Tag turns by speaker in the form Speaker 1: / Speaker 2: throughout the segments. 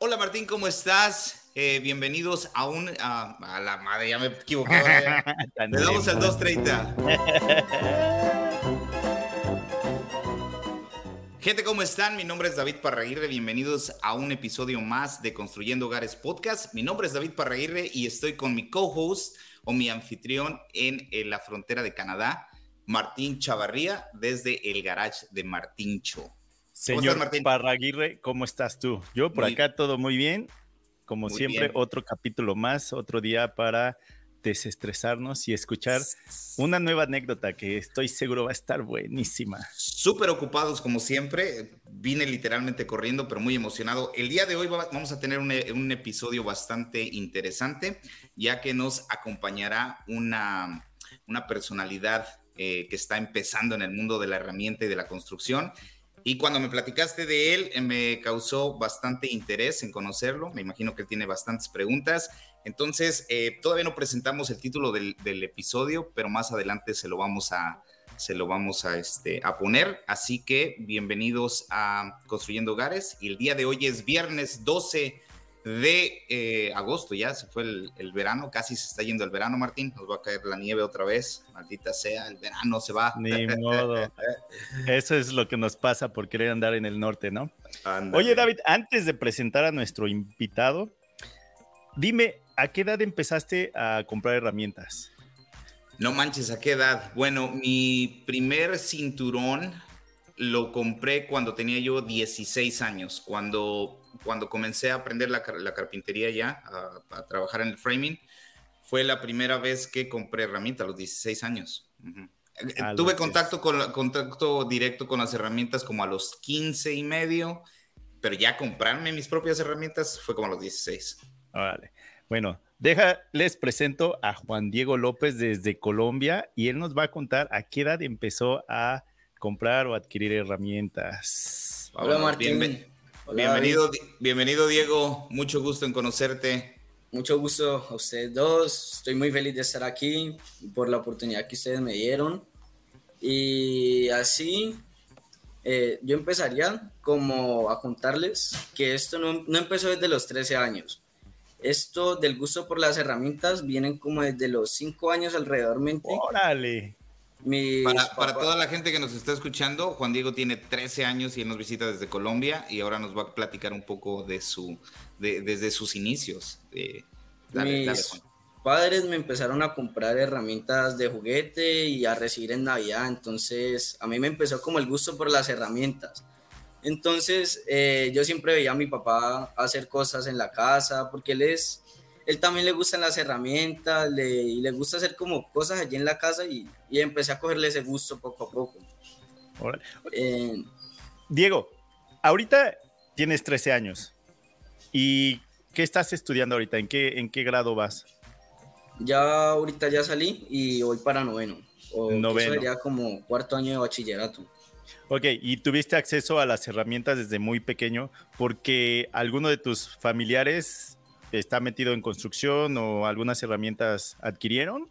Speaker 1: Hola Martín, ¿cómo estás? Eh, bienvenidos a un... a la madre, ya me equivoqué. Le damos al 230. Gente, ¿cómo están? Mi nombre es David Parraguirre. Bienvenidos a un episodio más de Construyendo Hogares Podcast. Mi nombre es David Parraguirre y estoy con mi co-host o mi anfitrión en, en la frontera de Canadá, Martín Chavarría, desde el garage de Martíncho.
Speaker 2: Señor Martín? Parraguirre, ¿cómo estás tú? Yo por acá todo muy bien. Como siempre, otro capítulo más, otro día para desestresarnos y escuchar una nueva anécdota que estoy seguro va a estar buenísima.
Speaker 1: Súper ocupados como siempre, vine literalmente corriendo, pero muy emocionado. El día de hoy vamos a tener un, un episodio bastante interesante, ya que nos acompañará una, una personalidad eh, que está empezando en el mundo de la herramienta y de la construcción y cuando me platicaste de él, eh, me causó bastante interés en conocerlo. Me imagino que él tiene bastantes preguntas. Entonces, eh, todavía no presentamos el título del, episodio, pero más adelante se lo vamos a, se lo vamos a, este, a poner. Así que bienvenidos a Construyendo Hogares. Y el día de hoy es viernes 12 de eh, agosto, ya se fue el, verano, casi se está yendo el verano, Martín, nos va a caer la nieve otra vez, maldita sea, el verano se va.
Speaker 2: Ni modo. Eso es lo que nos pasa por querer andar en el norte, ¿no? Oye, David, antes de presentar a nuestro invitado, dime, ¿a qué edad empezaste a comprar herramientas?
Speaker 1: No manches, ¿a qué edad? Bueno, mi primer cinturón lo compré cuando tenía yo 16 años, cuando cuando comencé a aprender la, carpintería ya, a, trabajar en el framing, fue la primera vez que compré herramientas a los 16 años. Tuve contacto, con, contacto directo con las herramientas como a los 15 y medio, pero ya comprarme mis propias herramientas fue como a los 16.
Speaker 2: Vale. Bueno, deja, les presento a Juan Diego López desde Colombia y él nos va a contar a qué edad empezó a comprar o adquirir herramientas.
Speaker 1: Hola, Martín. Bienvenido, bienvenido, Diego. Mucho gusto en conocerte.
Speaker 3: Mucho gusto a ustedes dos. Estoy muy feliz de estar aquí por la oportunidad que ustedes me dieron. Y así, eh, yo empezaría como a contarles que esto no, no empezó desde los 13 años. Esto del gusto por las herramientas vienen como desde los 5 años alrededor.
Speaker 2: ¡Órale!
Speaker 1: Para, toda la gente que nos está escuchando, Juan Diego tiene 13 años y él nos visita desde Colombia y ahora nos va a platicar un poco de su, desde sus inicios.
Speaker 3: Mis padres me empezaron a comprar herramientas de juguete y a recibir en Navidad, entonces a mí me empezó como el gusto por las herramientas. Entonces eh, yo siempre veía a mi papá hacer cosas en la casa porque él es él también le gustan las herramientas le, y le gusta hacer como cosas allí en la casa y, y empecé a cogerle ese gusto poco a poco.
Speaker 2: Eh, Diego, ahorita tienes 13 años y ¿qué estás estudiando ahorita? ¿En qué, en qué grado vas?
Speaker 3: Ya ahorita ya salí y voy para noveno. O noveno. sería como cuarto año de bachillerato.
Speaker 2: Ok, y tuviste acceso a las herramientas desde muy pequeño porque alguno de tus familiares está metido en construcción o algunas herramientas adquirieron?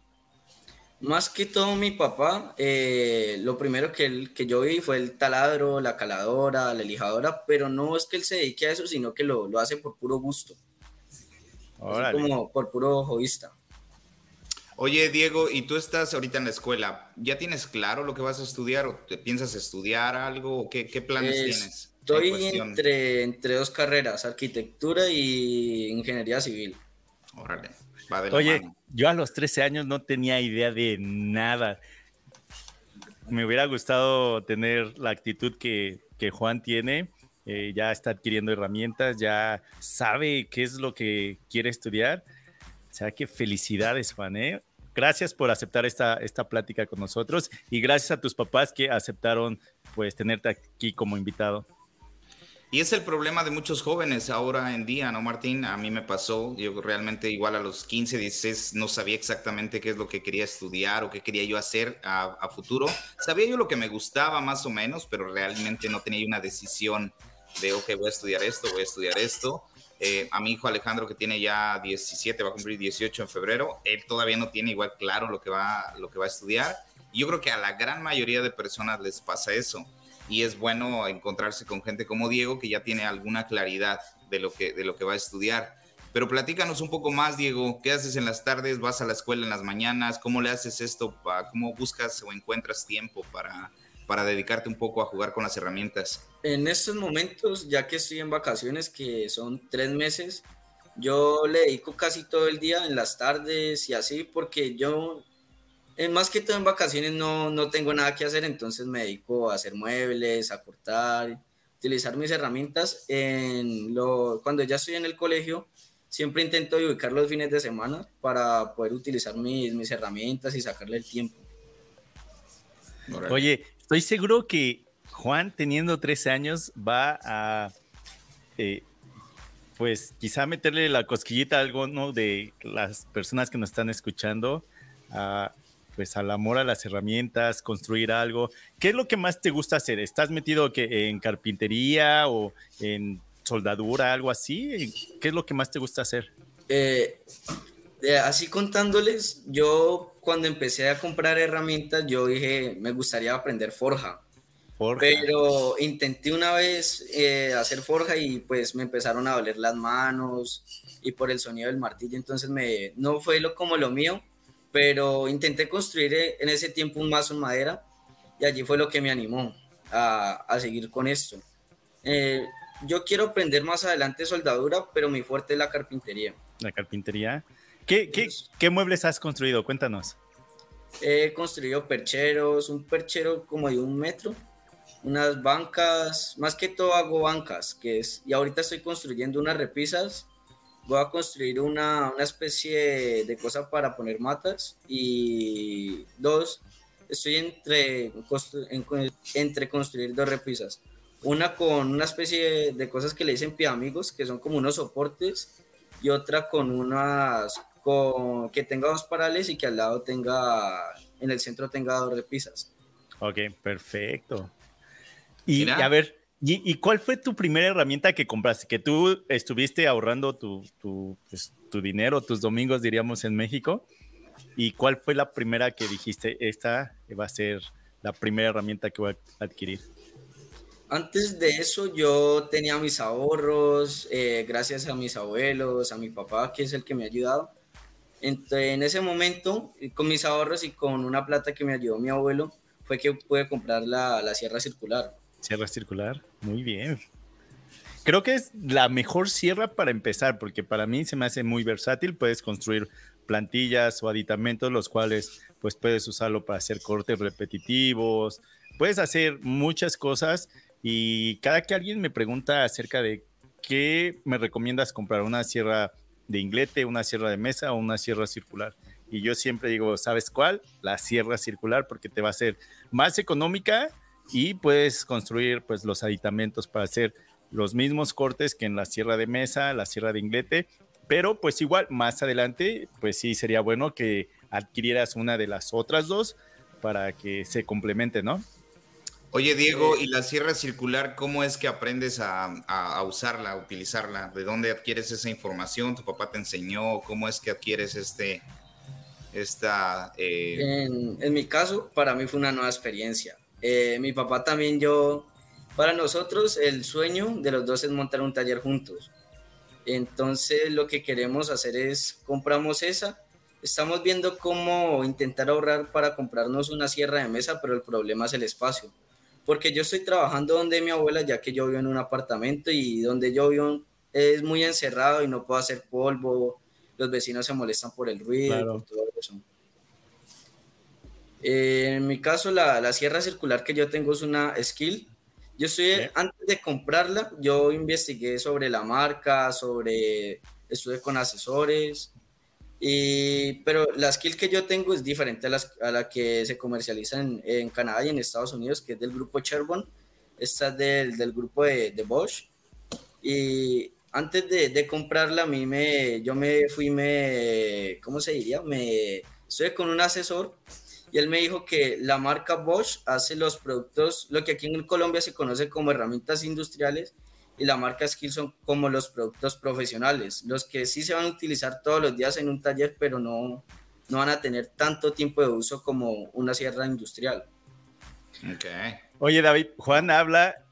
Speaker 3: Más que todo mi papá, eh, lo primero que, que yo vi fue el taladro, la caladora, la lijadora, pero no es que él se dedique a eso, sino que lo, lo hace por puro gusto. como por puro hobbyista.
Speaker 1: Oye, Diego, ¿y tú estás ahorita en la escuela? ¿Ya tienes claro lo que vas a estudiar o te piensas estudiar algo? ¿Qué, qué planes tienes?
Speaker 3: Estoy entre, entre dos carreras, arquitectura y ingeniería civil.
Speaker 1: Órale,
Speaker 2: Oye, yo a los 13 años no tenía idea de nada. Me hubiera gustado tener la actitud que, Juan tiene. Eh, ya está adquiriendo herramientas, ya sabe qué es lo que quiere estudiar. O sea, que felicidades, Juan. ¿eh? Gracias por aceptar esta, esta plática con nosotros y gracias a tus papás que aceptaron pues tenerte aquí como invitado.
Speaker 1: Y es el problema de muchos jóvenes ahora en día, ¿no, Martín? A mí me pasó, yo realmente igual a los 15, 16 no sabía exactamente qué es lo que quería estudiar o qué quería yo hacer a, futuro. Sabía yo lo que me gustaba más o menos, pero realmente no tenía una decisión de, ok, voy a estudiar esto, voy a estudiar esto. Eh, a mi hijo Alejandro, que tiene ya 17, va a cumplir 18 en febrero, él todavía no tiene igual claro lo que va, lo que va a estudiar. Yo creo que a la gran mayoría de personas les pasa eso y es bueno encontrarse con gente como Diego que ya tiene alguna claridad de lo que, de lo que va a estudiar. Pero platícanos un poco más, Diego. ¿Qué haces en las tardes? ¿Vas a la escuela en las mañanas? ¿Cómo le haces esto? ¿Cómo buscas o encuentras tiempo para, para dedicarte un poco a jugar con las herramientas?
Speaker 3: En estos momentos, ya que estoy en vacaciones, que son tres meses, yo le dedico casi todo el día en las tardes y así, porque yo, más que todo en vacaciones, no, no tengo nada que hacer, entonces me dedico a hacer muebles, a cortar, utilizar mis herramientas. En lo, cuando ya estoy en el colegio, siempre intento ubicar los fines de semana para poder utilizar mis, mis herramientas y sacarle el tiempo.
Speaker 2: Oye, estoy seguro que Juan, teniendo 13 años, va a, eh, pues quizá meterle la cosquillita a algo, ¿no? De las personas que nos están escuchando, pues al amor a las herramientas, construir algo. ¿Qué es lo que más te gusta hacer? ¿Estás metido que en carpintería o en soldadura, algo así? ¿Qué es lo que más te gusta hacer?
Speaker 3: Eh, así contándoles, yo cuando empecé a comprar herramientas, yo dije, me gustaría aprender forja. forja. Pero intenté una vez eh, hacer forja y pues me empezaron a doler las manos y por el sonido del martillo, entonces me, no fue lo, como lo mío, pero intenté construir eh, en ese tiempo un mazo en madera y allí fue lo que me animó a, a seguir con esto. Eh, yo quiero aprender más adelante soldadura, pero mi fuerte es la carpintería.
Speaker 2: La carpintería. ¿Qué, qué, qué muebles has construido? Cuéntanos.
Speaker 3: He construido percheros, un perchero como de un metro, unas bancas, más que todo hago bancas, que es, y ahorita estoy construyendo unas repisas, voy a construir una, una especie de cosa para poner matas y dos, estoy entre, entre construir dos repisas una con una especie de cosas que le dicen amigos que son como unos soportes, y otra con unas con, que tenga dos parales y que al lado tenga, en el centro tenga dos repisas.
Speaker 2: Ok, perfecto. Y a ver, ¿y, cuál fue tu primera herramienta que compraste? Que tú estuviste ahorrando tu, tu, pues, tu dinero, tus domingos, diríamos, en México. ¿Y cuál fue la primera que dijiste, esta va a ser la primera herramienta que voy a adquirir?
Speaker 3: Antes de eso yo tenía mis ahorros, eh, gracias a mis abuelos, a mi papá, que es el que me ha ayudado. Entonces, en ese momento, con mis ahorros y con una plata que me ayudó mi abuelo, fue que pude comprar la, la sierra circular.
Speaker 2: Sierra circular, muy bien. Creo que es la mejor sierra para empezar, porque para mí se me hace muy versátil. Puedes construir plantillas o aditamentos, los cuales pues puedes usarlo para hacer cortes repetitivos. Puedes hacer muchas cosas y cada que alguien me pregunta acerca de qué me recomiendas comprar, una sierra de inglete, una sierra de mesa o una sierra circular. Y yo siempre digo, ¿sabes cuál? La sierra circular porque te va a ser más económica y puedes construir pues los aditamentos para hacer los mismos cortes que en la sierra de mesa, la sierra de inglete, pero pues igual más adelante pues sí sería bueno que adquirieras una de las otras dos para que se complemente, ¿no?
Speaker 1: Oye, Diego, ¿y la sierra circular, cómo es que aprendes a, usarla, a utilizarla? ¿De dónde adquieres esa información? ¿Tu papá te enseñó? ¿Cómo es que adquieres este, esta...
Speaker 3: Eh? En, mi caso, para mí fue una nueva experiencia. Eh, mi papá también, yo, para nosotros el sueño de los dos es montar un taller juntos. Entonces lo que queremos hacer es, compramos esa, estamos viendo cómo intentar ahorrar para comprarnos una sierra de mesa, pero el problema es el espacio porque yo estoy trabajando donde mi abuela, ya que yo vivo en un apartamento y donde yo vivo es muy encerrado y no puedo hacer polvo, los vecinos se molestan por el ruido, todo eso. En mi caso, la, la, sierra circular que yo tengo es una skill. Yo estoy, antes de comprarla, yo investigué sobre la marca, sobre, estuve con asesores, y, pero la skill que yo tengo es diferente a, las, a la que se comercializa en, en, Canadá y en Estados Unidos, que es del grupo Chervon. Esta es del, del grupo de, de, Bosch. Y antes de, de, comprarla, a mí me, yo me fui, me, ¿cómo se diría? Me estuve con un asesor y él me dijo que la marca Bosch hace los productos, lo que aquí en Colombia se conoce como herramientas industriales, y la marca Skill son como los productos profesionales, los que sí se van a utilizar todos los días en un taller, pero no, no van a tener tanto tiempo de uso como una sierra industrial.
Speaker 1: Ok.
Speaker 2: Oye, David, Juan habla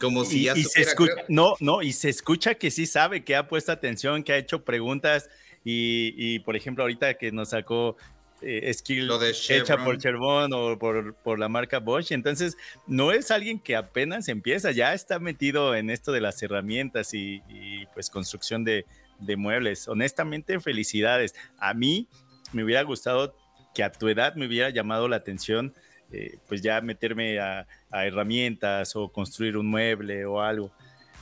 Speaker 1: como si ya
Speaker 2: y se escucha, no, no, y se escucha que sí sabe, que ha puesto atención, que ha hecho preguntas y, por ejemplo ahorita que nos sacó eh, skill hecha por Chevron o por, por, la marca Bosch, entonces no es alguien que apenas empieza, ya está metido en esto de las herramientas y, pues construcción de, de muebles. Honestamente, felicidades. A mí me hubiera gustado que a tu edad me hubiera llamado la atención eh, pues ya meterme a, herramientas o construir un mueble o algo.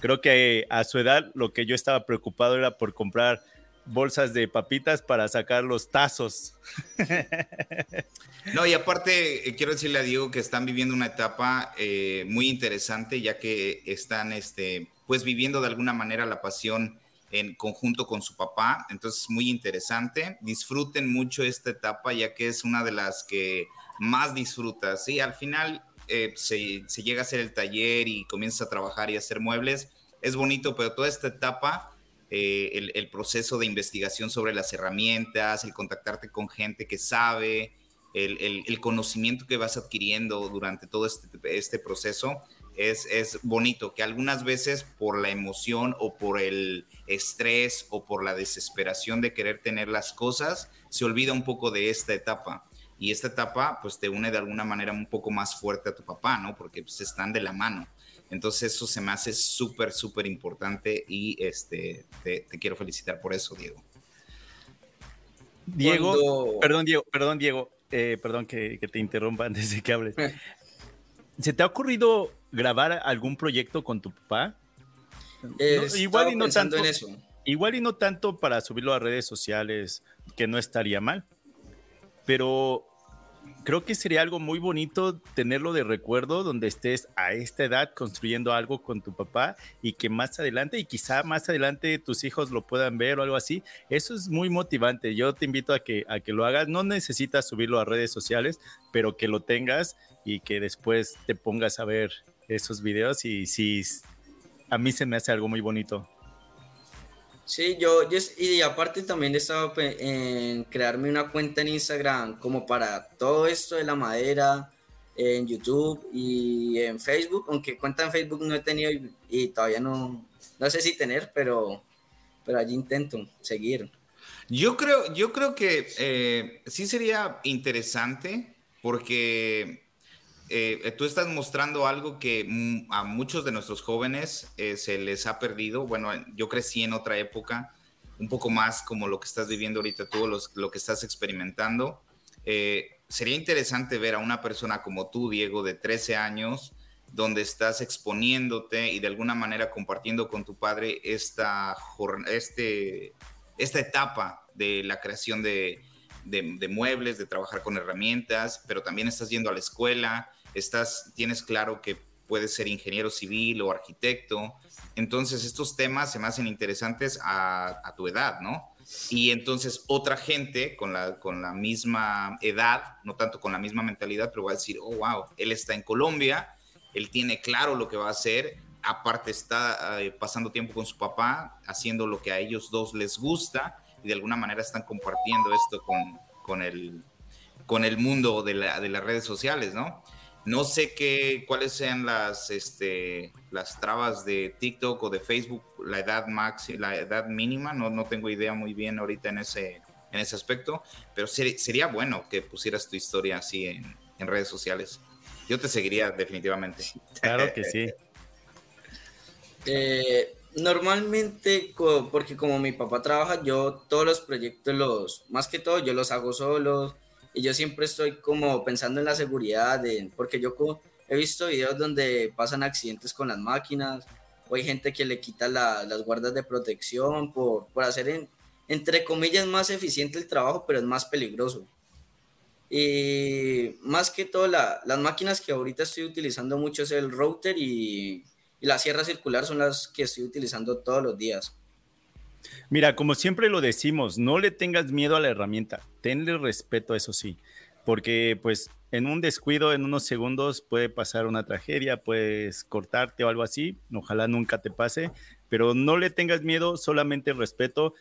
Speaker 2: Creo que a su edad lo que yo estaba preocupado era por comprar bolsas de papitas para sacar los tazos.
Speaker 1: No, y aparte eh, quiero decirle a Diego que están viviendo una etapa eh, muy interesante, ya que están este, pues viviendo de alguna manera la pasión en conjunto con su papá. Entonces, muy interesante. Disfruten mucho esta etapa, ya que es una de las que más disfrutas. Sí, al final eh, se, llega a hacer el taller y comienzas a trabajar y a hacer muebles. Es bonito, pero toda esta etapa, eh, el, proceso de investigación sobre las herramientas, el contactarte con gente que sabe, el, conocimiento que vas adquiriendo durante todo este, este proceso, es, es, bonito, que algunas veces por la emoción o por el estrés o por la desesperación de querer tener las cosas, se olvida un poco de esta etapa y esta etapa pues te une de alguna manera un poco más fuerte a tu papá, ¿no? Porque pues están de la mano. Entonces eso se me hace súper, súper importante y este, te, quiero felicitar por eso, Diego.
Speaker 2: Diego, perdón, Diego, perdón, Diego, eh, perdón que, te interrumpa antes de que hables. ¿Se te ha ocurrido grabar algún proyecto con tu papá?
Speaker 3: igual y no tanto en eso.
Speaker 2: Igual y no tanto para subirlo a redes sociales, que no estaría mal. Pero creo que sería algo muy bonito tenerlo de recuerdo donde estés a esta edad construyendo algo con tu papá y que más adelante y quizá más adelante tus hijos lo puedan ver o algo así. Eso es muy motivante. Yo te invito a que, a que lo hagas. No necesitas subirlo a redes sociales, pero que lo tengas y que después te pongas a ver esos videos y si a mí se me hace algo muy bonito.
Speaker 3: Sí, yo, y aparte también he estado en crearme una cuenta en Instagram como para todo esto de la madera, en YouTube y en Facebook, aunque cuenta en Facebook no he tenido y, todavía no, no sé si tener, pero, pero allí intento seguir.
Speaker 1: Yo creo, yo creo que eh, sí sería interesante porque eh, tú estás mostrando algo que a muchos de nuestros jóvenes eh, se les ha perdido. Bueno, yo crecí en otra época, un poco más como lo que estás viviendo ahorita tú, lo que estás experimentando. Eh, sería interesante ver a una persona como tú, Diego, de 13 años, donde estás exponiéndote y de alguna manera compartiendo con tu padre esta, este, esta etapa de la creación de, de, muebles, de trabajar con herramientas, pero también estás yendo a la escuela, estás, tienes claro que puedes ser ingeniero civil o arquitecto. Entonces, estos temas se me hacen interesantes a, tu edad, ¿no? Y entonces otra gente con la, con la misma edad, no tanto con la misma mentalidad, pero va a decir, oh, wow, él está en Colombia, él tiene claro lo que va a hacer, aparte está eh, pasando tiempo con su papá, haciendo lo que a ellos dos les gusta y de alguna manera están compartiendo esto con, con, el, con el mundo de, de las redes sociales, ¿no? No sé qué, cuáles sean las, este, las trabas de TikTok o de Facebook, la edad max, la edad mínima, no, no tengo idea muy bien ahorita en ese, en ese aspecto, pero sería bueno que pusieras tu historia así en, en redes sociales. Yo te seguiría definitivamente.
Speaker 2: Claro que sí.
Speaker 3: Eh, normalmente, porque como mi papá trabaja, yo todos los proyectos los, más que todo, yo los hago solos y yo siempre estoy como pensando en la seguridad, porque yo he visto videos donde pasan accidentes con las máquinas, o hay gente que le quita las guardas de protección por, por hacer, entre comillas, más eficiente el trabajo, pero es más peligroso. Y más que todo, las máquinas que ahorita estoy utilizando mucho es el router y, y la sierra circular son las que estoy utilizando todos los días.
Speaker 2: Mira, como siempre lo decimos, no le tengas miedo a la herramienta, tenle respeto, eso sí, porque pues en un descuido, en unos segundos puede pasar una tragedia, puedes cortarte o algo así, ojalá nunca te pase, pero no le tengas miedo, solamente respeto.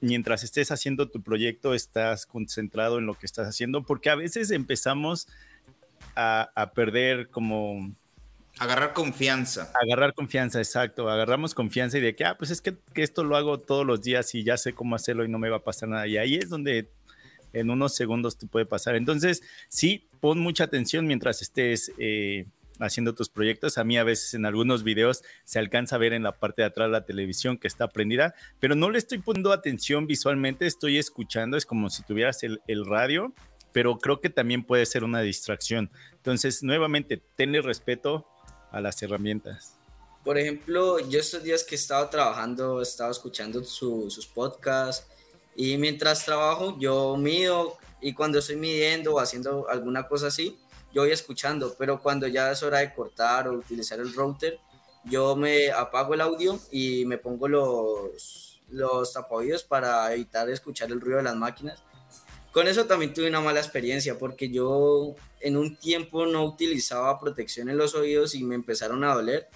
Speaker 2: Mientras estés haciendo tu proyecto, estás concentrado en lo que estás haciendo, porque a veces empezamos a, perder como...
Speaker 1: Agarrar confianza.
Speaker 2: Agarrar confianza, exacto. Agarramos confianza y de que, ah, pues es que, que, esto lo hago todos los días y ya sé cómo hacerlo y no me va a pasar nada. Y ahí es donde en unos segundos te puede pasar. Entonces, sí, pon mucha atención mientras estés eh, haciendo tus proyectos. A mí a veces en algunos videos se alcanza a ver en la parte de atrás la televisión que está prendida, pero no le estoy poniendo atención visualmente, estoy escuchando, es como si tuvieras el, radio, pero creo que también puede ser una distracción. Entonces, nuevamente, tenle respeto a las herramientas.
Speaker 3: Por ejemplo, yo estos días que he estado trabajando, he estado escuchando sus podcasts y mientras trabajo yo mido y cuando estoy midiendo o haciendo alguna cosa así, yo voy escuchando, pero cuando ya es hora de cortar o utilizar el router, yo me apago el audio y me pongo los, los para evitar escuchar el ruido de las máquinas. Con eso también tuve una mala experiencia porque yo en un tiempo no utilizaba protección en los oídos y me empezaron a doler.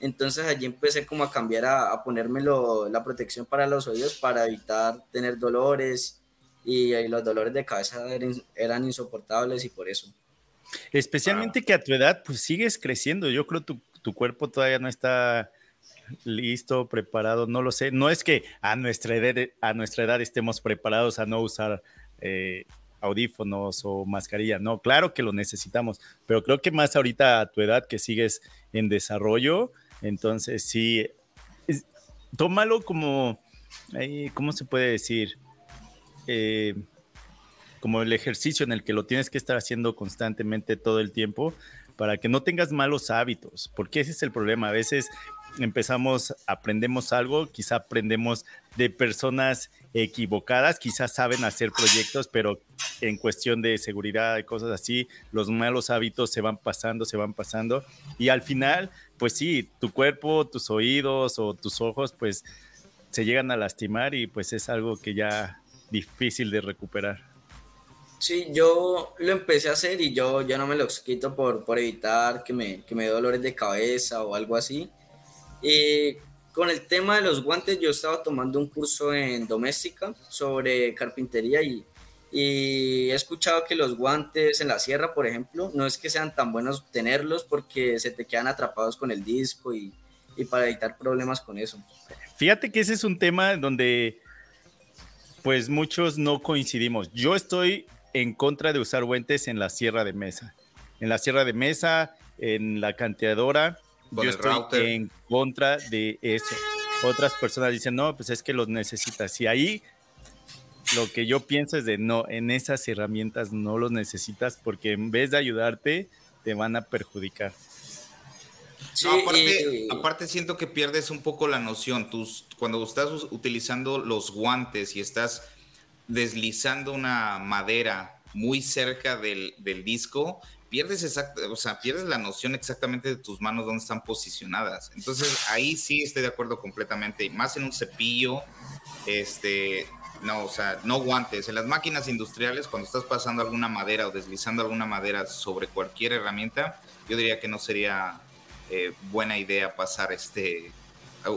Speaker 3: Entonces allí empecé como a cambiar a, a ponerme la protección para los oídos para evitar tener dolores y, los dolores de cabeza eran, insoportables y por eso.
Speaker 2: Especialmente que a tu edad, pues sigues creciendo. Yo creo que tu, cuerpo todavía no está listo, preparado, no lo sé. No es que a nuestra edad estemos preparados a no usar eh, audífonos o mascarilla. No, claro que lo necesitamos, pero creo que más ahorita a tu edad que sigues en desarrollo, entonces sí, tómalo como, ¿cómo se puede decir? Eh, como el ejercicio en el que lo tienes que estar haciendo constantemente todo el tiempo para que no tengas malos hábitos, porque ese es el problema. A veces empezamos, aprendemos algo, quizá aprendemos de personas equivocadas, quizás saben hacer proyectos, pero en cuestión de seguridad y cosas así, los malos hábitos se van pasando, se van pasando, y al final, pues sí, tu cuerpo, tus oídos o tus ojos, pues se llegan a lastimar y pues es algo que ya difícil de recuperar.
Speaker 3: Sí, yo lo empecé a hacer y yo ya no me los quito por, por evitar que me, que me dé dolores de cabeza o algo así. Con el tema de los guantes, yo estaba tomando un curso en doméstica sobre carpintería y, he escuchado que los guantes en la sierra, por ejemplo, no es que sean tan buenos tenerlos porque se te quedan atrapados con el disco y, y para evitar problemas con eso.
Speaker 2: Fíjate que ese es un tema donde pues muchos no coincidimos. Yo estoy en contra de usar guantes en la sierra de mesa. En la sierra de mesa, en la canteadora, yo estoy en contra de eso. Otras personas dicen, no, pues es que los necesitas. Y ahí lo que yo pienso es de no, en esas herramientas no los necesitas porque en vez de ayudarte, te van a perjudicar.
Speaker 1: aparte, aparte, siento que pierdes un poco la noción. Tus, cuando estás utilizando los guantes y estás deslizando una madera muy cerca del, disco, pierdes o sea, pierdes la noción exactamente de tus manos dónde están posicionadas. Entonces ahí sí estoy de acuerdo completamente. Más en un cepillo, este, no, o sea, no guantes. En las máquinas industriales, cuando estás pasando alguna madera o deslizando alguna madera sobre cualquier herramienta, yo diría que no sería eh, buena idea pasar este,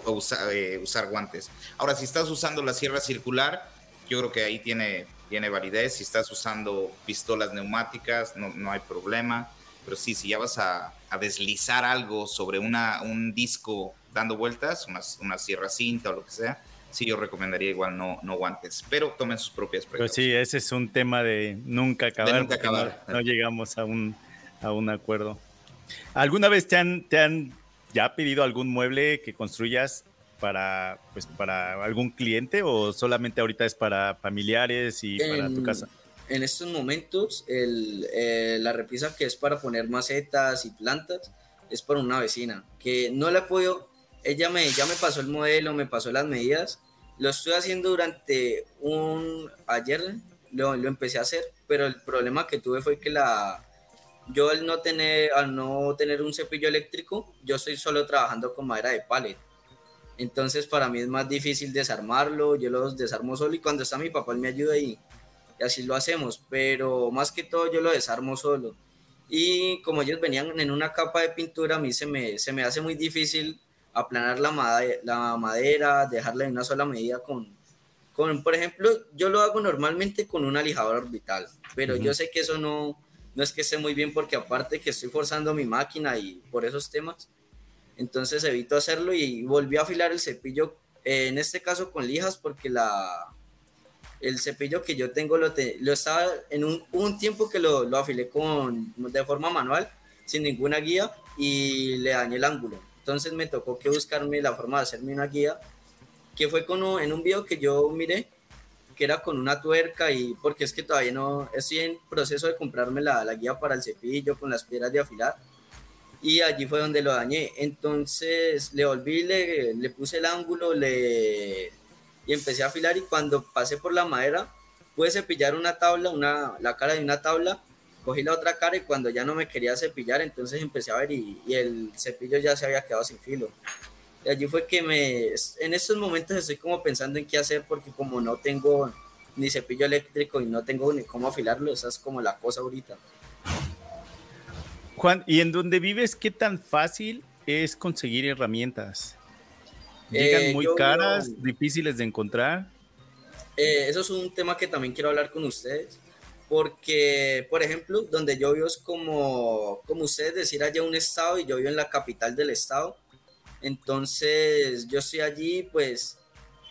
Speaker 1: usar, eh, usar guantes. Ahora, si estás usando la sierra circular, yo creo que ahí tiene, tiene validez. Si estás usando pistolas neumáticas, no, no hay problema. Pero sí, si ya vas a, a deslizar algo sobre una, un disco dando vueltas, una, una, sierra cinta o lo que sea, sí yo recomendaría igual no, no guantes, pero tomen sus propias
Speaker 2: precauciones. Pues sí, ese es un tema de nunca acabar. nunca acabar. No, llegamos a un, a un acuerdo. ¿Alguna vez te han, te han ya pedido algún mueble que construyas para, pues, para algún cliente o solamente ahorita es para familiares y para tu casa?
Speaker 3: En estos momentos, el, eh, la repisa que es para poner macetas y plantas es para una vecina que no la puedo, ella me, ya me pasó el modelo, me pasó las medidas, lo estoy haciendo durante un, ayer lo, lo empecé a hacer, pero el problema que tuve fue que la, yo al no tener, al no tener un cepillo eléctrico, yo estoy solo trabajando con madera de pallet. Entonces para mí es más difícil desarmarlo, yo los desarmo solo y cuando está mi papá él me ayuda y, y así lo hacemos, pero más que todo yo lo desarmo solo. Y como ellos venían en una capa de pintura, a mí se me, se me hace muy difícil aplanar la, madera, la madera, dejarla en una sola medida con, con, por ejemplo, yo lo hago normalmente con un alijador orbital, pero yo sé que eso no, no es que esté muy bien porque aparte que estoy forzando mi máquina y por esos temas, entonces evito hacerlo y volví a afilar el cepillo, eh, en este caso con lijas porque la, el cepillo que yo tengo lo, lo estaba en un, un tiempo que lo, lo, afilé con, de forma manual, sin ninguna guía y le dañé el ángulo. Entonces me tocó que buscarme la forma de hacerme una guía, que fue con en un video que yo miré, que era con una tuerca y porque es que todavía no estoy en proceso de comprarme la, la guía para el cepillo con las piedras de afilar y allí fue donde lo dañé. Entonces le volví, le, le puse el ángulo, le y empecé a afilar y cuando pasé por la madera pude cepillar una tabla, una, la cara de una tabla, cogí la otra cara y cuando ya no me quería cepillar, entonces empecé a ver y, y el cepillo ya se había quedado sin filo. Y allí fue que me, en estos momentos estoy como pensando en qué hacer porque como no tengo ni cepillo eléctrico y no tengo ni cómo afilarlo, esa es como la cosa ahorita.
Speaker 2: Juan, ¿y en donde vives qué tan fácil es conseguir herramientas? ¿Llegan eh, muy caras, difíciles de encontrar?
Speaker 3: Eh, eso es un tema que también quiero hablar con ustedes, porque, por ejemplo, donde yo vivo es como, como ustedes decir allá un estado y yo vivo en la capital del estado. Entonces, yo estoy allí, pues,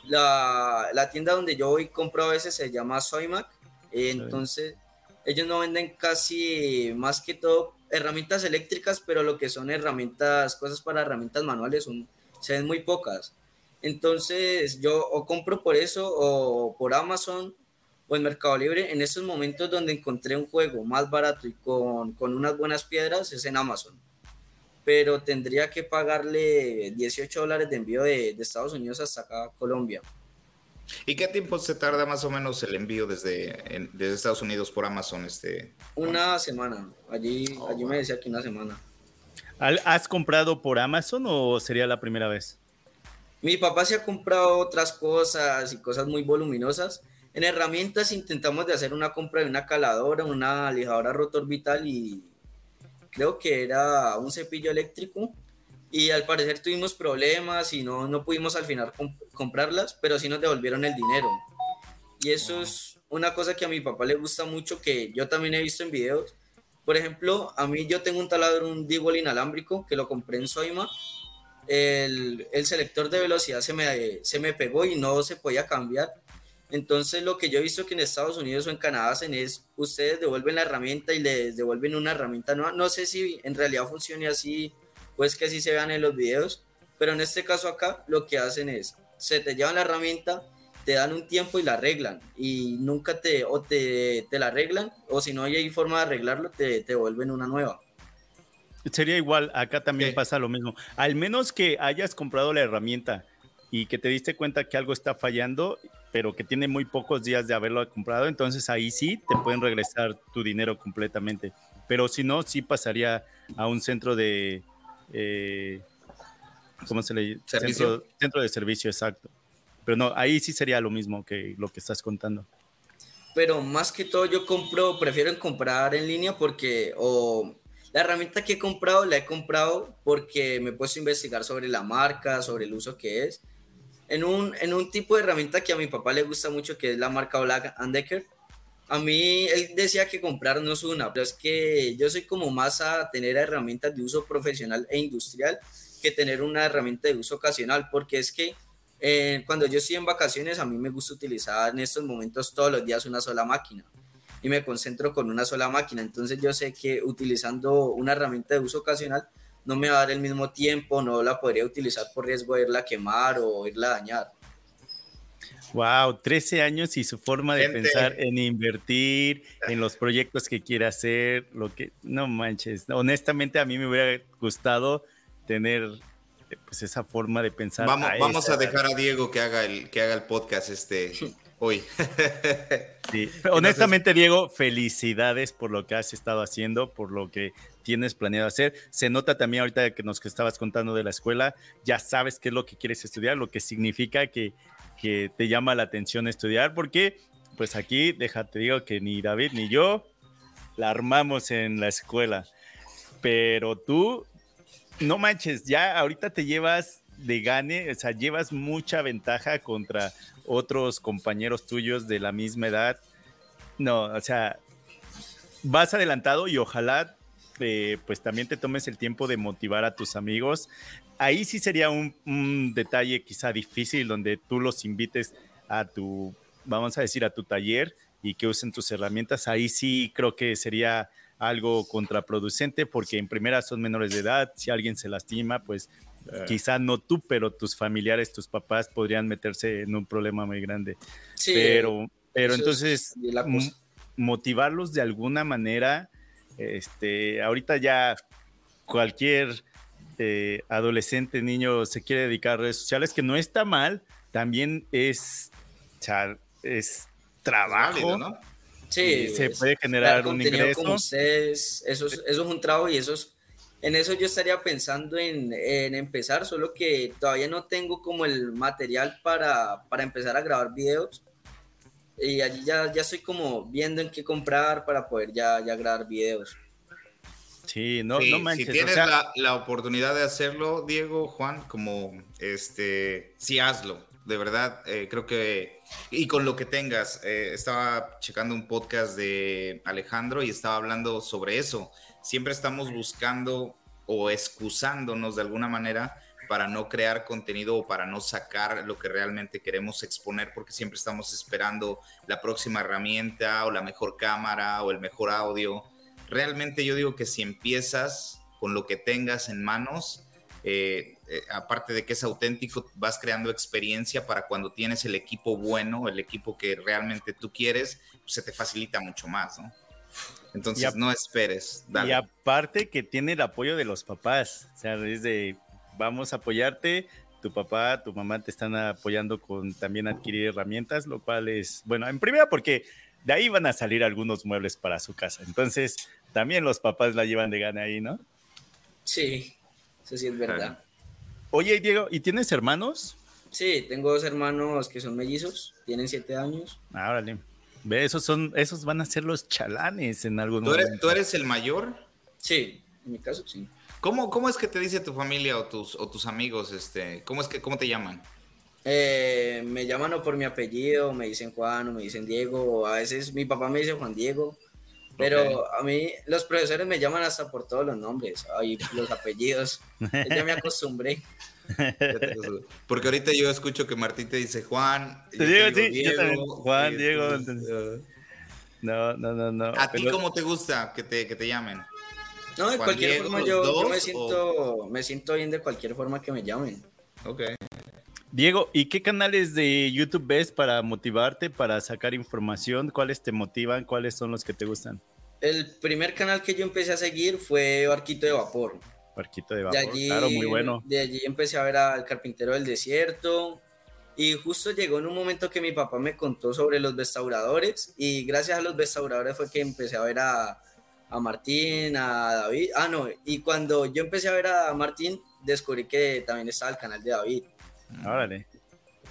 Speaker 3: la, la tienda donde yo voy compro a veces se llama Soymac. Entonces, ellos no venden casi más que todo herramientas eléctricas, pero lo que son herramientas, cosas para herramientas manuales son se ven muy pocas. Entonces yo o compro por eso o por Amazon o en Mercado Libre. En estos momentos donde encontré un juego más barato y con, con unas buenas piedras es en Amazon. Pero tendría que pagarle 18 dólares de envío de, de Estados Unidos hasta acá, Colombia.
Speaker 1: ¿Y qué tiempo se tarda más o menos el envío desde, desde Estados Unidos por Amazon? Este,
Speaker 3: una semana. Allí, oh, allí me decía que una semana.
Speaker 2: ¿Has comprado por Amazon o sería la primera vez?
Speaker 3: Mi papá se ha comprado otras cosas y cosas muy voluminosas. En herramientas intentamos de hacer una compra de una caladora, una lijadora rotor vital y creo que era un cepillo eléctrico. Y al parecer tuvimos problemas y no, no pudimos al final comprarlas, pero sí nos devolvieron el dinero. Y eso es una cosa que a mi papá le gusta mucho, que yo también he visto en videos, por ejemplo, a mí yo tengo un taladro, un Dewall inalámbrico, que lo compré en Soima. El, el, selector de velocidad se me, se me pegó y no se podía cambiar. Entonces lo que yo he visto que en Estados Unidos o en Canadá hacen es, ustedes devuelven la herramienta y les devuelven una herramienta nueva. No sé si en realidad funcione así pues que así se vean en los videos, pero en este caso acá lo que hacen es, se te llevan la herramienta, te dan un tiempo y la arreglan y nunca te o te, te la arreglan o si no hay forma de arreglarlo te, te vuelven una nueva.
Speaker 2: Sería igual, acá también pasa lo mismo. Al menos que hayas comprado la herramienta y que te diste cuenta que algo está fallando, pero que tiene muy pocos días de haberlo comprado, entonces ahí sí te pueden regresar tu dinero completamente. Pero si no, sí pasaría a un centro de... Eh, ¿Cómo se le dice? Centro, centro de servicio, exacto. Pero no, ahí sí sería lo mismo que lo que estás contando.
Speaker 3: Pero más que todo yo compro, prefiero comprar en línea porque o la herramienta que he comprado la he comprado porque me he puesto a investigar sobre la marca, sobre el uso que es. En un, en un tipo de herramienta que a mi papá le gusta mucho, que es la marca Black Decker. A mí él decía que comprar no es una, pero es que yo soy como más a tener herramientas de uso profesional e industrial que tener una herramienta de uso ocasional, porque es que eh, cuando yo estoy en vacaciones, a mí me gusta utilizar en estos momentos todos los días una sola máquina y me concentro con una sola máquina. Entonces yo sé que utilizando una herramienta de uso ocasional no me va a dar el mismo tiempo, no la podría utilizar por riesgo de irla a quemar o irla a dañar.
Speaker 2: Wow, 13 años y su forma de pensar en invertir, en los proyectos que quiere hacer, lo que no manches. Honestamente a mí me hubiera gustado tener pues esa forma de pensar.
Speaker 1: Vamos, a, vamos a dejar a Diego que haga el, que haga el podcast este hoy.
Speaker 2: Sí. Honestamente, Diego, felicidades por lo que has estado haciendo, por lo que tienes planeado hacer. Se nota también ahorita que nos que estabas contando de la escuela, ya sabes qué es lo que quieres estudiar, lo que significa que, que te llama la atención estudiar, porque pues aquí, déjate digo que ni David ni yo la armamos en la escuela. Pero tú no manches, ya ahorita te llevas de gane, o sea, llevas mucha ventaja contra otros compañeros tuyos de la misma edad. No, o sea, vas adelantado y ojalá eh, pues también te tomes el tiempo de motivar a tus amigos. Ahí sí sería un, un, detalle quizá difícil donde tú los invites a tu, vamos a decir, a tu taller y que usen tus herramientas. Ahí sí creo que sería algo contraproducente porque en primera son menores de edad, si alguien se lastima, pues eh. quizá no tú, pero tus familiares, tus papás podrían meterse en un problema muy grande. pero pero entonces motivarlos de alguna manera, este, ahorita ya cualquier eh, adolescente, niño se quiere dedicar a redes sociales, que no está mal, también es, es trabajo. ¿no?
Speaker 3: Sí,
Speaker 2: se puede generar un ingreso.
Speaker 3: Como ustedes, eso, es, eso es un trabajo y eso es, en eso yo estaría pensando en, en, empezar, solo que todavía no tengo como el material para, para empezar a grabar videos. Y allí ya, ya estoy como viendo en qué comprar para poder ya, ya grabar videos.
Speaker 2: Sí, no, no manches.
Speaker 1: Si tienes la, la, oportunidad de hacerlo, Diego, Juan, como este, sí hazlo. De verdad, eh, creo que y con lo que tengas, eh, estaba checando un podcast de Alejandro y estaba hablando sobre eso. Siempre estamos buscando o excusándonos de alguna manera para no crear contenido o para no sacar lo que realmente queremos exponer porque siempre estamos esperando la próxima herramienta o la mejor cámara o el mejor audio. Realmente yo digo que si empiezas con lo que tengas en manos, eh, eh, aparte de que es auténtico, vas creando experiencia para cuando tienes el equipo bueno, el equipo que realmente tú quieres, pues se te facilita mucho más, ¿no? Entonces, no esperes.
Speaker 2: Y aparte que tiene el apoyo de los papás, o sea, es de, vamos a apoyarte, tu papá, tu mamá te están apoyando con también adquirir herramientas, lo cual es, bueno, en primera porque de ahí van a salir algunos muebles para su casa, entonces también los papás la llevan de gana ahí, ¿no?
Speaker 3: Sí, eso sí es verdad.
Speaker 2: Oye, Diego, ¿y tienes hermanos?
Speaker 3: Sí, tengo dos hermanos que son mellizos, tienen siete años.
Speaker 2: Ah, órale. Ve, esos son, esos van a ser los chalanes en algún
Speaker 1: ¿Tú eres, ¿Tú eres el mayor?
Speaker 3: Sí, en mi caso sí.
Speaker 1: ¿Cómo, cómo es que te dice tu familia o tus, o tus amigos, este, cómo es que, cómo te llaman?
Speaker 3: Eh, me llaman o por mi apellido, me dicen Juan o me dicen Diego, a veces mi papá me dice Juan Diego, pero a mí los profesores me llaman hasta por todos los nombres, y los apellidos. ya me acostumbré.
Speaker 1: Porque ahorita yo escucho que Martín te dice Juan.
Speaker 2: Te digo, sí, Diego, Juan, Diego. no, no, no, no.
Speaker 1: ¿A ti cómo te gusta que te, que te llamen?
Speaker 3: No, de cualquier forma yo, yo, me, siento, me siento bien de cualquier forma que me llamen.
Speaker 1: Ok.
Speaker 2: Diego, ¿y qué canales de YouTube ves para motivarte, para sacar información? ¿Cuáles te motivan? ¿Cuáles son los que te gustan?
Speaker 3: El primer canal que yo empecé a seguir fue Barquito de Vapor.
Speaker 2: Barquito de Vapor, claro, muy bueno.
Speaker 3: De allí empecé a ver al Carpintero del Desierto. Y justo llegó en un momento que mi papá me contó sobre los restauradores. Y gracias a los restauradores fue que empecé a ver a, a Martín, a David. Ah, no, y cuando yo empecé a ver a Martín, descubrí que también estaba el canal de David.
Speaker 2: Órale.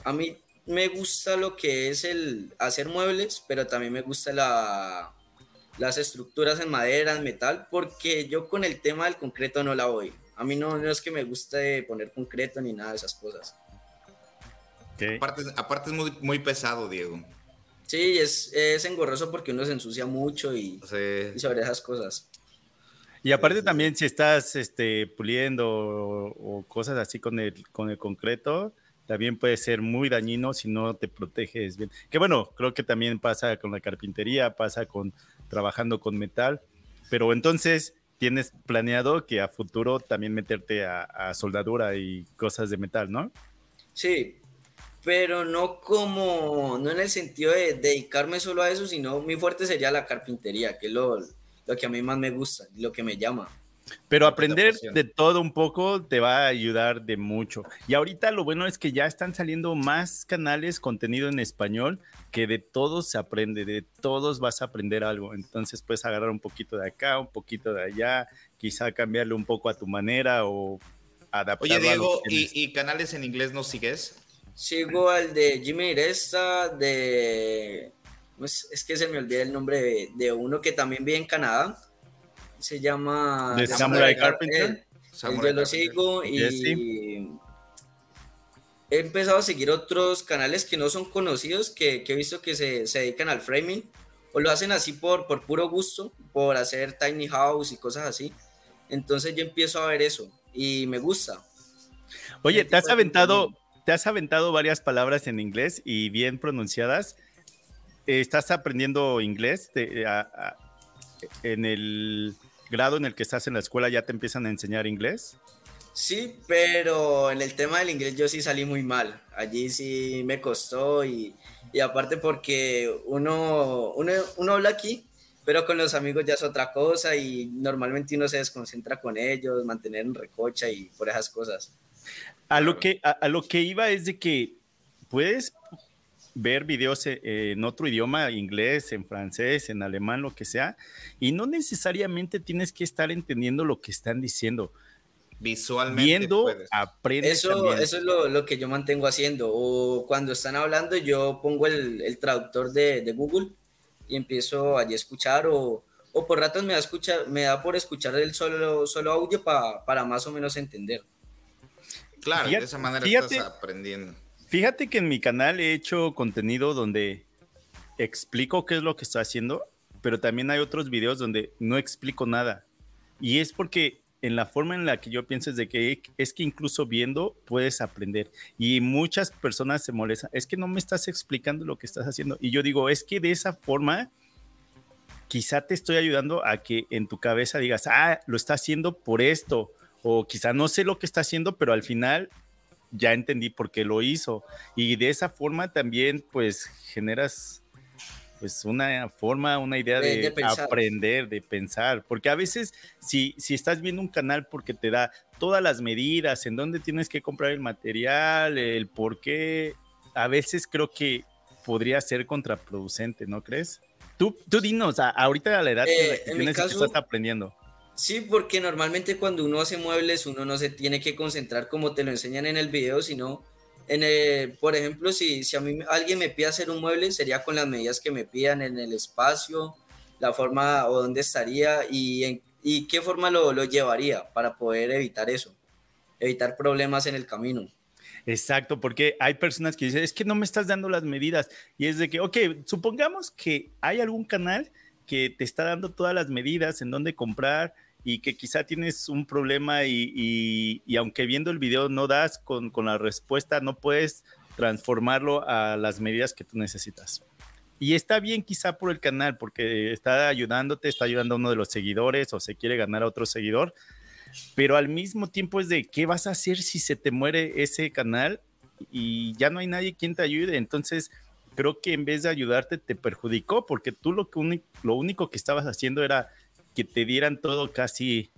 Speaker 3: A mí me gusta lo que es el hacer muebles, pero también me gusta la, las estructuras en madera, en metal, porque yo con el tema del concreto no la voy. A mí no, no es que me guste poner concreto ni nada de esas cosas.
Speaker 1: Aparte, aparte, es muy, muy pesado, Diego.
Speaker 3: Sí, es, es engorroso porque uno se ensucia mucho y, y sobre esas cosas.
Speaker 2: Y aparte también si estás este, puliendo o, cosas así con el, con el concreto, también puede ser muy dañino si no te proteges bien. Que bueno, creo que también pasa con la carpintería, pasa con trabajando con metal, pero entonces tienes planeado que a futuro también meterte a, soldadura y cosas de metal, ¿no?
Speaker 3: Sí, pero no como, no en el sentido de dedicarme solo a eso, sino mi fuerte sería la carpintería, que lo, lo que a mí más me gusta, lo que me llama.
Speaker 2: Pero aprender de todo un poco te va a ayudar de mucho. Y ahorita lo bueno es que ya están saliendo más canales, contenido en español, que de todos se aprende, de todos vas a aprender algo. Entonces puedes agarrar un poquito de acá, un poquito de allá, quizá cambiarle un poco a tu manera o adaptarlo.
Speaker 1: Oye, Diego, ¿y, canales en inglés no sigues?
Speaker 3: Sigo al de Jimmy Iresta, de pues, es que se me olvida el nombre de, uno que también vive en Canadá. Se llama...
Speaker 2: ¿De Samurai, Carpenter?
Speaker 3: yo lo sigo y... He empezado a seguir otros canales que no son conocidos, que, he visto que se, dedican al framing. o lo hacen así por, por puro gusto, por hacer tiny house y cosas así. Entonces yo empiezo a ver eso y me gusta.
Speaker 2: Oye, ¿te has aventado, te has aventado varias palabras en inglés y bien pronunciadas? ¿Estás aprendiendo inglés? en el grado en el que estás en la escuela ya te empiezan a enseñar inglés?
Speaker 3: Sí, pero en el tema del inglés yo sí salí muy mal. Allí sí me costó y, aparte porque uno, uno, habla aquí, pero con los amigos ya es otra cosa y normalmente uno se desconcentra con ellos, mantener en recocha y por esas cosas.
Speaker 2: A lo que, a lo que iba es de que puedes ver videos eh, en otro idioma, inglés, en francés, en alemán, lo que sea, y no necesariamente tienes que estar entendiendo lo que están diciendo.
Speaker 1: Visualmente.
Speaker 2: Viendo, aprende.
Speaker 3: Eso, eso es lo, que yo mantengo haciendo. O cuando están hablando, yo pongo el, traductor de, Google y empiezo allí a escuchar, o, por ratos me da, escuchar, me da por escuchar el solo, solo audio para más o menos entender.
Speaker 1: Claro, de esa manera estás aprendiendo
Speaker 2: Fíjate que en mi canal he hecho contenido donde explico qué es lo que estoy haciendo, pero también hay otros videos donde no explico nada. Y es porque en la forma en la que yo pienso es de que es que incluso viendo puedes aprender. Y muchas personas se molestan, es que no me estás explicando lo que estás haciendo. Y yo digo, es que de esa forma quizá te estoy ayudando a que en tu cabeza digas, ah, lo está haciendo por esto. O quizá no sé lo que está haciendo, pero al final ya entendí por qué lo hizo. Y de esa forma también, pues, generas pues una forma, una idea de, aprender, de pensar, porque a veces si, si estás viendo un canal porque te da todas las medidas, en dónde tienes que comprar el material, el por qué, a veces creo que podría ser contraproducente, ¿no crees? Tú, tú dinos, ahorita a la edad que eh, tienes que estás aprendiendo.
Speaker 3: Sí, porque normalmente cuando uno hace muebles, uno no se tiene que concentrar como te lo enseñan en el video, sino en el, por ejemplo, si, si a mí alguien me pide hacer un mueble, sería con las medidas que me pidan en el espacio, la forma o dónde estaría y, y qué forma lo, lo llevaría para poder evitar eso, evitar problemas en el camino.
Speaker 2: Exacto, porque hay personas que dicen, es que no me estás dando las medidas. Y es de que, ok, supongamos que hay algún canal que te está dando todas las medidas en dónde comprar, y que quizá tienes un problema y, aunque viendo el video no das con, la respuesta, no puedes transformarlo a las medidas que tú necesitas. Y está bien quizá por el canal, porque está ayudándote, está ayudando a uno de los seguidores o se quiere ganar a otro seguidor, pero al mismo tiempo es de qué vas a hacer si se te muere ese canal y ya no hay nadie quien te ayude. Entonces, creo que en vez de ayudarte te perjudicó porque tú lo, que lo único que estabas haciendo era que te dieran todo casi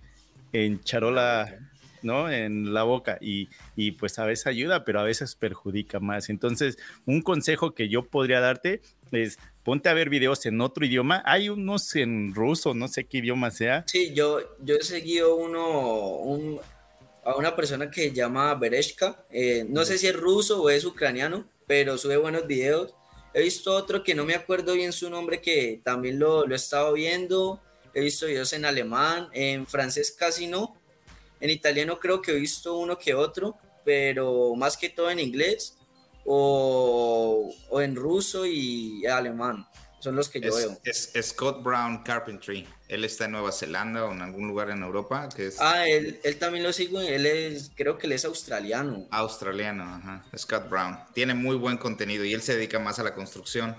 Speaker 2: en charola, ¿no? En la boca y, y, pues a veces ayuda, pero a veces perjudica más. Entonces, un consejo que yo podría darte es ponte a ver videos en otro idioma. Hay unos en ruso, no sé qué idioma sea.
Speaker 3: Sí, yo, yo he seguido uno, a una persona que se llama Bereshka. Eh, no sé si es ruso o es ucraniano, pero sube buenos videos. He visto otro que no me acuerdo bien su nombre, que también lo, lo he estado viendo he visto videos en alemán, en francés casi no, en italiano creo que he visto uno que otro, pero más que todo en inglés o, en ruso y alemán. Son los que yo veo.
Speaker 1: Es Scott Brown Carpentry. Él está en Nueva Zelanda o en algún lugar en Europa. Que es...
Speaker 3: Ah, él, él también lo sigo. Él es, creo que él es australiano.
Speaker 1: Australiano, ajá. Scott Brown. Tiene muy buen contenido y él se dedica más a la construcción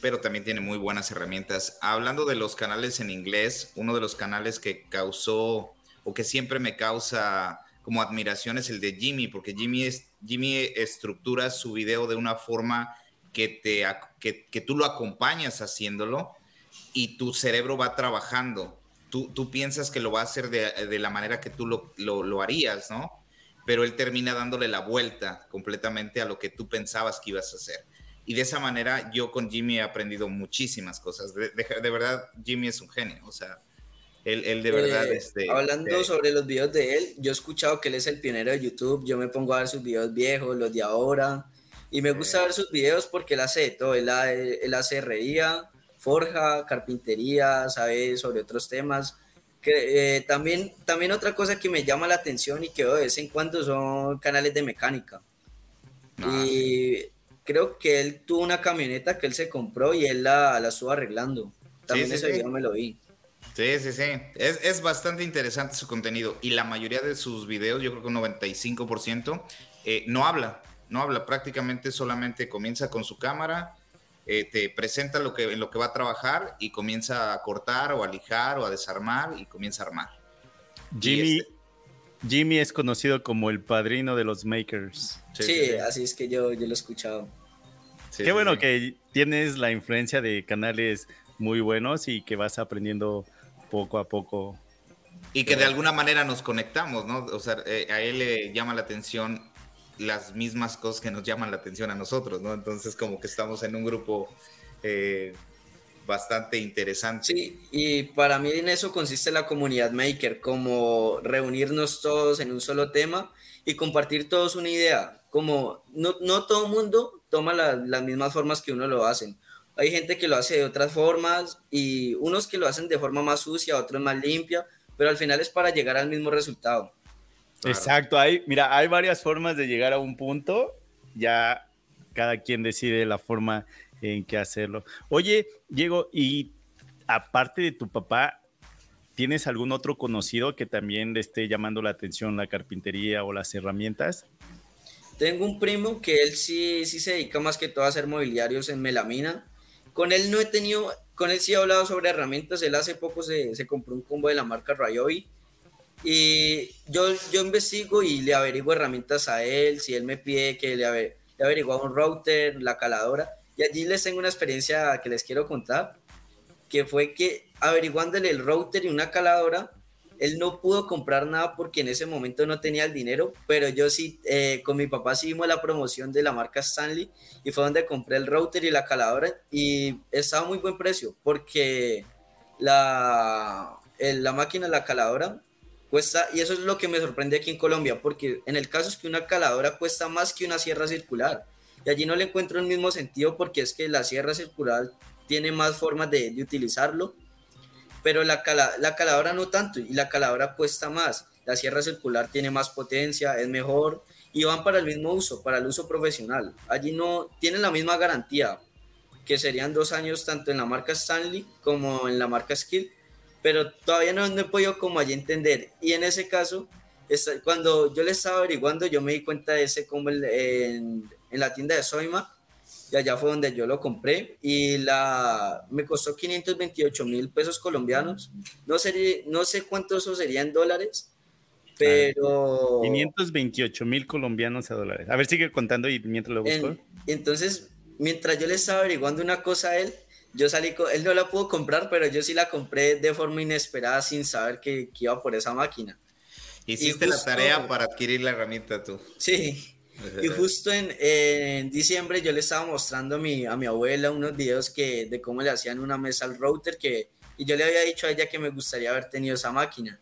Speaker 1: pero también tiene muy buenas herramientas. Hablando de los canales en inglés, uno de los canales que causó o que siempre me causa como admiración es el de Jimmy, porque Jimmy, Jimmy estructura su video de una forma que, te, que, tú lo acompañas haciéndolo y tu cerebro va trabajando. Tú, tú piensas que lo va a hacer de, la manera que tú lo, lo harías, ¿no? Pero él termina dándole la vuelta completamente a lo que tú pensabas que ibas a hacer y de esa manera yo con Jimmy he aprendido muchísimas cosas. De, verdad, Jimmy es un genio. O sea, él, él de verdad...
Speaker 3: Eh,
Speaker 1: este,
Speaker 3: hablando sobre los videos de él, yo he escuchado que él es el pionero de YouTube. Yo me pongo a ver sus videos viejos, los de ahora. Y me gusta ver sus videos porque él hace todo. Él, él hace herrería, forja, carpintería, sabe sobre otros temas. Que, eh, también, también otra cosa que me llama la atención y que veo de vez en cuando son canales de mecánica. Ah, y creo que él tuvo una camioneta que él se compró y él la, la estuvo arreglando. También ese video me lo vi.
Speaker 1: Sí, sí, sí. Es, es, bastante interesante su contenido y la mayoría de sus videos, yo creo que un 95%, eh, no habla, no habla, prácticamente solamente comienza con su cámara, eh, te presenta lo que, en lo que va a trabajar y comienza a cortar o a lijar o a desarmar y comienza a armar.
Speaker 2: Jimmy, este Jimmy es conocido como el padrino de los makers.
Speaker 3: Sí, así es que yo, yo lo he escuchado.
Speaker 2: Qué bueno que tienes la influencia de canales muy buenos y que vas aprendiendo poco a poco.
Speaker 1: Y que de alguna manera nos conectamos, ¿no? O sea, eh, a él le llama la atención las mismas cosas que nos llaman la atención a nosotros, ¿no? Entonces como que estamos en un grupo eh, bastante interesante.
Speaker 3: Sí, y para mí en eso consiste la comunidad maker, como reunirnos todos en un solo tema y compartir todos una idea, como no, no todo el mundo toma las mismas formas que uno lo hacen. Hay gente que lo hace de otras formas y unos que lo hacen de forma más sucia, otros más limpia, pero al final es para llegar al mismo resultado.
Speaker 2: Exacto, hay, mira, hay varias formas de llegar a un punto, ya cada quien decide la forma en que hacerlo. Oye, Diego, y aparte de tu papá, ¿tienes algún otro conocido que también le esté llamando la atención la carpintería o las herramientas?
Speaker 3: Tengo un primo que él sí, sí se dedica más que todo a hacer mobiliarios en melamina. Con él no he tenido, con él sí he hablado sobre herramientas. Él hace poco se, se compró un combo de la marca Ryobi y yo, yo investigo y le averiguo herramientas a él, si él me pide que le, averiguo un router, la caladora. Y allí les tengo una experiencia que les quiero contar, que fue que averiguándole el router y una caladora, él no pudo comprar nada porque en ese momento no tenía el dinero, pero yo sí, eh, con mi papá sí la promoción de la marca Stanley y fue donde compré el router y la caladora y estaba muy buen precio porque la, la máquina, la caladora, Cuesta, y eso es lo que me sorprende aquí en Colombia, porque en el caso es que una caladora cuesta más que una sierra circular. Y allí no le encuentro el mismo sentido porque es que la sierra circular tiene más formas de, utilizarlo, pero la, la caladora no tanto, y la caladora cuesta más. La sierra circular tiene más potencia, es mejor, y van para el mismo uso, para el uso profesional. Allí no tienen la misma garantía, que serían dos años tanto en la marca Stanley como en la marca Skill, pero todavía no, no he podido como allí entender. Y en ese caso, cuando yo le estaba averiguando, yo me di cuenta de ese como en, en, la tienda de Soima, y allá fue donde yo lo compré, y la, me costó 528 mil pesos colombianos. No, sé, no sé cuánto eso sería en dólares, pero...
Speaker 2: 528 mil colombianos a dólares. A ver, sigue contando y mientras lo busco.
Speaker 3: entonces, mientras yo le estaba averiguando una cosa a él, yo salí, con, él no la pudo comprar, pero yo sí la compré de forma inesperada sin saber que, iba por esa máquina.
Speaker 1: Hiciste la tarea para adquirir la herramienta tú.
Speaker 3: Sí. Y justo en, en, diciembre yo le estaba mostrando a mi, a mi abuela unos videos que, de cómo le hacían una mesa al router que, y yo le había dicho a ella que me gustaría haber tenido esa máquina.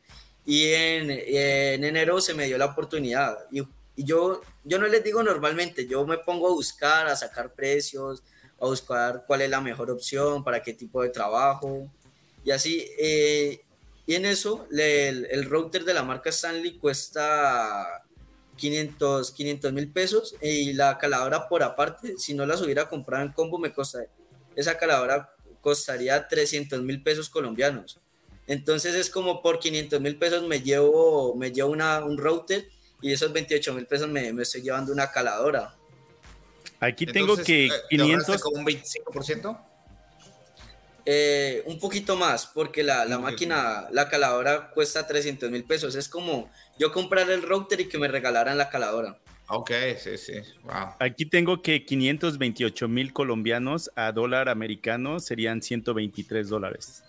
Speaker 3: Y en, en enero se me dio la oportunidad. Y, y, yo, yo no les digo normalmente, yo me pongo a buscar, a sacar precios, a buscar cuál es la mejor opción, para qué tipo de trabajo. Y así, eh, y en eso, el, router de la marca Stanley cuesta 500 mil pesos y la caladora por aparte, si no las hubiera comprado en combo, me costa, esa caladora costaría 300 mil pesos colombianos. Entonces es como por 500 mil pesos me llevo, me llevo una, un router y esos 28 mil pesos me, me estoy llevando una caladora.
Speaker 2: Aquí tengo que 500.
Speaker 1: como un 25%?
Speaker 3: Eh, un poquito más, porque la, la máquina, la caladora cuesta 300 mil pesos. Es como yo comprar el router y que me regalaran la caladora.
Speaker 1: Ok, sí, sí. Wow.
Speaker 2: Aquí tengo que 528 mil colombianos a dólar americano serían 123 dólares.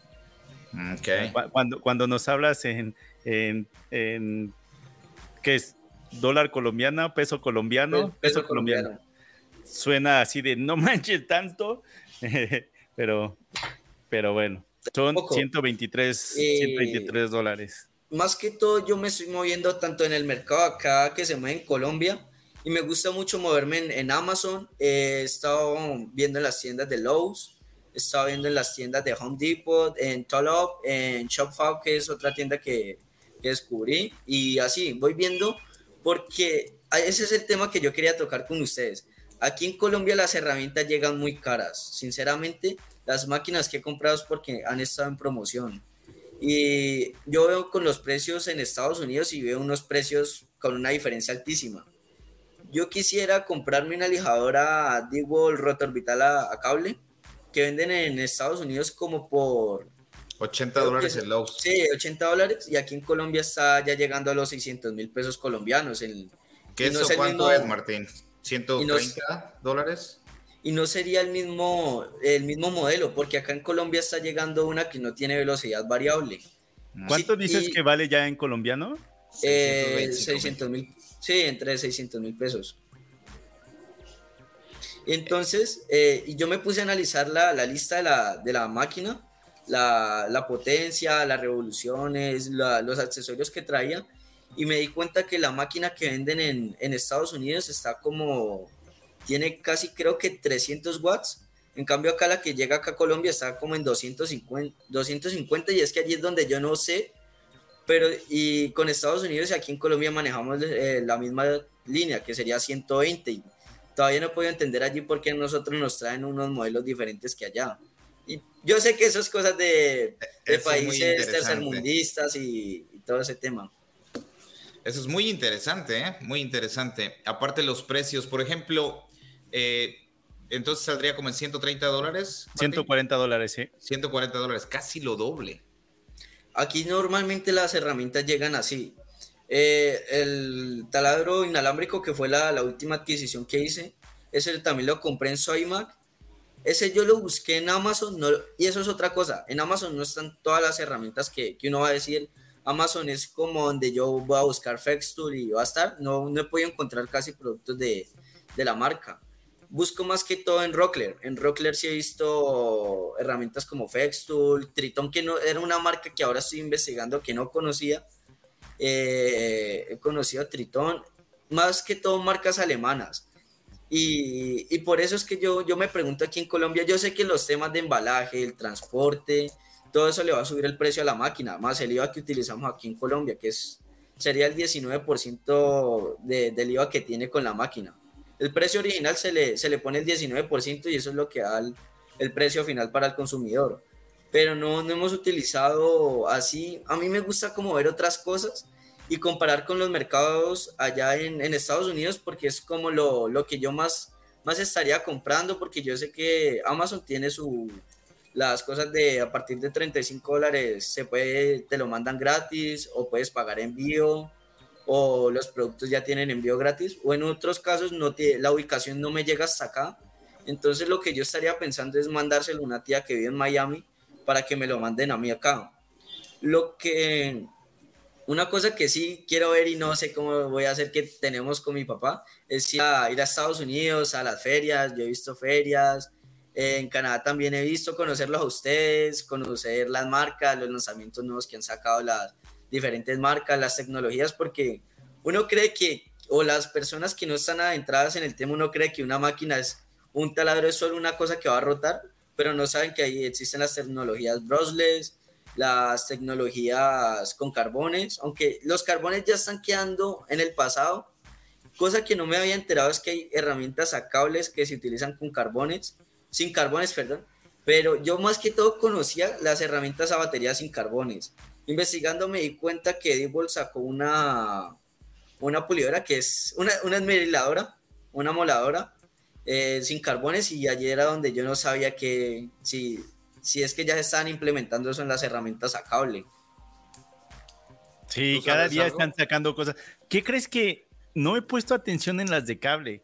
Speaker 1: Okay.
Speaker 2: Cuando, cuando nos hablas en, en, en ¿qué es? ¿Dólar colombiano? ¿Peso colombiano?
Speaker 3: Peso, colombiano
Speaker 2: suena así de no manches tanto, pero, pero bueno, son 123, 123 dólares.
Speaker 3: Más que todo, yo me estoy moviendo tanto en el mercado acá que se mueve en Colombia y me gusta mucho moverme en, Amazon. he estado viendo en las tiendas de Lowe's, he estado viendo en las tiendas de Home Depot, en Tolop, en Shopify, que es otra tienda que, que descubrí. Y así voy viendo porque ese es el tema que yo quería tocar con ustedes aquí en Colombia las herramientas llegan muy caras. Sinceramente, las máquinas que he comprado es porque han estado en promoción. Y yo veo con los precios en Estados Unidos y veo unos precios con una diferencia altísima. Yo quisiera comprarme una lijadora Digwall rotorbital a, a cable que venden en Estados Unidos como por
Speaker 1: 80 dólares en Lowe's.
Speaker 3: Sí, 80 dólares y aquí en Colombia está ya llegando a los 600 mil pesos colombianos. El,
Speaker 1: ¿Qué eso cuánto es, Martín? ¿130 dólares?
Speaker 3: Y no sería el mismo, el mismo modelo, porque acá en Colombia está llegando una que no tiene velocidad variable.
Speaker 2: ¿Cuánto dices que vale ya en colombiano?
Speaker 3: 600 eh, mil. Sí, entre 600 mil pesos. Entonces, eh, y yo me puse a analizar la, la lista de la, de la máquina, la, la, potencia, las revoluciones, los accesorios que traía, y me di cuenta que la máquina que venden en, en, Estados Unidos está como, tiene casi creo que 300 watts, en cambio acá la que llega acá a Colombia está como en 250, 250 y es que allí es donde yo no sé, pero y con Estados Unidos y aquí en Colombia manejamos eh, la misma línea que sería 120 y todavía no puedo entender allí por qué nosotros nos traen unos modelos diferentes que allá. Y yo sé que eso es cosas de, de países tercermundistas y, y, todo ese tema.
Speaker 1: Eso es muy interesante, ¿eh? muy interesante. Aparte los precios, por ejemplo, eh, entonces saldría como en 130 dólares.
Speaker 2: 140 dólares, sí.
Speaker 1: 140 dólares, casi lo doble.
Speaker 3: Aquí normalmente las herramientas llegan así. Eh, el taladro inalámbrico, que fue la, la, última adquisición que hice, ese también lo compré en Soymac. Ese yo lo busqué en Amazon, no, y eso es otra cosa. En Amazon no están todas las herramientas que, que uno va a decir. Amazon es como donde yo voy a buscar Fextool y va a estar. No, no he podido encontrar casi productos de, de la marca. Busco más que todo en Rockler. En Rockler sí he visto herramientas como Fextool, Triton, que no, era una marca que ahora estoy investigando que no conocía eh, he conocido a Tritón, más que todo marcas alemanas. Y, y, por eso es que yo, yo me pregunto aquí en Colombia, yo sé que los temas de embalaje, el transporte, todo eso le va a subir el precio a la máquina, más el IVA que utilizamos aquí en Colombia, que es, sería el 19% de, del IVA que tiene con la máquina. El precio original se le, se le pone el 19% y eso es lo que da el, el precio final para el consumidor pero no, no hemos utilizado así. A mí me gusta como ver otras cosas y comparar con los mercados allá en, en Estados Unidos porque es como lo, lo, que yo más, más estaría comprando porque yo sé que Amazon tiene su, las cosas de a partir de 35 dólares se puede, te lo mandan gratis o puedes pagar envío o los productos ya tienen envío gratis o en otros casos no te, la ubicación no me llega hasta acá. Entonces lo que yo estaría pensando es mandárselo a una tía que vive en Miami para que me lo manden a mí acá. Lo que, una cosa que sí quiero ver y no sé cómo voy a hacer que tenemos con mi papá es ir a, ir a Estados Unidos, a las ferias, yo he visto ferias, en Canadá también he visto conocerlos a ustedes, conocer las marcas, los lanzamientos nuevos que han sacado las diferentes marcas, las tecnologías, porque uno cree que, o las personas que no están adentradas en el tema, uno cree que una máquina es un taladro, es solo una cosa que va a rotar, pero no saben que ahí existen las tecnologías brushless, las tecnologías con carbones, aunque los carbones ya están quedando en el pasado. Cosa que no me había enterado es que hay herramientas a cables que se utilizan con carbones, sin carbones, perdón, pero yo más que todo conocía las herramientas a batería sin carbones. Investigando me di cuenta que Diebold sacó una, una pulidora que es una, una esmeriladora, una moladora, eh, sin carbones y ayer era donde yo no sabía que si, si es que ya se están implementando eso en las herramientas a cable.
Speaker 2: Sí, cada día están sacando cosas. ¿Qué crees que no he puesto atención en las de cable?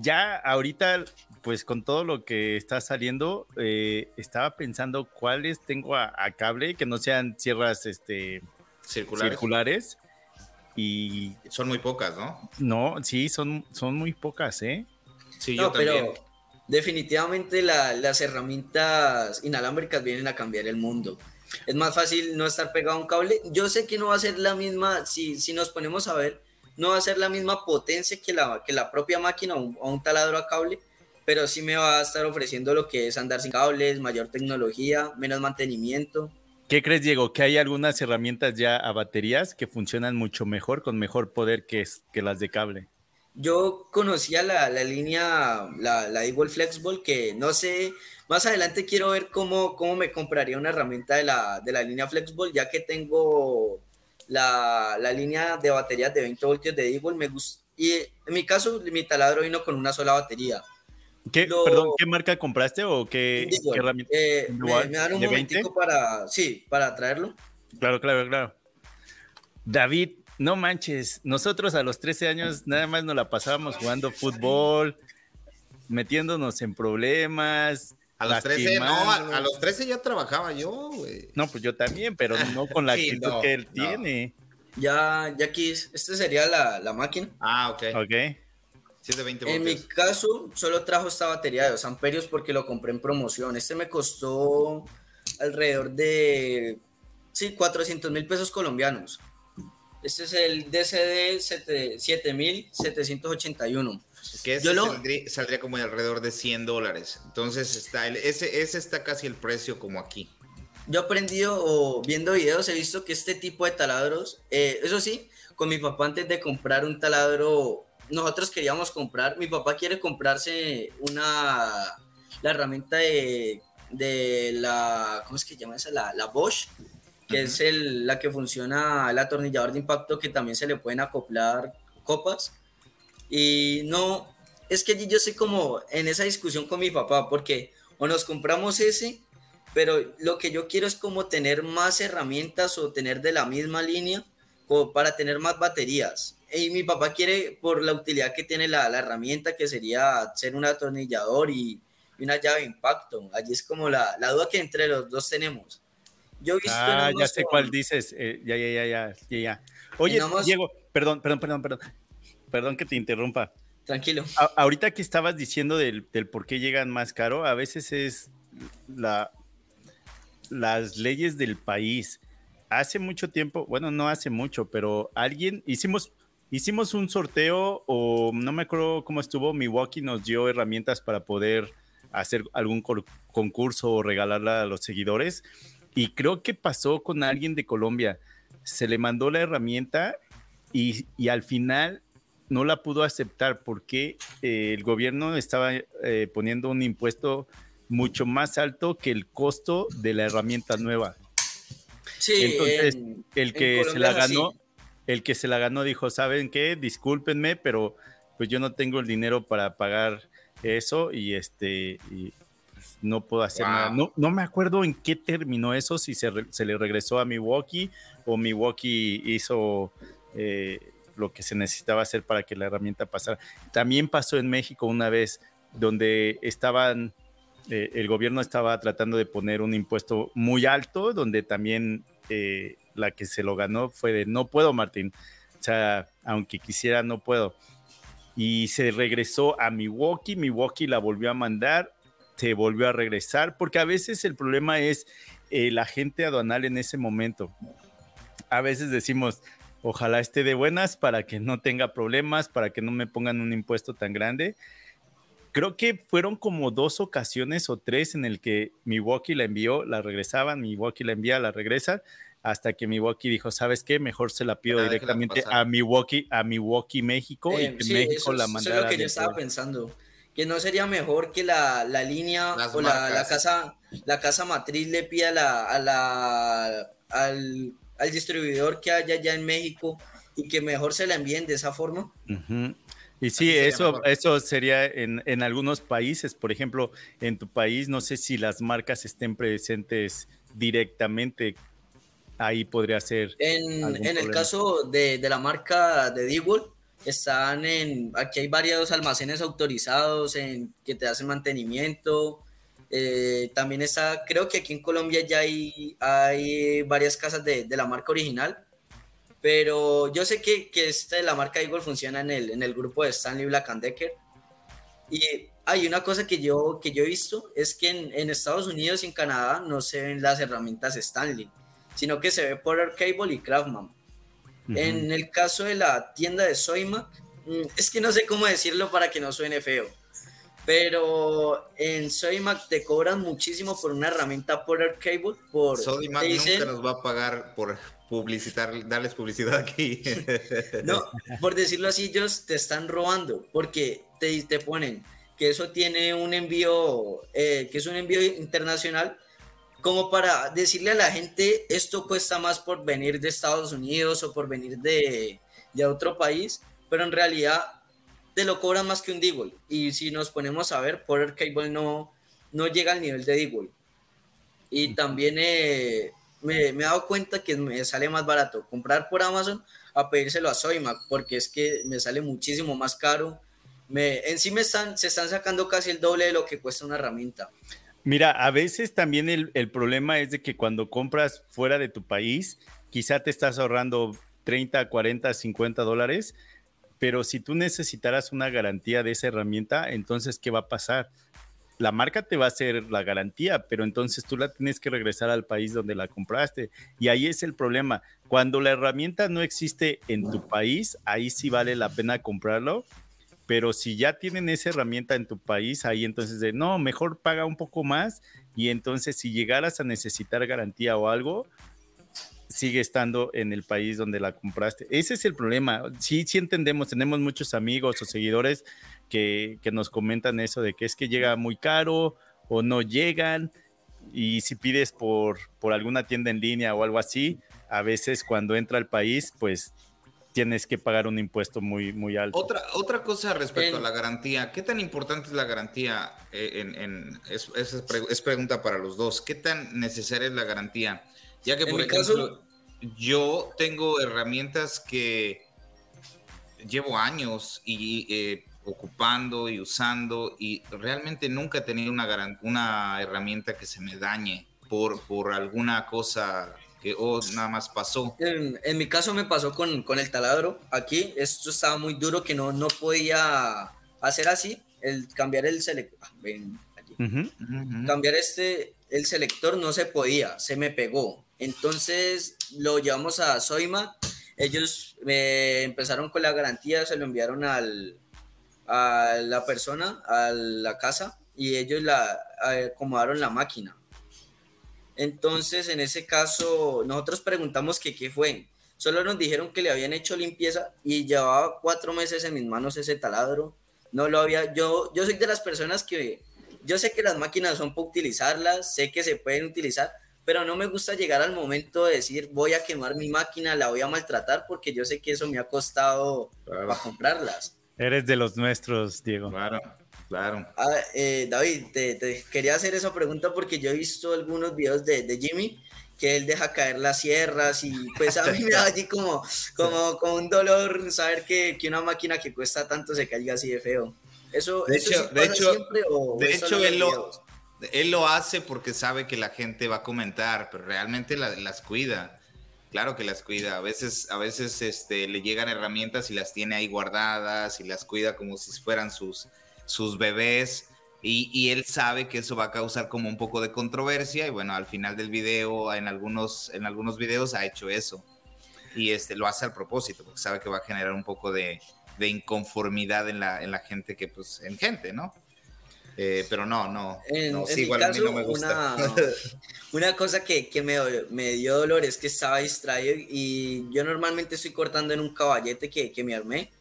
Speaker 2: Ya ahorita, pues con todo lo que está saliendo, eh, estaba pensando cuáles tengo a, cable que no sean sierras este, circulares. circulares. Y
Speaker 1: son muy pocas, ¿no?
Speaker 2: No, sí, son, son muy pocas, ¿eh?
Speaker 3: Sí, yo también. pero definitivamente las herramientas inalámbricas vienen a cambiar el mundo. Es más fácil no estar pegado a un cable. Yo sé que no va a ser la misma, si, si nos ponemos a ver, no va a ser la misma potencia que la, que la propia máquina o un, un taladro a cable, pero sí me va a estar ofreciendo lo que es andar sin cables, mayor tecnología, menos mantenimiento.
Speaker 2: ¿Qué crees, Diego? Que hay algunas herramientas ya a baterías que funcionan mucho mejor, con mejor poder que, que las de cable
Speaker 3: yo conocía la, la línea, la, la Eagle Flexball, que no sé, más adelante quiero ver cómo, cómo me compraría una herramienta de la, de la línea Flexball, ya que tengo la, la línea de baterías de 20 voltios de Eagle. Me gusta, y en mi caso, mi taladro vino con una sola batería.
Speaker 2: ¿Qué, perdón, ¿qué marca compraste o qué,
Speaker 3: herramienta? Eh, me, dan un momentico para, sí, para traerlo.
Speaker 2: Claro, claro, claro. David, no manches, nosotros a los 13 años nada más nos la pasábamos jugando fútbol, metiéndonos en problemas.
Speaker 1: A los 13, no, a, los 13 ya trabajaba yo, güey.
Speaker 2: No, pues yo también, pero no con la actitud que él tiene.
Speaker 3: Ya, ya aquí, esta sería la, la máquina.
Speaker 1: Ah, ok.
Speaker 2: Ok.
Speaker 1: 720
Speaker 3: en mi caso, solo trajo esta batería de 2 amperios porque lo compré en promoción. Este me costó alrededor de, sí, 400 mil pesos colombianos. Este es el DCD 7781.
Speaker 1: Que ese lo... saldría, como de alrededor de 100 dólares. Entonces, está el, ese, ese está casi el precio como aquí.
Speaker 3: Yo he aprendido o viendo videos, he visto que este tipo de taladros, eh, eso sí, con mi papá antes de comprar un taladro, nosotros queríamos comprar, mi papá quiere comprarse una, la herramienta de, de la, ¿cómo es que llama esa? La, la Bosch que es el, la que funciona el atornillador de impacto que también se le pueden acoplar copas. Y no, es que yo estoy como en esa discusión con mi papá, porque o nos compramos ese, pero lo que yo quiero es como tener más herramientas o tener de la misma línea o para tener más baterías. Y mi papá quiere, por la utilidad que tiene la, la herramienta, que sería ser un atornillador y, y, una llave de impacto. Allí es como la, la duda que entre los dos tenemos.
Speaker 2: Yo he visto ah, ya sé cuál dices. Eh, ya, ya, ya, ya, ya. Oye, Diego, perdón, perdón, perdón, perdón. Perdón que te interrumpa.
Speaker 3: Tranquilo.
Speaker 2: ahorita que estabas diciendo del, del, por qué llegan más caro, a veces es la, las leyes del país. Hace mucho tiempo, bueno, no hace mucho, pero alguien, hicimos, hicimos un sorteo o no me acuerdo cómo estuvo, Milwaukee nos dio herramientas para poder hacer algún concurso o regalarla a los seguidores y creo que pasó con alguien de Colombia. Se le mandó la herramienta y, al final no la pudo aceptar porque eh, el gobierno estaba eh, poniendo un impuesto mucho más alto que el costo de la herramienta nueva.
Speaker 3: Sí,
Speaker 2: entonces el que se la ganó, el que se la ganó dijo, ¿saben qué? Discúlpenme, pero pues yo no tengo el dinero para pagar eso y este no puedo hacer nada. No, no me acuerdo en qué terminó eso, si se, se le regresó a Milwaukee o Milwaukee hizo eh, lo que se necesitaba hacer para que la herramienta pasara. También pasó en México una vez donde estaban, eh, el gobierno estaba tratando de poner un impuesto muy alto, donde también eh, la que se lo ganó fue de no puedo, Martín. O sea, aunque quisiera, no puedo. Y se regresó a Milwaukee, Milwaukee la volvió a mandar se volvió a regresar, porque a veces el problema es eh, agente aduanal en ese momento. A veces decimos, ojalá esté de buenas para que no tenga problemas, para que no me pongan un impuesto tan grande. Creo que fueron como dos ocasiones o tres en el que Milwaukee la envió, la regresaban, Milwaukee la envía, la regresa, hasta que Milwaukee dijo, ¿sabes qué? Mejor se la pido directamente a Milwaukee, a Milwaukee, México, y
Speaker 3: eh, que México la mandara. Eso es lo que yo estaba pensando que no sería mejor que la, la línea o la, la, casa, la casa matriz le pida la, a la, al, al, distribuidor que haya allá en México y que mejor se la envíen de esa forma.
Speaker 2: Y sí, eso, eso sería en, en, algunos países, por ejemplo, en tu país, no sé si las marcas estén presentes directamente, ahí podría ser.
Speaker 3: En, en el caso de, de, la marca de Digwall, están en, aquí hay varios almacenes autorizados en que te hacen mantenimiento. Eh, también está, creo que aquí en Colombia ya hay, hay varias casas de, de la marca original, pero yo sé que, que este, la marca Eagle funciona en el, en el grupo de Stanley Black Decker. Y hay una cosa que yo, que yo he visto, es que en, en Estados Unidos y en Canadá no se ven las herramientas Stanley, sino que se ve por Cable y Craftman. En el caso de la tienda de Soymac, mm, es que no sé cómo decirlo para que no suene feo, pero en Soymac te cobran muchísimo por una herramienta Power Cable. Por,
Speaker 1: Soymac nunca nos va a pagar por, publicitar, darles publicidad aquí.
Speaker 3: no, por decirlo así, ellos te están robando porque te, te ponen que eso tiene un envío, eh, que es un envío internacional, como para decirle a la gente, esto cuesta más por venir de Estados Unidos o por venir de, de otro país, pero en realidad te lo cobran más que un Deagle. Y si nos ponemos a ver, Porter Cable no, no llega al nivel de Deagle. Y también eh, me, me, he dado cuenta que me sale más barato comprar por Amazon a pedírselo a Soymac, porque es que me sale muchísimo más caro. Me, en sí me están, se están sacando casi el doble de lo que cuesta una herramienta.
Speaker 2: Mira, a veces también el, problema es de que cuando compras fuera de tu país, quizá te estás ahorrando 30, 40, 50 dólares, pero si tú necesitaras una garantía de esa herramienta, entonces, ¿qué va a pasar? la marca te va a hacer la garantía, pero entonces tú la tienes que regresar al país donde la compraste. Y ahí es el problema. Cuando la herramienta no existe en tu país, ahí sí vale la pena comprarlo. Pero si ya tienen esa herramienta en tu país, ahí entonces de no, mejor paga un poco más. Y entonces, si llegaras a necesitar garantía o algo, sigue estando en el país donde la compraste. Ese es el problema. Sí, sí entendemos, tenemos muchos amigos o seguidores que, nos comentan eso de que es que llega muy caro o no llegan y si pides por, por alguna tienda en línea o algo así, a veces cuando entra al país, pues tienes que pagar un impuesto muy, muy alto.
Speaker 1: Otra, otra cosa respecto a la garantía, ¿qué tan importante es la garantía? Eh, en, es, es, pregunta para los dos. ¿Qué tan necesaria es la garantía? Ya que, por ejemplo, yo tengo herramientas que llevo años y eh, ocupando y usando y realmente nunca he tenido una, una herramienta que se me dañe por, por alguna cosa que oh, nada más pasó.
Speaker 3: En, en, mi caso me pasó con, con el taladro. Aquí esto estaba muy duro que no, no podía hacer así, el cambiar el selector. Ah, cambiar este, el selector no se podía, se me pegó. Entonces lo llevamos a Soima. Ellos me empezaron con la garantía, se lo enviaron al, a la persona, a la casa, y ellos la acomodaron la máquina. Entonces, en ese caso, nosotros preguntamos que qué fue. Solo nos dijeron que le habían hecho limpieza y llevaba cuatro meses en mis manos ese taladro. No lo había, yo, yo soy de las personas que, yo sé que las máquinas son para utilizarlas, sé que se pueden utilizar, pero no me gusta llegar al momento de decir voy a quemar mi máquina, la voy a maltratar, porque yo sé que eso me ha costado para comprarlas.
Speaker 2: Eres de los nuestros, Diego.
Speaker 1: Claro, claro.
Speaker 3: Ah, eh, David, te, quería hacer esa pregunta porque yo he visto algunos videos de, de, Jimmy que él deja caer las sierras y pues a mí me da allí como, como, como un dolor saber que, que, una máquina que cuesta tanto se caiga así de feo. Eso,
Speaker 1: de
Speaker 3: eso
Speaker 1: hecho, de hecho, siempre, o de hecho él lo, él lo hace porque sabe que la gente va a comentar, pero realmente las cuida. Claro que las cuida. A veces, a veces este, le llegan herramientas y las tiene ahí guardadas y las cuida como si fueran sus, sus bebés. Y, y, él sabe que eso va a causar como un poco de controversia. Y bueno, al final del video, en algunos, en algunos videos ha hecho eso. Y este, lo hace al propósito, porque sabe que va a generar un poco de, de inconformidad en la, en la gente que, pues, en gente, ¿no? Eh, pero no, no, no sí, igual a mí no me gusta.
Speaker 3: Una, cosa que, que me, me, dio dolor es que estaba distraído y yo normalmente estoy cortando en un caballete que, que me armé.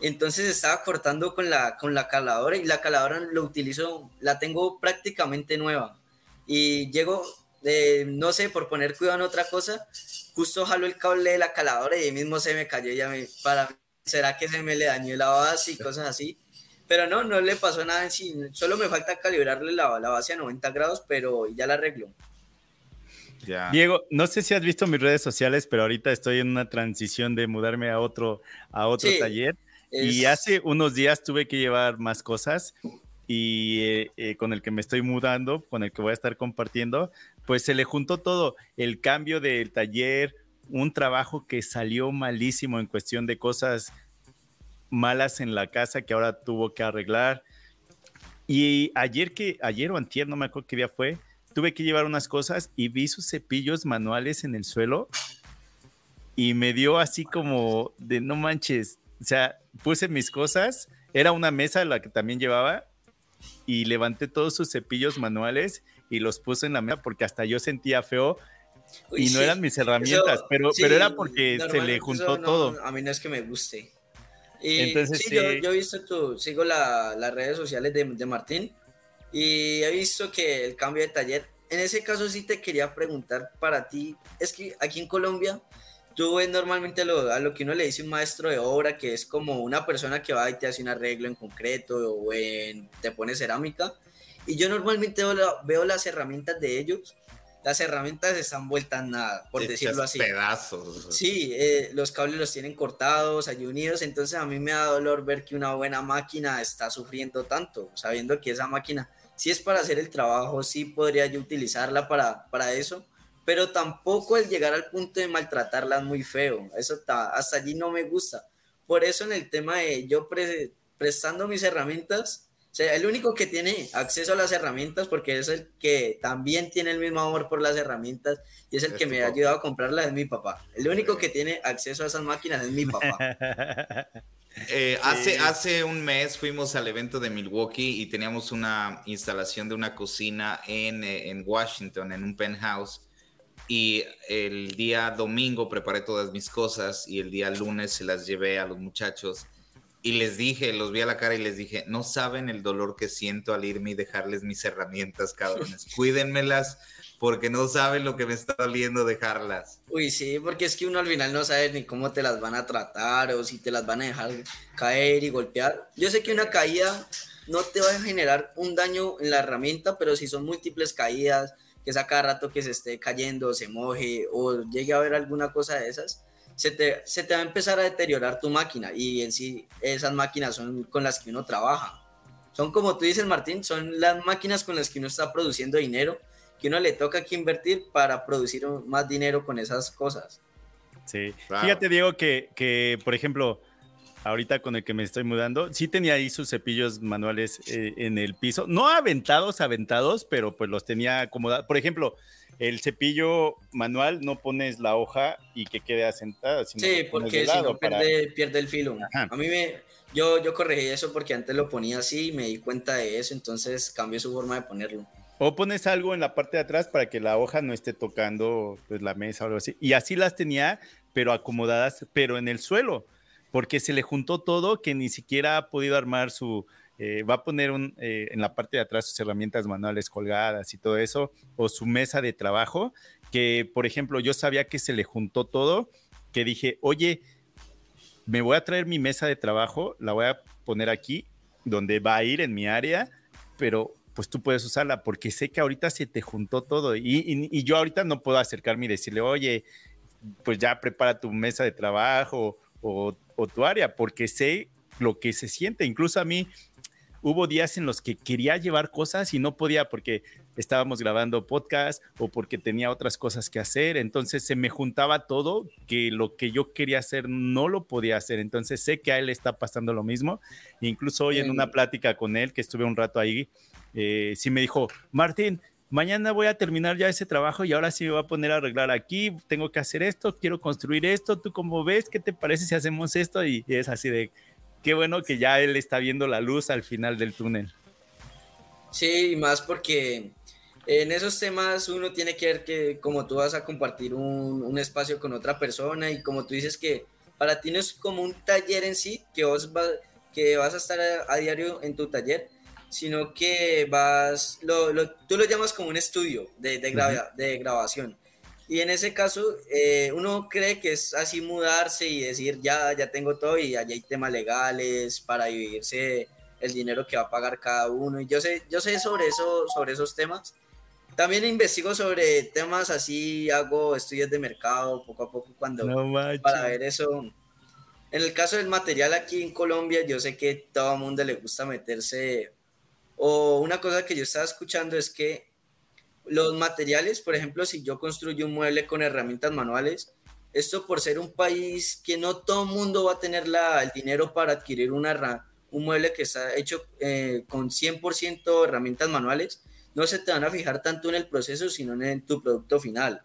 Speaker 3: Entonces estaba cortando con la, con la caladora y la caladora lo utilizo, la tengo prácticamente nueva. Y llego, eh, no sé, por poner cuidado en otra cosa, justo jalo el cable de la caladora y ahí mismo se me cayó. Ya me, para, ¿Será que se me le dañó la base y cosas así? Pero no, no le pasó nada en sí. Solo me falta calibrarle la, la base a 90 grados, pero ya la arreglo.
Speaker 2: Diego, no sé si has visto mis redes sociales, pero ahorita estoy en una transición de mudarme a otro, a otro taller. Y hace unos días tuve que llevar más cosas y eh, eh, con el que me estoy mudando, con el que voy a estar compartiendo, pues se le juntó todo, el cambio del taller, un trabajo que salió malísimo en cuestión de cosas malas en la casa que ahora tuvo que arreglar. Y ayer que, ayer o antier, no me acuerdo qué día fue, tuve que llevar unas cosas y vi sus cepillos manuales en el suelo y me dio así como de no manches, o sea, puse mis cosas, era una mesa la que también llevaba y levanté todos sus cepillos manuales y los puse en la mesa porque hasta yo sentía feo y no eran mis herramientas, pero, pero era porque se le juntó todo.
Speaker 3: A mí no es que me guste. Entonces, sí, Yo, he visto tu, sigo las redes sociales de, de, Martín y he visto que el cambio de taller, en ese caso sí te quería preguntar para ti, es que aquí en Colombia tú ves normalmente lo, a lo que uno le dice un maestro de obra, que es como una persona que va y te hace un arreglo en concreto o en, te pone cerámica, y yo normalmente veo, las herramientas de ellos las herramientas están vueltas nada, por decirlo así.
Speaker 1: pedazos.
Speaker 3: Sí, eh, los cables los tienen cortados, hay unidos, entonces a mí me da dolor ver que una buena máquina está sufriendo tanto, sabiendo que esa máquina, si es para hacer el trabajo, sí podría yo utilizarla para, para eso, pero tampoco el llegar al punto de maltratarla es muy feo, eso está, hasta allí no me gusta. Por eso en el tema de yo prestando mis herramientas, o sea, el único que tiene acceso a las herramientas, porque es el que también tiene el mismo amor por las herramientas y es el que me ha ayudado a comprarlas, es mi papá. El único que tiene acceso a esas máquinas es mi papá.
Speaker 1: Eh, hace, hace un mes fuimos al evento de Milwaukee y teníamos una instalación de una cocina en, eh, en Washington, en un penthouse. Y el día domingo preparé todas mis cosas y el día lunes se las llevé a los muchachos y les dije, los vi a la cara y les dije, no saben el dolor que siento al irme y dejarles mis herramientas, cabrones. Cuídenmelas porque no saben lo que me está doliendo dejarlas.
Speaker 3: Uy, sí, porque es que uno al final no sabe ni cómo te las van a tratar o si te las van a dejar caer y golpear. Yo sé que una caída no te va a generar un daño en la herramienta, pero si son múltiples caídas, que es a cada rato que se esté cayendo, se moje o llegue a haber alguna cosa de esas, se te, se te va a empezar a deteriorar tu máquina y en sí esas máquinas son con las que uno trabaja. Son como tú dices, Martín, son las máquinas con las que uno está produciendo dinero, que uno le toca que invertir para producir más dinero con esas cosas.
Speaker 2: Sí, fíjate Diego que, que, por ejemplo, ahorita con el que me estoy mudando, sí tenía ahí sus cepillos manuales eh, en el piso, no aventados, aventados, pero pues los tenía acomodados. Por ejemplo, el cepillo manual no pones la hoja y que quede asentada.
Speaker 3: Sino sí, porque si no pierde, el filo. A mí me, yo, yo corregí eso porque antes lo ponía así y me di cuenta de eso, entonces cambié su forma de ponerlo.
Speaker 2: O pones algo en la parte de atrás para que la hoja no esté tocando pues, la mesa o algo así. Y así las tenía, pero acomodadas, pero en el suelo, porque se le juntó todo que ni siquiera ha podido armar su, eh, va a poner un, eh, en la parte de atrás sus herramientas manuales colgadas y todo eso, o su mesa de trabajo, que por ejemplo yo sabía que se le juntó todo, que dije, oye, me voy a traer mi mesa de trabajo, la voy a poner aquí, donde va a ir en mi área, pero pues tú puedes usarla porque sé que ahorita se te juntó todo y, yo ahorita no puedo acercarme y decirle, oye, pues ya prepara tu mesa de trabajo o, o tu área, porque sé lo que se siente. Incluso a mí, hubo días en los que quería llevar cosas y no podía porque estábamos grabando podcast o porque tenía otras cosas que hacer. Entonces se me juntaba todo que lo que yo quería hacer no lo podía hacer. Entonces sé que a él está pasando lo mismo. Incluso hoy en una plática con él, que estuve un rato ahí, eh, sí me dijo, Martín, mañana voy a terminar ya ese trabajo y ahora sí me voy a poner a arreglar aquí, tengo que hacer esto, quiero construir esto, tú cómo ves, ¿qué te parece si hacemos esto? Y es así de, qué bueno que ya él está viendo la luz al final del túnel.
Speaker 3: Sí, más porque en esos temas uno tiene que ver que como tú vas a compartir un, espacio con otra persona y como tú dices que para ti no es como un taller en sí, que vos que vas a estar a, diario en tu taller, sino que vas, lo, tú lo llamas como un estudio de, de grabación. Y en ese caso, eh, uno cree que es así mudarse y decir, ya, ya tengo todo y allá hay temas legales para dividirse el dinero que va a pagar cada uno. Y yo sé, yo sé sobre, eso, sobre esos temas. También investigo sobre temas así, hago estudios de mercado poco a poco cuando para ver eso. En el caso del material aquí en Colombia, yo sé que todo el mundo le gusta meterse. O una cosa que yo estaba escuchando es que los materiales, por ejemplo, si yo construyo un mueble con herramientas manuales, esto por ser un país que no todo el mundo va a tener la, el dinero para adquirir un mueble que está hecho eh, con 100% herramientas manuales, no se te van a fijar tanto en el proceso, sino en tu producto final.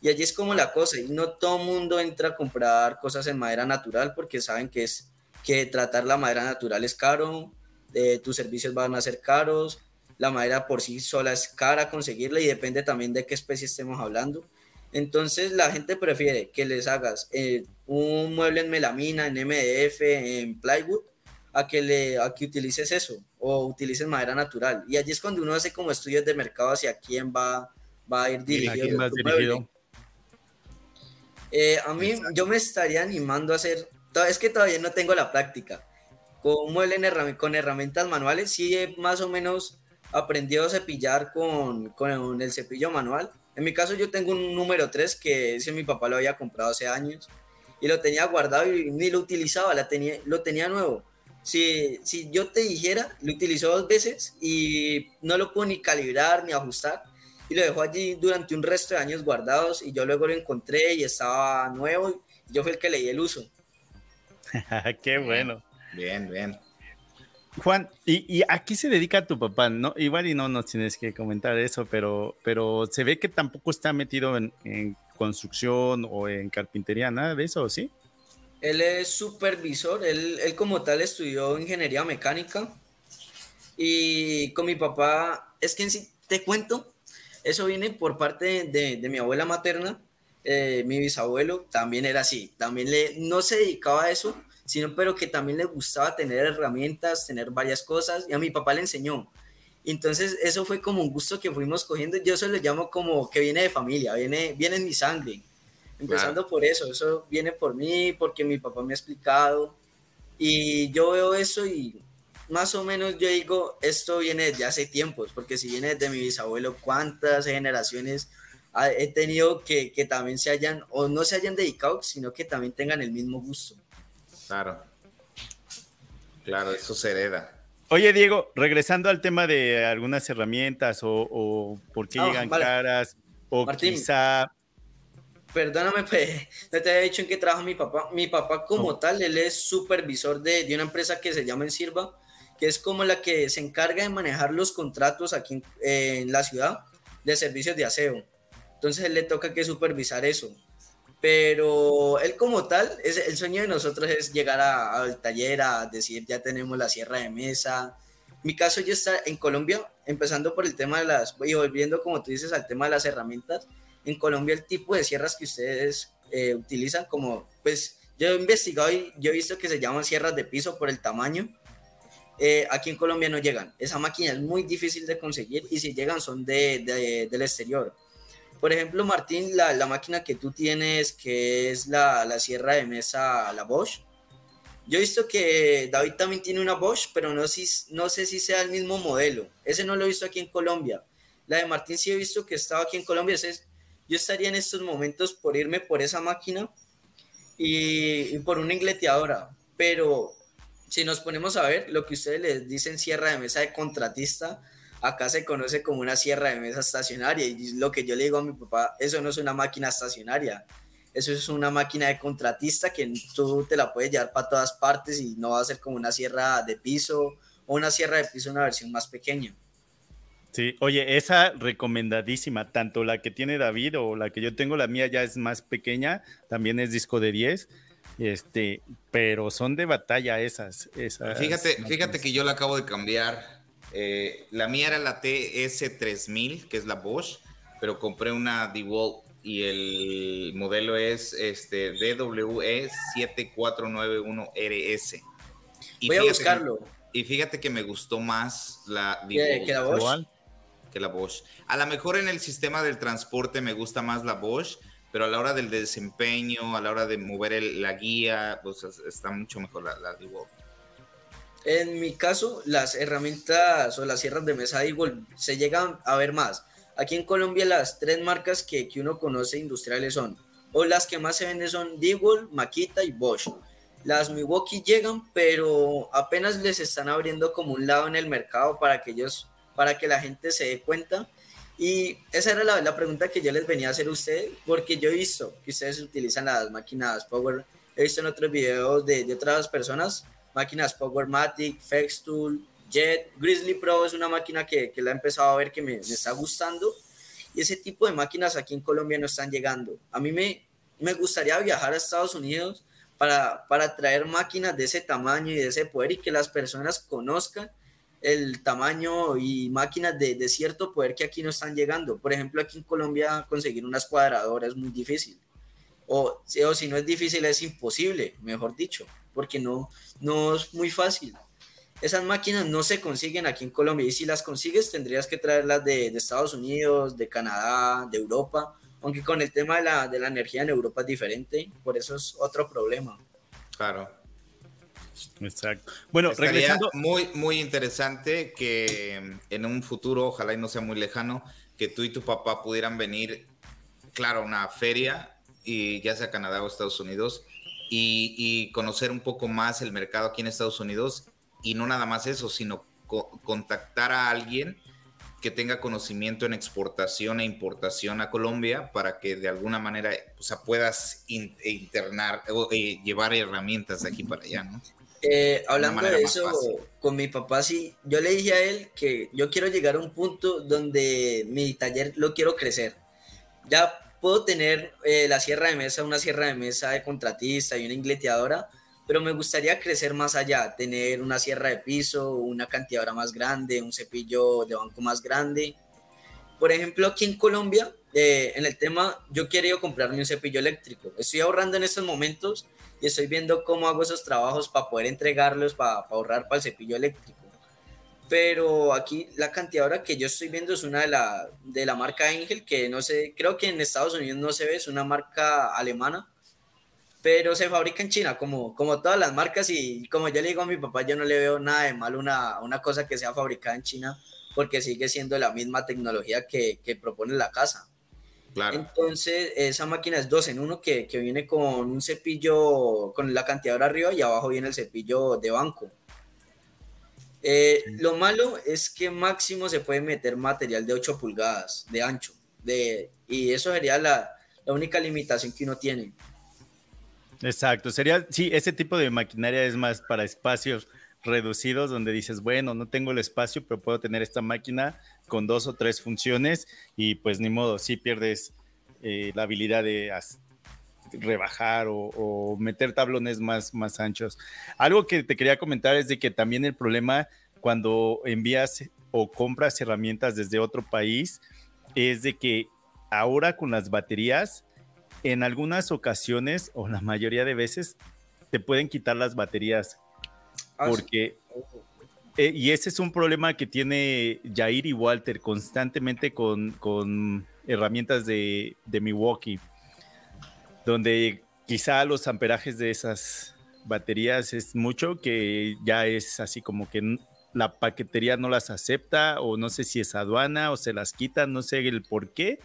Speaker 3: Y allí es como la cosa, y no todo el mundo entra a comprar cosas en madera natural porque saben que, es, que tratar la madera natural es caro, eh, tus servicios van a ser caros, la madera por sí sola es cara conseguirla y depende también de qué especie estemos hablando. Entonces la gente prefiere que les hagas eh, un mueble en melamina, en MDF, en plywood, a que, le, a que utilices eso o utilices madera natural. Y allí es cuando uno hace como estudios de mercado hacia quién va, va a ir dirigido. Eh, a mí yo me estaría animando a hacer, es que todavía no tengo la práctica. Con mueble con herramientas manuales, sí he más o menos aprendido a cepillar con, con el cepillo manual. En mi caso yo tengo un número 3 que ese mi papá lo había comprado hace años y lo tenía guardado y ni lo utilizaba, la tenía, lo tenía nuevo. Si, si yo te dijera, lo utilizó dos veces y no lo pudo ni calibrar ni ajustar y lo dejó allí durante un resto de años guardados y yo luego lo encontré y estaba nuevo y yo fui el que leí el uso.
Speaker 2: Qué bueno.
Speaker 1: Bien, bien.
Speaker 2: Juan, ¿y, ¿y, a qué se dedica tu papá? No, igual y no nos tienes que comentar eso, pero, pero se ve que tampoco está metido en, en construcción o en carpintería, nada de eso, ¿sí?
Speaker 3: Él es supervisor, él, él como tal estudió ingeniería mecánica y con mi papá, es que en sí, te cuento, eso viene por parte de, de mi abuela materna, eh, mi bisabuelo también era así, también le, no se dedicaba a eso, sino pero que también le gustaba tener herramientas, tener varias cosas, y a mi papá le enseñó. Entonces eso fue como un gusto que fuimos cogiendo, yo se lo llamo como que viene de familia, viene, viene en mi sangre, empezando por eso, eso viene por mí, porque mi papá me ha explicado, y yo veo eso y más o menos yo digo, esto viene desde hace tiempos, porque si viene desde mi bisabuelo, ¿cuántas generaciones he tenido que, que también se hayan, o no se hayan dedicado, sino que también tengan el mismo gusto?
Speaker 1: Claro. Claro, eso se hereda.
Speaker 2: Oye, Diego, regresando al tema de algunas herramientas o, por qué ah, llegan caras, o quizá.
Speaker 3: Perdóname, pues, no te había dicho en qué trabaja mi papá. Mi papá, como tal, él es supervisor de, de, una empresa que se llama Ensirva, que es como la que se encarga de manejar los contratos aquí en, en la ciudad de servicios de aseo. Entonces, él le toca que supervisar eso pero él como tal, es, el sueño de nosotros es llegar al taller a decir, ya tenemos la sierra de mesa. Mi caso yo está en Colombia, empezando por el tema de las, y volviendo como tú dices al tema de las herramientas, en Colombia el tipo de sierras que ustedes eh, utilizan como, pues yo he investigado y yo he visto que se llaman sierras de piso por el tamaño. Eh, aquí en Colombia no llegan. Esa máquina es muy difícil de conseguir y si llegan son de, de, del exterior. Por ejemplo, Martín, la, la máquina que tú tienes, que es la, la, sierra de mesa, la Bosch. Yo he visto que David también tiene una Bosch, pero no, si, no sé si sea el mismo modelo. Ese no lo he visto aquí en Colombia. La de Martín sí he visto que estaba aquí en Colombia. Ese yo estaría en estos momentos por irme por esa máquina y, y por una ingleteadora. Pero si nos ponemos a ver, lo que ustedes les dicen sierra de mesa de contratista, acá se conoce como una sierra de mesa estacionaria y lo que yo le digo a mi papá, eso no es una máquina estacionaria, eso es una máquina de contratista que tú te la puedes llevar para todas partes y no va a ser como una sierra de piso o una sierra de piso una versión más pequeña.
Speaker 2: Sí, oye, esa recomendadísima, tanto la que tiene David o la que yo tengo, la mía ya es más pequeña, también es disco de 10, este, pero son de batalla esas. esas
Speaker 1: fíjate, fíjate que yo la acabo de cambiar eh, la mía era la TS3000, que es la Bosch, pero compré una DeWalt y el modelo es este DWE7491RS.
Speaker 3: Y Voy a buscarlo.
Speaker 1: y fíjate que me gustó más la DeWalt
Speaker 3: ¿Que la Bosch?
Speaker 1: Que la Bosch. A lo mejor en el sistema del transporte me gusta más la Bosch, pero a la hora del desempeño, a la hora de mover la guía, pues está mucho mejor la, la DeWalt.
Speaker 3: En mi caso, las herramientas o las sierras de mesa igual se llegan a ver más. Aquí en Colombia las tres marcas que, que uno conoce industriales son, o las que más se venden son Deagle, Makita y Bosch. Las Milwaukee llegan, pero apenas les están abriendo como un lado en el mercado para que ellos, para que la gente se dé cuenta. Y esa era la, la pregunta que yo les venía a hacer a ustedes, porque yo he visto que ustedes utilizan las máquinas Power, he visto en otros videos de, de otras personas máquinas Powermatic, Fextool, Jet, Grizzly Pro es una máquina que, que la he empezado a ver que me, me, está gustando y ese tipo de máquinas aquí en Colombia no están llegando. A mí me, me gustaría viajar a Estados Unidos para, para traer máquinas de ese tamaño y de ese poder y que las personas conozcan el tamaño y máquinas de, de, cierto poder que aquí no están llegando. Por ejemplo, aquí en Colombia conseguir unas cuadradoras es muy difícil. O, o si no es difícil, es imposible, mejor dicho, porque no, no es muy fácil. Esas máquinas no se consiguen aquí en Colombia y si las consigues tendrías que traerlas de, de Estados Unidos, de Canadá, de Europa, aunque con el tema de la, de la energía en Europa es diferente, por eso es otro problema.
Speaker 1: Claro.
Speaker 2: Exacto. Bueno,
Speaker 1: Estaría
Speaker 2: regresando.
Speaker 1: Muy, muy interesante que en un futuro, ojalá y no sea muy lejano, que tú y tu papá pudieran venir, claro, a una feria, y ya sea Canadá o Estados Unidos, y, y, conocer un poco más el mercado aquí en Estados Unidos, y no nada más eso, sino co contactar a alguien que tenga conocimiento en exportación e importación a Colombia para que de alguna manera o sea, puedas in, internar o eh, llevar herramientas de aquí para allá, ¿no?
Speaker 3: Eh, hablando de eso, con mi papá sí, yo le dije a él que yo quiero llegar a un punto donde mi taller lo quiero crecer. Ya puedo tener eh, la sierra de mesa, una sierra de mesa de contratista y una ingleteadora, pero me gustaría crecer más allá, tener una sierra de piso, una cantidadora más grande, un cepillo de banco más grande. Por ejemplo, aquí en Colombia, eh, en el tema, yo quiero comprarme un cepillo eléctrico. Estoy ahorrando en estos momentos y estoy viendo cómo hago esos trabajos para poder entregarlos, para ahorrar para el cepillo eléctrico. Pero aquí la cantidad que yo estoy viendo es una de la, de la marca Angel, que no sé, creo que en Estados Unidos no se ve, es una marca alemana, pero se fabrica en China, como, como todas las marcas, y como yo le digo a mi papá, yo no le veo nada de malo una, una cosa que sea fabricada en China, porque sigue siendo la misma tecnología que, que propone la casa.
Speaker 1: Claro.
Speaker 3: Entonces, esa máquina es dos en uno que, que, viene con un cepillo, con la cantidad arriba y abajo viene el cepillo de banco. Eh. Lo malo es que máximo se puede meter material de 8 pulgadas de ancho. De, y eso sería la, la única limitación que uno tiene.
Speaker 2: Exacto, sería, sí, ese tipo de maquinaria es más para espacios reducidos donde dices, bueno, no tengo el espacio, pero puedo tener esta máquina con dos o tres funciones y pues ni modo, si sí pierdes eh, la habilidad de rebajar o, o, meter tablones más, más anchos. Algo que te quería comentar es de que también el problema cuando envías o compras herramientas desde otro país es de que ahora con las baterías, en algunas ocasiones o la mayoría de veces, te pueden quitar las baterías. Porque eh, y ese es un problema que tiene Jair y Walter constantemente con, con herramientas de, de, Milwaukee, donde quizá los amperajes de esas baterías es mucho, que ya es así como que la paquetería no las acepta o no sé si es aduana o se las quita, no sé el por qué,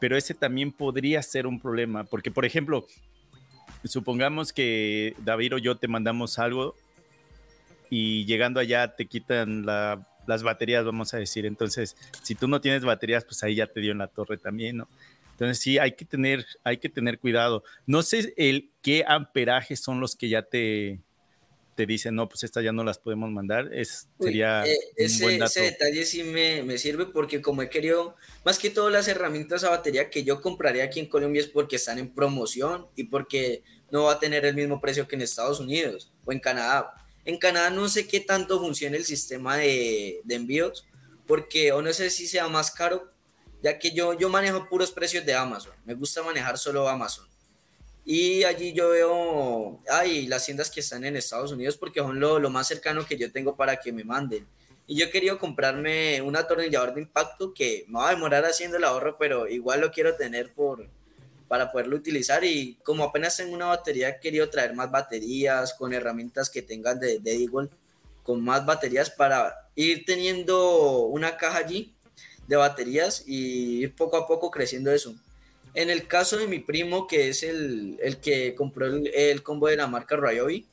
Speaker 2: pero ese también podría ser un problema, porque por ejemplo, supongamos que David o yo te mandamos algo y llegando allá te quitan la, las baterías, vamos a decir. Entonces, si tú no tienes baterías, pues ahí ya te dio en la torre también, ¿no? Entonces sí, hay que tener, hay que tener cuidado. No sé el qué amperajes son los que ya te, te dicen, no, pues estas ya no las podemos mandar. Es, sería
Speaker 3: Uy, eh, ese, un buen dato. ese, detalle sí me, me, sirve porque como he querido, más que todas las herramientas a batería que yo compraría aquí en Colombia es porque están en promoción y porque no va a tener el mismo precio que en Estados Unidos o en Canadá en Canadá no sé qué tanto funciona el sistema de, de envíos, porque o no sé si sea más caro, ya que yo, yo manejo puros precios de Amazon, me gusta manejar solo Amazon. Y allí yo veo, ay, las tiendas que están en Estados Unidos porque son lo, más cercano que yo tengo para que me manden. Y yo querido comprarme un atornillador de impacto que me va a demorar haciendo el ahorro, pero igual lo quiero tener por, para poderlo utilizar y como apenas tengo una batería querido traer más baterías con herramientas que tengan de, de Eagle con más baterías para ir teniendo una caja allí de baterías y ir poco a poco creciendo eso. En el caso de mi primo, que es el, el que compró el, el, combo de la marca Ryobi,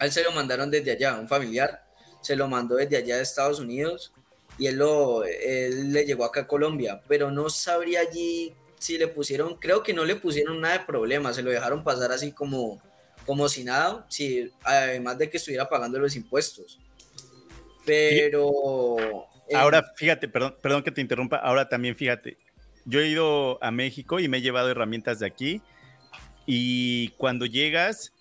Speaker 3: a él se lo mandaron desde allá, un familiar, se lo mandó desde allá de Estados Unidos y él, lo, él le llegó acá a Colombia, pero no sabría allí si le pusieron, creo que no le pusieron nada de problema, se lo dejaron pasar así como, como si nada, si, además de que estuviera pagando los impuestos. Pero...
Speaker 2: Ahora, eh, fíjate, perdón, perdón que te interrumpa, ahora también fíjate, yo he ido a México y me he llevado herramientas de aquí y cuando llegas,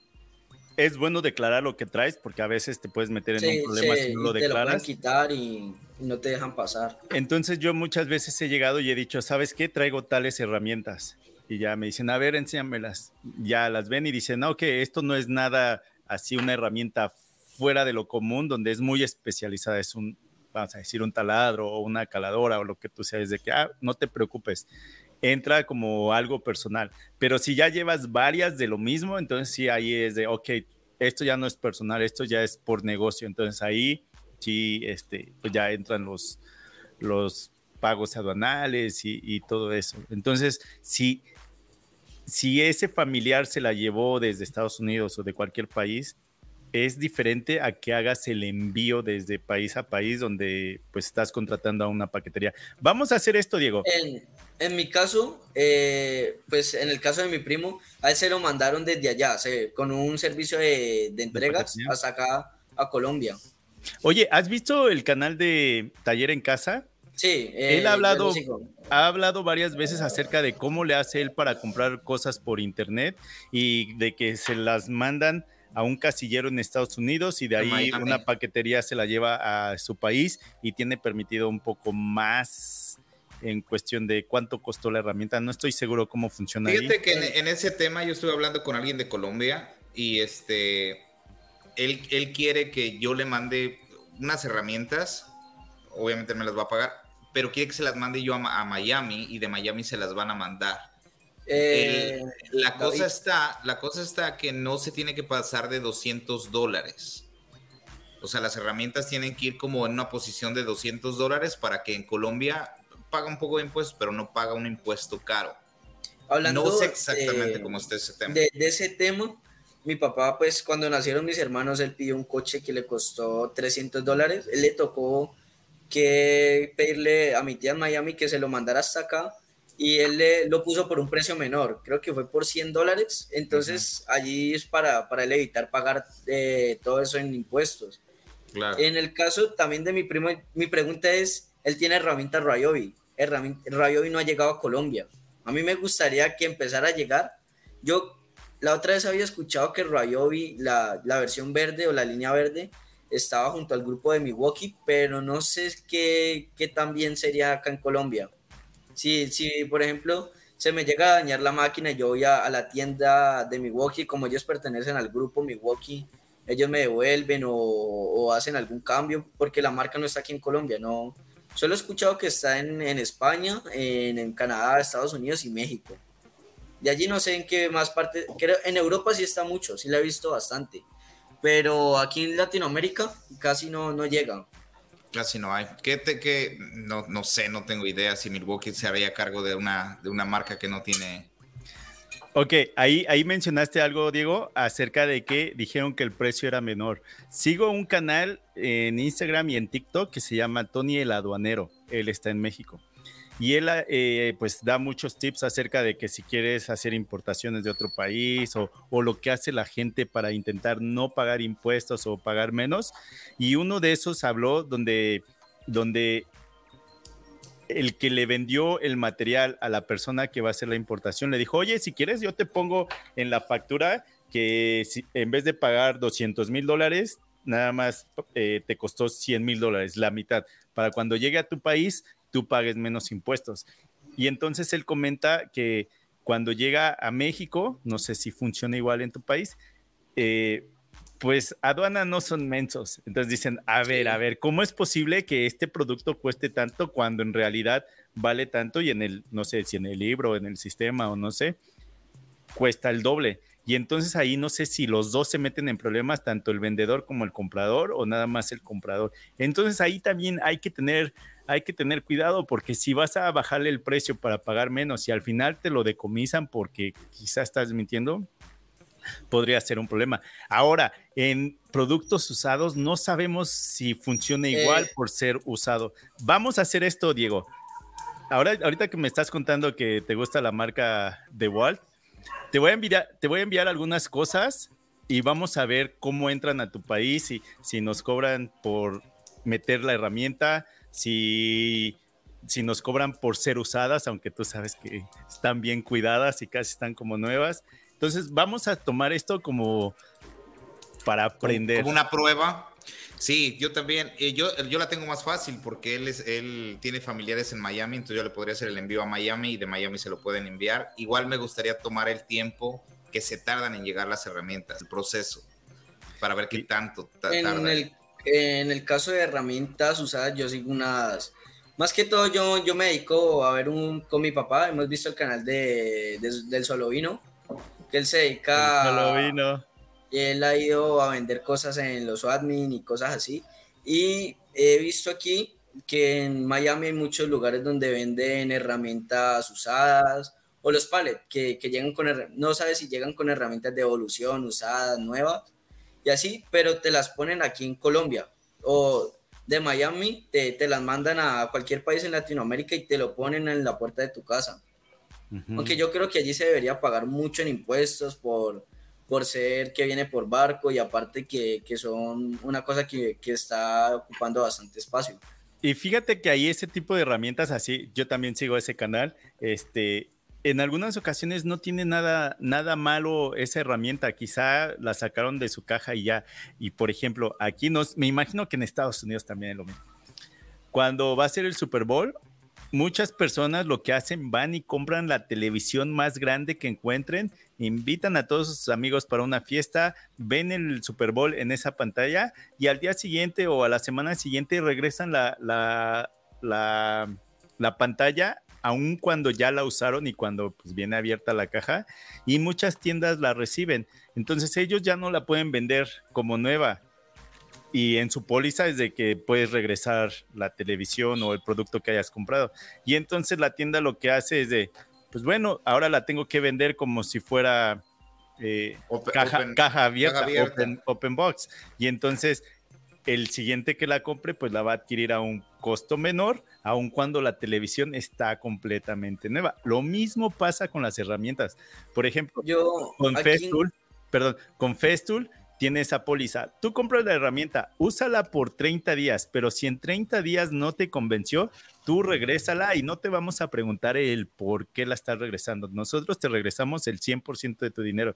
Speaker 2: es bueno declarar lo que traes porque a veces te puedes meter en un problema si no lo declaras. Te lo
Speaker 3: quitar y no te dejan pasar.
Speaker 2: Entonces yo muchas veces he llegado y he dicho, ¿sabes qué? Traigo tales herramientas. Y ya me dicen, a ver, enséñamelas. Ya las ven y dicen, no, que esto no es nada así, una herramienta fuera de lo común, donde es muy especializada. Es un, vamos a decir, un taladro o una caladora o lo que tú seas, de que, ah, no te preocupes entra como algo personal. Pero si ya llevas varias de lo mismo, entonces sí, ahí es de, ok, esto ya no es personal, esto ya es por negocio. Entonces ahí sí, este, pues ya entran los, los pagos aduanales y, y todo eso. Entonces, si, si ese familiar se la llevó desde Estados Unidos o de cualquier país, es diferente a que hagas el envío desde país a país donde pues estás contratando a una paquetería. Vamos a hacer esto, Diego.
Speaker 3: En, mi caso, eh, pues en el caso de mi primo, a él se lo mandaron desde allá, con un servicio de, entregas hasta acá a Colombia.
Speaker 2: Oye, ¿has visto el canal de Taller en Casa?
Speaker 3: Sí.
Speaker 2: él ha eh, hablado, ha hablado varias veces acerca de cómo le hace él para comprar cosas por internet y de que se las mandan a un casillero en Estados Unidos y de ahí una paquetería se la lleva a su país y tiene permitido un poco más en cuestión de cuánto costó la herramienta. No estoy seguro cómo funciona.
Speaker 1: Fíjate que en, ese tema yo estuve hablando con alguien de Colombia y este, él, él quiere que yo le mande unas herramientas, obviamente me las va a pagar, pero quiere que se las mande yo a Miami y de Miami se las van a mandar. Eh, la, cosa está, la cosa está que no se tiene que pasar de 200 dólares. O sea, las herramientas tienen que ir como en una posición de 200 dólares para que en Colombia paga un poco de impuestos, pero no paga un impuesto caro.
Speaker 3: Hablando
Speaker 1: no sé exactamente cómo está ese tema.
Speaker 3: De, ese tema, mi papá, pues cuando nacieron mis hermanos, él pidió un coche que le costó 300 dólares. Él le tocó que pedirle a mi tía en Miami que se lo mandara hasta acá y él le, lo puso por un precio menor, creo que fue por 100 dólares, entonces allí es para, para él evitar pagar eh, todo eso en impuestos. En el caso también de mi primo, mi pregunta es, él tiene herramientas Rayobi, Rayobi no ha llegado a Colombia, a mí me gustaría que empezara a llegar, yo la otra vez había escuchado que Rayobi, la, la versión verde o la línea verde, estaba junto al grupo de Milwaukee, pero no sé qué, qué tan bien sería acá en Colombia. Si, si, por ejemplo, se me llega a dañar la máquina y yo voy a, la tienda de Milwaukee, como ellos pertenecen al grupo Milwaukee, ellos me devuelven o, hacen algún cambio, porque la marca no está aquí en Colombia, no. Solo he escuchado que está en, España, en, Canadá, Estados Unidos y México. De allí no sé en qué más parte, creo, en Europa sí está mucho, sí la he visto bastante, pero aquí en Latinoamérica casi no, no llega.
Speaker 1: Casi no hay. ¿Qué te, qué? No, no sé, no tengo idea si Milwaukee se haría cargo de una, de una marca que no tiene.
Speaker 2: Ok, ahí, ahí mencionaste algo, Diego, acerca de que dijeron que el precio era menor. Sigo un canal en Instagram y en TikTok que se llama Tony el Aduanero. Él está en México. Y él eh, pues da muchos tips acerca de que si quieres hacer importaciones de otro país o, lo que hace la gente para intentar no pagar impuestos o pagar menos. Y uno de esos habló donde, donde el que le vendió el material a la persona que va a hacer la importación le dijo, oye, si quieres yo te pongo en la factura que si, en vez de pagar 200 mil dólares, nada más eh, te costó 100 mil dólares, la mitad. Para cuando llegue a tu país, tú pagues menos impuestos. Y entonces él comenta que cuando llega a México, no sé si funciona igual en tu país, eh, pues aduana no son mensos. Entonces dicen, a ver, a ver, ¿cómo es posible que este producto cueste tanto cuando en realidad vale tanto y en el, no sé si en el libro, en el sistema o no sé, cuesta el doble? Y entonces ahí no sé si los dos se meten en problemas, tanto el vendedor como el comprador o nada más el comprador. Entonces ahí también hay que tener hay que tener cuidado porque si vas a bajarle el precio para pagar menos y al final te lo decomisan porque quizá estás mintiendo, podría ser un problema. Ahora, en productos usados no sabemos si funciona igual eh. por ser usado. Vamos a hacer esto, Diego. Ahora, ahorita que me estás contando que te gusta la marca de Walt, te voy a enviar, te voy a enviar algunas cosas y vamos a ver cómo entran a tu país y si nos cobran por meter la herramienta, si, si nos cobran por ser usadas, aunque tú sabes que están bien cuidadas y casi están como nuevas. Entonces vamos a tomar esto como, para aprender.
Speaker 1: Como, una prueba. Sí, yo también, eh, yo, yo la tengo más fácil porque él, es, él tiene familiares en Miami, entonces yo le podría hacer el envío a Miami y de Miami se lo pueden enviar. Igual me gustaría tomar el tiempo que se tardan en llegar las herramientas, el proceso, para ver qué tanto
Speaker 3: tarda. En el, en el caso de herramientas usadas, yo sigo unas... Más que todo, yo, yo me dedico a ver un, con mi papá, hemos visto el canal de, del Solo Vino, que él se dedica...
Speaker 2: Solo Vino.
Speaker 3: Y él ha ido a vender cosas en los admin y cosas así. Y he visto aquí que en Miami hay muchos lugares donde venden herramientas usadas o los pallets que, que llegan con, no sabes si llegan con herramientas de evolución usadas, nuevas y así, pero te las ponen aquí en Colombia o de Miami, te, te las mandan a cualquier país en Latinoamérica y te lo ponen en la puerta de tu casa. Aunque yo creo que allí se debería pagar mucho en impuestos por, por ser que viene por barco y aparte que, que son una cosa que, que, está ocupando bastante espacio.
Speaker 2: Y fíjate que hay ese tipo de herramientas así, yo también sigo ese canal, este, en algunas ocasiones no tiene nada, nada malo esa herramienta, quizá la sacaron de su caja y ya. Y por ejemplo, aquí nos, me imagino que en Estados Unidos también es lo mismo. Cuando va a ser el Super Bowl, muchas personas lo que hacen van y compran la televisión más grande que encuentren, invitan a todos sus amigos para una fiesta, ven el Super Bowl en esa pantalla y al día siguiente o a la semana siguiente regresan la, la, la, la pantalla aun cuando ya la usaron y cuando pues, viene abierta la caja, y muchas tiendas la reciben. Entonces ellos ya no la pueden vender como nueva. Y en su póliza es de que puedes regresar la televisión o el producto que hayas comprado. Y entonces la tienda lo que hace es de, pues bueno, ahora la tengo que vender como si fuera eh, caja, caja, abierta, open box. Y entonces el siguiente que la compre, pues la va a adquirir a un costo menor, aun cuando la televisión está completamente nueva. Lo mismo pasa con las herramientas. Por ejemplo, Yo, con Festool, perdón, con Festool tiene esa póliza. Tú compras la herramienta, úsala por 30 días, pero si en 30 días no te convenció, tú regrésala y no te vamos a preguntar el por qué la estás regresando. Nosotros te regresamos el 100% de tu dinero.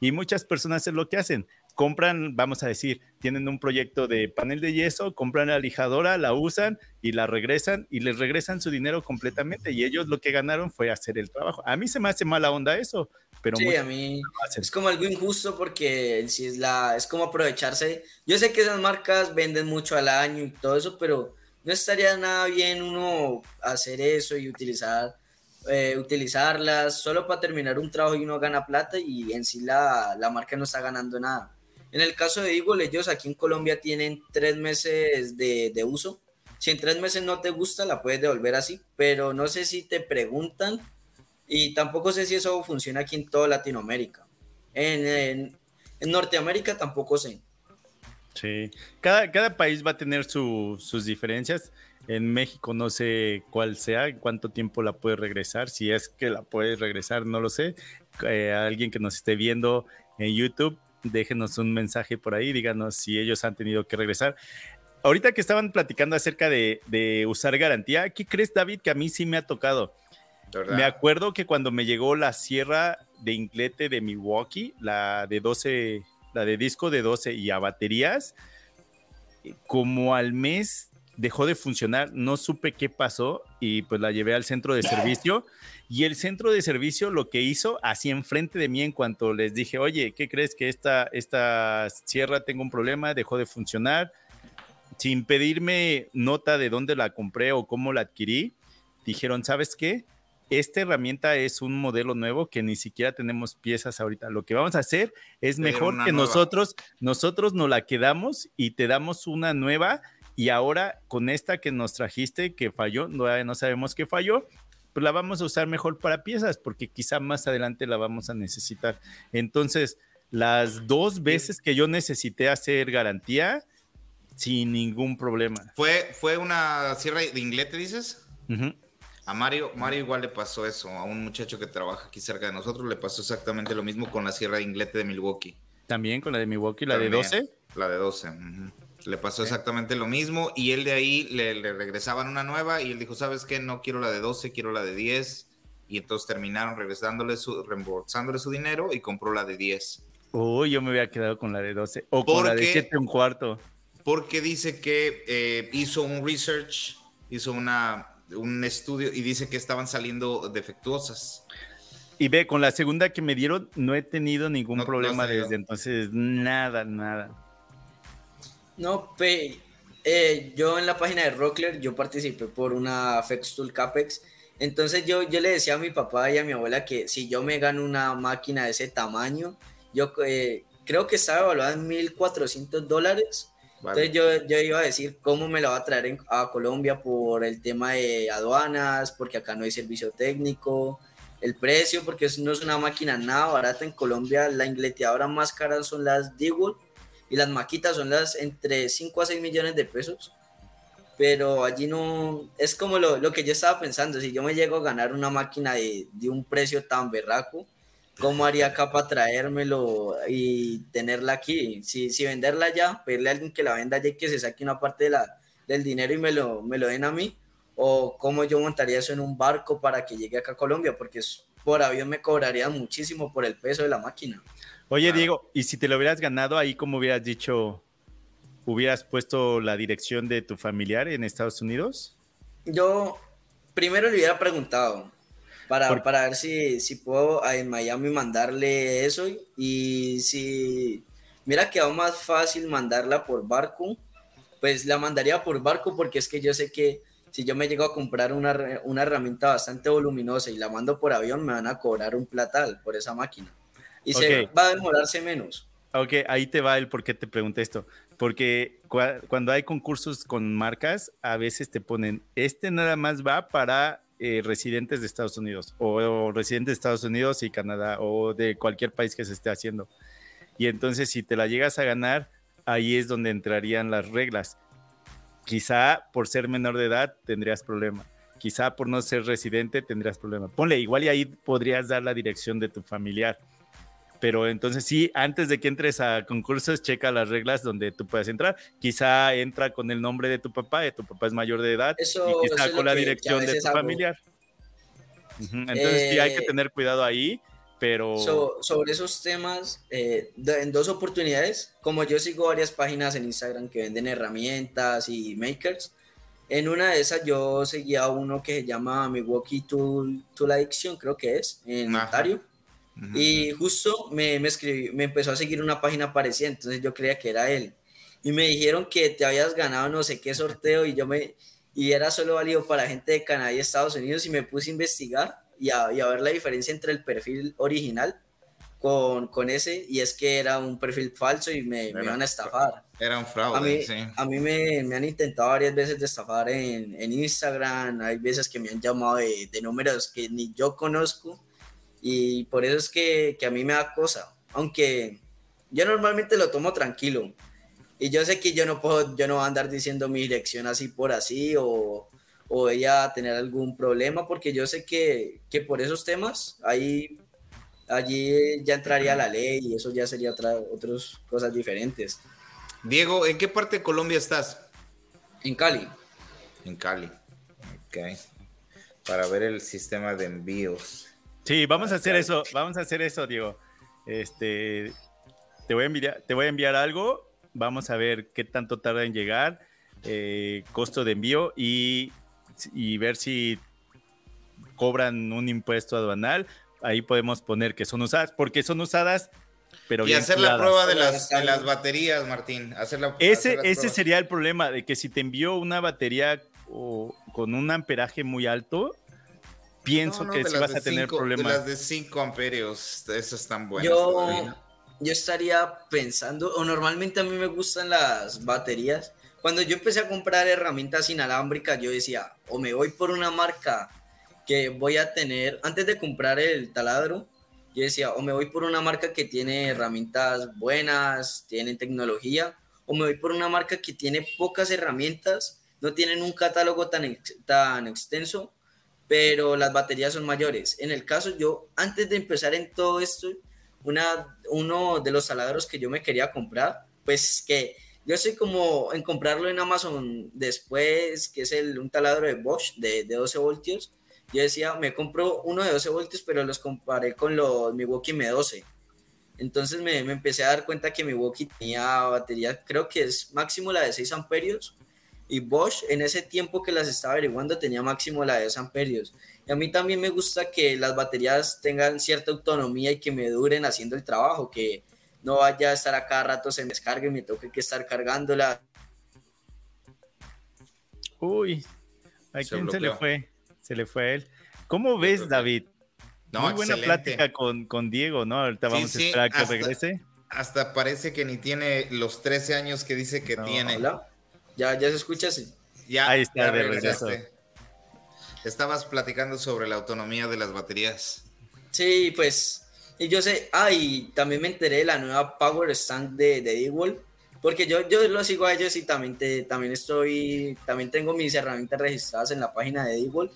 Speaker 2: Y muchas personas es lo que hacen compran, vamos a decir, tienen un proyecto de panel de yeso, compran la lijadora, la usan y la regresan y les regresan su dinero completamente y ellos lo que ganaron fue hacer el trabajo. A mí se me hace mala onda eso, pero
Speaker 3: sí, a mí es como algo injusto porque si es la es como aprovecharse. Yo sé que esas marcas venden mucho al año y todo eso, pero no estaría nada bien uno hacer eso y utilizar eh, utilizarlas solo para terminar un trabajo y uno gana plata y en sí la, la marca no está ganando nada. En el caso de Eagle, ellos aquí en Colombia tienen tres meses de, de, uso. Si en tres meses no te gusta, la puedes devolver así, pero no sé si te preguntan y tampoco sé si eso funciona aquí en toda Latinoamérica. En, en, Norteamérica tampoco sé.
Speaker 2: Sí, cada, cada país va a tener su, sus diferencias. En México no sé cuál sea, cuánto tiempo la puedes regresar, si es que la puedes regresar, no lo sé. Eh, alguien que nos esté viendo en YouTube, déjenos un mensaje por ahí, díganos si ellos han tenido que regresar. Ahorita que estaban platicando acerca de, usar garantía, ¿qué crees, David? Que a mí sí me ha tocado. Me acuerdo que cuando me llegó la sierra de inglete de Milwaukee, la de 12, la de disco de 12 y a baterías, como al mes dejó de funcionar, no supe qué pasó y pues la llevé al centro de servicio y el centro de servicio lo que hizo, así enfrente de mí en cuanto les dije, oye, ¿qué crees que esta, esta sierra tengo un problema, dejó de funcionar? Sin pedirme nota de dónde la compré o cómo la adquirí, dijeron, ¿sabes qué? Esta herramienta es un modelo nuevo que ni siquiera tenemos piezas ahorita. Lo que vamos a hacer es mejor que nosotros, nosotros nos la quedamos y te damos una nueva y ahora con esta que nos trajiste, que falló, no, no sabemos qué falló, pues la vamos a usar mejor para piezas, porque quizá más adelante la vamos a necesitar. Entonces, las dos veces que yo necesité hacer garantía, sin ningún problema.
Speaker 1: ¿Fue, fue una sierra de inglete, dices? A Mario, Mario igual le pasó eso, a un muchacho que trabaja aquí cerca de nosotros le pasó exactamente lo mismo con la sierra de inglete de Milwaukee.
Speaker 2: También con la de Milwaukee, la de 12.
Speaker 1: La de 12. Le pasó exactamente lo mismo y él de ahí le, regresaban una nueva y él dijo, ¿sabes qué? No quiero la de 12, quiero la de 10. Y entonces terminaron regresándole su, reembolsándole su dinero y compró la de 10.
Speaker 2: Uy, yo me había quedado con la de 12 o con la de 7 un cuarto.
Speaker 1: Porque dice que eh, hizo un research, hizo una, un estudio y dice que estaban saliendo defectuosas.
Speaker 2: Y ve, con la segunda que me dieron no he tenido ningún problema desde entonces, nada, nada.
Speaker 3: No, pe, eh, yo en la página de Rockler, yo participé por una Fextool Capex. Entonces yo, yo le decía a mi papá y a mi abuela que si yo me gano una máquina de ese tamaño, yo eh, creo que estaba evaluada en 1.400 dólares. Entonces yo, yo, iba a decir cómo me la va a traer a Colombia por el tema de aduanas, porque acá no hay servicio técnico, el precio, porque no es una máquina nada barata en Colombia. La ingleteadora más cara son las Deagle y las maquitas son las entre 5 a 6 millones de pesos. Pero allí no, es como lo, lo que yo estaba pensando, si yo me llego a ganar una máquina de, de un precio tan berraco, ¿cómo haría acá para traérmelo y tenerla aquí? Si, si venderla ya, pedirle a alguien que la venda ya y que se saque una parte de la, del dinero y me lo, me lo den a mí, o cómo yo montaría eso en un barco para que llegue acá a Colombia, porque por avión me cobrarían muchísimo por el peso de la máquina.
Speaker 2: Oye, Diego, ¿y si te lo hubieras ganado ahí, cómo hubieras dicho, hubieras puesto la dirección de tu familiar en Estados Unidos?
Speaker 3: Yo primero le hubiera preguntado para, para ver si, si puedo en Miami mandarle eso y si mira que más fácil mandarla por barco, pues la mandaría por barco porque es que yo sé que si yo me llego a comprar una, una herramienta bastante voluminosa y la mando por avión, me van a cobrar un platal por esa máquina y se va a demorarse menos.
Speaker 2: Ok, ahí te va el por qué te pregunté esto. Porque cuando hay concursos con marcas, a veces te ponen, este nada más va para eh, residentes de Estados Unidos o, residentes de Estados Unidos y Canadá o de cualquier país que se esté haciendo. Y entonces si te la llegas a ganar, ahí es donde entrarían las reglas. Quizá por ser menor de edad tendrías problema. Quizá por no ser residente tendrías problema. Ponle, igual y ahí podrías dar la dirección de tu familiar pero entonces sí, antes de que entres a concursos, checa las reglas donde tú puedes entrar. Quizá entra con el nombre de tu papá, de tu papá es mayor de edad, y quizá con la dirección de tu familiar. Entonces sí hay que eh, tener cuidado ahí, pero...
Speaker 3: sobre esos temas, eh, en dos oportunidades, como yo sigo varias páginas en Instagram que venden herramientas y makers, en una de esas yo seguía uno que se llama Milwaukee Tool, Tool Addiction, creo que es, en Ontario y justo me, me, me empezó a seguir una página parecida, entonces yo creía que era él. Y me dijeron que te habías ganado no sé qué sorteo y yo me y era solo válido para gente de Canadá y Estados Unidos y me puse a investigar y a, y a ver la diferencia entre el perfil original con, con, ese y es que era un perfil falso y me, me iban a estafar.
Speaker 1: Era un fraude,
Speaker 3: a mí,
Speaker 1: sí.
Speaker 3: A mí me, me, han intentado varias veces de estafar en, en, Instagram, hay veces que me han llamado de, de números que ni yo conozco y por eso es que, que, a mí me da cosa. Aunque yo normalmente lo tomo tranquilo. Y yo sé que yo no puedo, yo no voy a andar diciendo mi dirección así por así o, o ella tener algún problema, porque yo sé que, que por esos temas ahí allí ya entraría la ley y eso ya sería otra, otras cosas diferentes.
Speaker 1: Diego, ¿en qué parte de Colombia estás?
Speaker 3: En Cali.
Speaker 1: En Cali. Ok. Para ver el sistema de envíos.
Speaker 2: Sí, vamos a hacer eso, vamos a hacer eso, Diego. Este, te voy a enviar, te voy a enviar algo, vamos a ver qué tanto tarda en llegar, eh, costo de envío y, y, ver si cobran un impuesto aduanal. Ahí podemos poner que son usadas, porque son usadas, pero
Speaker 1: y hacer la prueba de las, de las baterías, Martín. Hacer la,
Speaker 2: ese ese sería el problema de que si te envío una batería o, con un amperaje muy alto, pienso que si vas a tener problemas.
Speaker 1: las de 5 amperios, esas están buenas.
Speaker 3: Yo, yo estaría pensando, o normalmente a mí me gustan las baterías. Cuando yo empecé a comprar herramientas inalámbricas, yo decía, o me voy por una marca que voy a tener, antes de comprar el taladro, yo decía, o me voy por una marca que tiene herramientas buenas, tiene tecnología, o me voy por una marca que tiene pocas herramientas, no tienen un catálogo tan, tan extenso, pero las baterías son mayores. En el caso, yo, antes de empezar en todo esto, una, uno de los taladros que yo me quería comprar, pues que yo soy como en comprarlo en Amazon después, que es el, un taladro de Bosch de, de 12 voltios. Yo decía, me compro uno de 12 voltios, pero los comparé con los Milwaukee M12. Entonces me, me, empecé a dar cuenta que mi Walkie tenía batería, creo que es máximo la de 6 amperios, y Bosch en ese tiempo que las estaba averiguando tenía máximo la de 10 amperios. Y a mí también me gusta que las baterías tengan cierta autonomía y que me duren haciendo el trabajo, que no vaya a estar a cada rato se descargue y me toque que estar cargándola.
Speaker 2: Uy, ¿a quién se le fue? Se le fue a él. ¿Cómo ves, David? Muy buena plática con, con, Diego, ¿no? Ahorita vamos a esperar que regrese.
Speaker 1: Hasta parece que ni tiene los 13 años que dice que tiene.
Speaker 3: ¿Ya, ya se escucha así?
Speaker 1: Ya, Ahí está, de regreso. Estabas platicando sobre la autonomía de las baterías.
Speaker 3: Sí, pues, y yo sé, ah, y también me enteré de la nueva Power Stand de, de porque yo, yo lo sigo a ellos y también, también estoy, también tengo mis herramientas registradas en la página de D-Wall.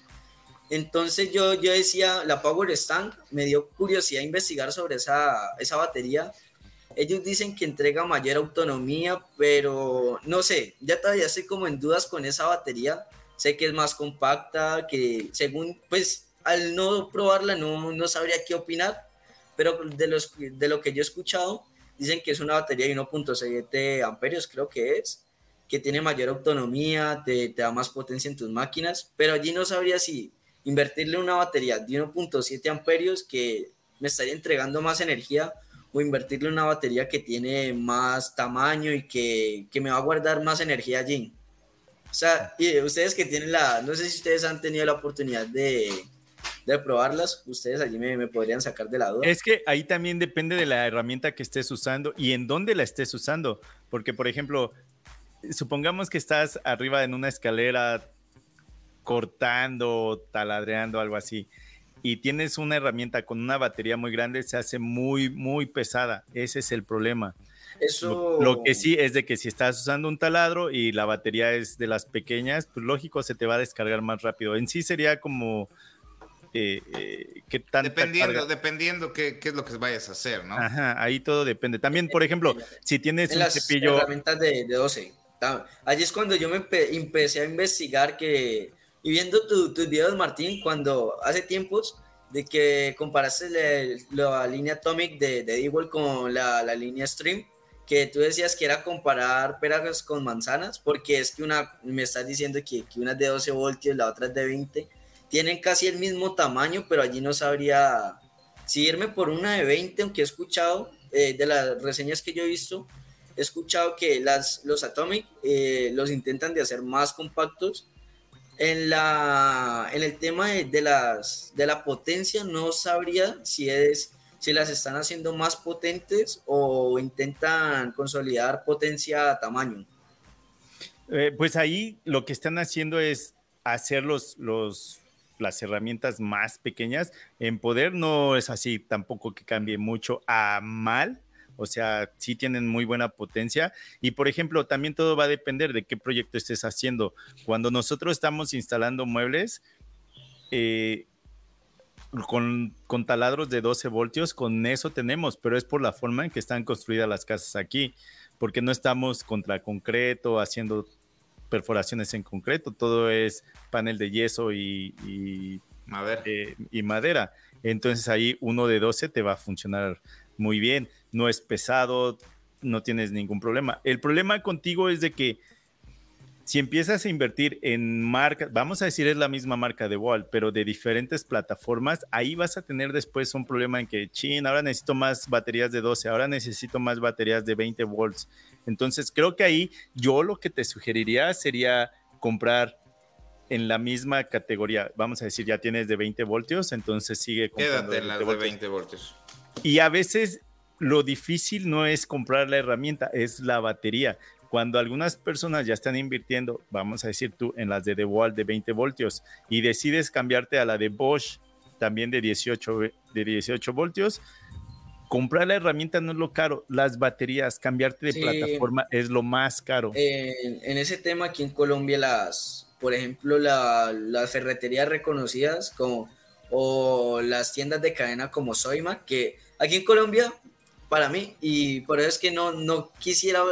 Speaker 3: Entonces yo, yo decía, la Power Stand me dio curiosidad investigar sobre esa, esa batería. Ellos dicen que entrega mayor autonomía, pero no sé, ya todavía estoy como en dudas con esa batería. Sé que es más compacta, que según, pues al no probarla no, no sabría qué opinar, pero de, los, de lo que yo he escuchado, dicen que es una batería de 1.7 amperios, creo que es, que tiene mayor autonomía, te, te da más potencia en tus máquinas, pero allí no sabría si invertirle una batería de 1.7 amperios que me estaría entregando más energía o invertirle una batería que tiene más tamaño y que, que me va a guardar más energía allí. O sea, y ustedes que tienen la, no sé si ustedes han tenido la oportunidad de, de probarlas, ustedes allí me, me, podrían sacar de la duda.
Speaker 2: Es que ahí también depende de la herramienta que estés usando y en dónde la estés usando, porque por ejemplo, supongamos que estás arriba en una escalera cortando, taladreando, algo así, y tienes una herramienta con una batería muy grande, se hace muy, muy pesada. Ese es el problema.
Speaker 3: Eso...
Speaker 2: Lo, que sí es de que si estás usando un taladro y la batería es de las pequeñas, pues lógico se te va a descargar más rápido. En sí sería como eh, eh, qué
Speaker 1: dependiendo, dependiendo qué, qué, es lo que vayas a hacer, ¿no?
Speaker 2: Ajá, ahí todo depende. También, por ejemplo, si tienes un
Speaker 3: las
Speaker 2: cepillo.
Speaker 3: herramientas de, de 12. Allí es cuando yo me empecé a investigar que y viendo tus videos, Martín, cuando hace tiempos de que comparaste la, línea Atomic de, de con la, la, línea Stream, que tú decías que era comparar peras con manzanas, porque es que una, me estás diciendo que, que una es de 12 voltios, la otra es de 20, tienen casi el mismo tamaño, pero allí no sabría si irme por una de 20, aunque he escuchado eh, de las reseñas que yo he visto, he escuchado que las, los Atomic eh, los intentan de hacer más compactos en, la, en el tema de, las, de la potencia, no sabría si, es, si las están haciendo más potentes o intentan consolidar potencia a tamaño.
Speaker 2: Eh, pues ahí lo que están haciendo es hacer los, los, las herramientas más pequeñas. En poder no es así tampoco que cambie mucho a mal, o sea, sí tienen muy buena potencia. Y por ejemplo, también todo va a depender de qué proyecto estés haciendo. Cuando nosotros estamos instalando muebles, eh, con, con, taladros de 12 voltios, con eso tenemos, pero es por la forma en que están construidas las casas aquí, porque no estamos contra concreto, haciendo perforaciones en concreto, todo es panel de yeso y,
Speaker 1: madera.
Speaker 2: Eh, y madera. Entonces ahí uno de 12 te va a funcionar muy bien no es pesado, no tienes ningún problema. El problema contigo es de que si empiezas a invertir en marcas, vamos a decir es la misma marca de Wall, pero de diferentes plataformas, ahí vas a tener después un problema en que, chin, ahora necesito más baterías de 12, ahora necesito más baterías de 20 volts. Entonces, creo que ahí yo lo que te sugeriría sería comprar en la misma categoría. Vamos a decir, ya tienes de 20 voltios, entonces sigue
Speaker 1: comprando. Quédate en las de 20 voltios.
Speaker 2: Y a veces lo difícil no es comprar la herramienta, es la batería. Cuando algunas personas ya están invirtiendo, vamos a decir tú, en las de DeWalt de 20 voltios y decides cambiarte a la de Bosch también de 18, de 18 voltios, comprar la herramienta no es lo caro, las baterías, cambiarte de plataforma es lo más caro.
Speaker 3: En, ese tema aquí en Colombia, las, por ejemplo, las ferreterías reconocidas como o las tiendas de cadena como Soima, que aquí en Colombia para mí y por eso es que no, no quisiera,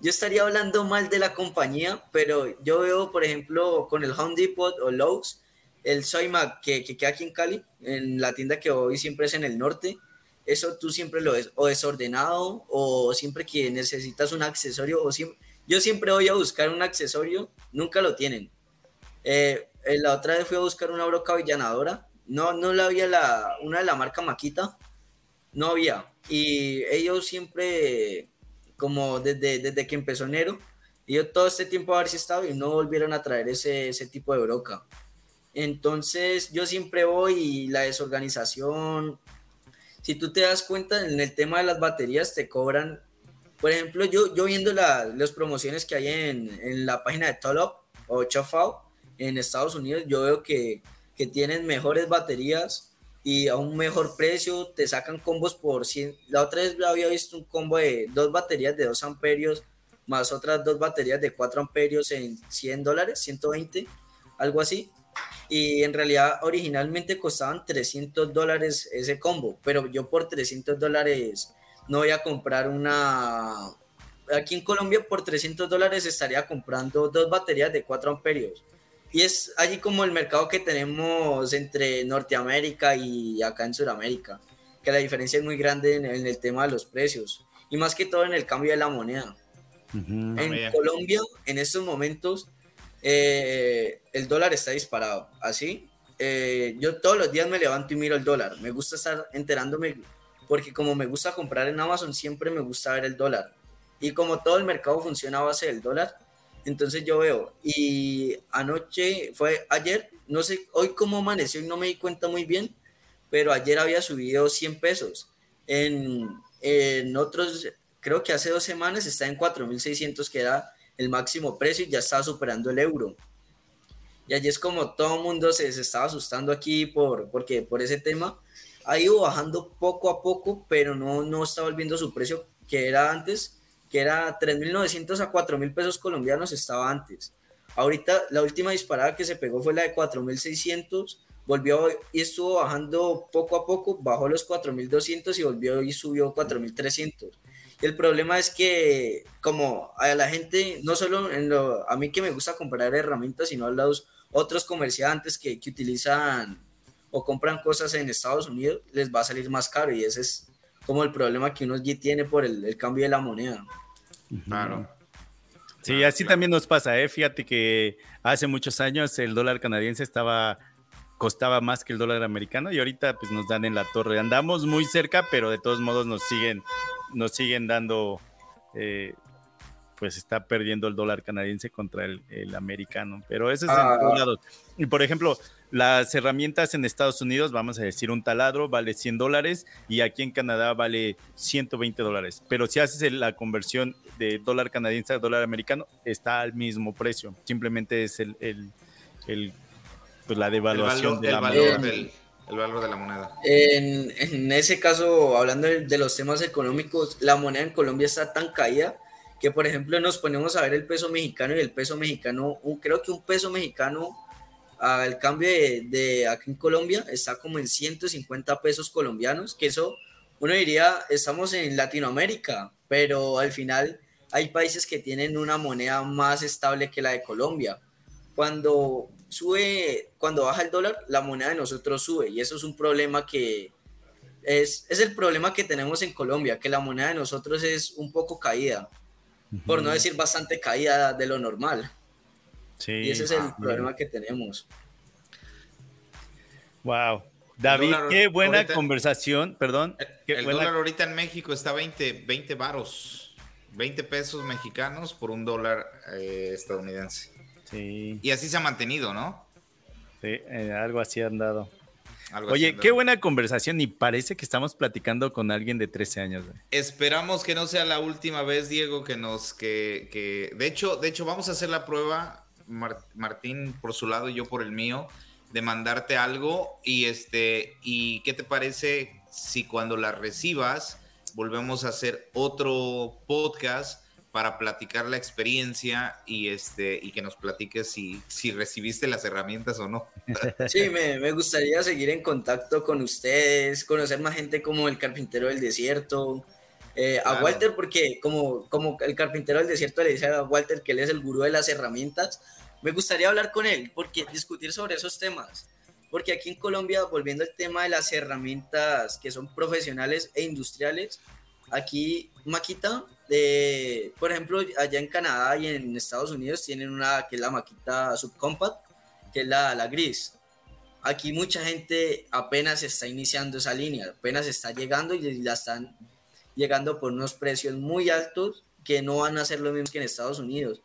Speaker 3: yo estaría hablando mal de la compañía, pero yo veo, por ejemplo, con el Home Depot o Lowe's, el Soymac que, que queda aquí en Cali, en la tienda que hoy siempre es en el norte, eso tú siempre lo ves o desordenado o siempre que necesitas un accesorio o siempre, yo siempre voy a buscar un accesorio, nunca lo tienen. Eh, la otra vez fui a buscar una broca avillanadora, no, no la había la, una de la marca Maquita, no había. Y ellos siempre, como desde, desde que empezó enero, yo todo este tiempo haber estado y no volvieron a traer ese, ese tipo de broca. Entonces yo siempre voy y la desorganización, si tú te das cuenta en el tema de las baterías te cobran, por ejemplo, yo, yo viendo las promociones que hay en, en la página de Tolop o Chofao en Estados Unidos, yo veo que, que tienen mejores baterías y a un mejor precio, te sacan combos por 100. La otra vez había visto un combo de dos baterías de 2 amperios más otras dos baterías de 4 amperios en 100 dólares, 120, algo así. Y en realidad originalmente costaban 300 dólares ese combo, pero yo por 300 dólares no voy a comprar una... Aquí en Colombia por 300 dólares estaría comprando dos baterías de 4 amperios. Y es allí como el mercado que tenemos entre Norteamérica y acá en Sudamérica, que la diferencia es muy grande en, el tema de los precios y más que todo en el cambio de la moneda. En Colombia, en estos momentos, eh, el dólar está disparado. Así, eh, yo todos los días me levanto y miro el dólar. Me gusta estar enterándome porque como me gusta comprar en Amazon, siempre me gusta ver el dólar. Y como todo el mercado funciona a base del dólar, entonces yo veo. Y anoche, fue ayer, no sé, hoy cómo amaneció y no me di cuenta muy bien, pero ayer había subido 100 pesos. En, en otros, creo que hace dos semanas está en 4.600, que era el máximo precio y ya estaba superando el euro. Y allí es como todo el mundo se, estaba asustando aquí por, porque, por ese tema. Ha ido bajando poco a poco, pero no, no está volviendo su precio que era antes, que era 3.900 a 4.000 pesos colombianos estaba antes. Ahorita la última disparada que se pegó fue la de 4.600, volvió y estuvo bajando poco a poco, bajó los 4.200 y volvió y subió 4.300. El problema es que como a la gente, no solo en lo, a mí que me gusta comprar herramientas, sino a los otros comerciantes que, que utilizan o compran cosas en Estados Unidos, les va a salir más caro y ese es como el problema que uno tiene por el, el cambio de la moneda.
Speaker 2: Claro. Sí, así también nos pasa, ¿eh? Fíjate que hace muchos años el dólar canadiense estaba costaba más que el dólar americano y ahorita pues nos dan en la torre. Andamos muy cerca, pero de todos modos nos siguen nos siguen dando, eh, pues está perdiendo el dólar canadiense contra el, americano, pero eso es en ah. todos lados. Y por ejemplo, las herramientas en Estados Unidos, vamos a decir, un taladro vale 100 dólares y aquí en Canadá vale 120 dólares. Pero si haces la conversión de dólar canadiense a dólar americano, está al mismo precio. Simplemente es el, el, pues la devaluación del valor
Speaker 1: del, el valor de la moneda.
Speaker 3: En, ese caso, hablando de, los temas económicos, la moneda en Colombia está tan caída que, por ejemplo, nos ponemos a ver el peso mexicano y el peso mexicano, creo que un peso mexicano al cambio de, de, aquí en Colombia está como en 150 pesos colombianos, que eso uno diría, estamos en Latinoamérica, pero al final hay países que tienen una moneda más estable que la de Colombia. Cuando sube, cuando baja el dólar, la moneda de nosotros sube y eso es un problema que es, es el problema que tenemos en Colombia, que la moneda de nosotros es un poco caída, por no decir bastante caída de lo normal. Sí. Y ese es el ah, problema que tenemos.
Speaker 2: Wow. David, qué buena conversación, perdón.
Speaker 1: el dólar ahorita en México está 20, 20 varos, 20 pesos mexicanos por un dólar eh, estadounidense. Y así se ha mantenido, ¿no?
Speaker 2: Sí, eh, algo así han dado. Oye, qué buena conversación y parece que estamos platicando con alguien de 13 años.
Speaker 1: Esperamos que no sea la última vez, Diego, que nos que, que... de hecho, de hecho vamos a hacer la prueba Martín por su lado y yo por el mío de mandarte algo y este y qué te parece si cuando la recibas volvemos a hacer otro podcast para platicar la experiencia y, este, y que nos platiques si, si recibiste las herramientas o no.
Speaker 3: Sí, me, me, gustaría seguir en contacto con ustedes, conocer más gente como el carpintero del desierto, eh, a Walter, porque como, como el carpintero del desierto le dice a Walter que él es el gurú de las herramientas, me gustaría hablar con él, porque discutir sobre esos temas. porque aquí en Colombia, volviendo al tema de las herramientas que son profesionales e industriales, aquí Maquita, de, por ejemplo, allá en Canadá y en Estados Unidos tienen una que es la Maquita Subcompact, que es la, la gris. Aquí mucha gente apenas está iniciando esa línea, apenas está llegando y la están llegando por unos precios muy altos que no van a ser lo mismo que en Estados Unidos.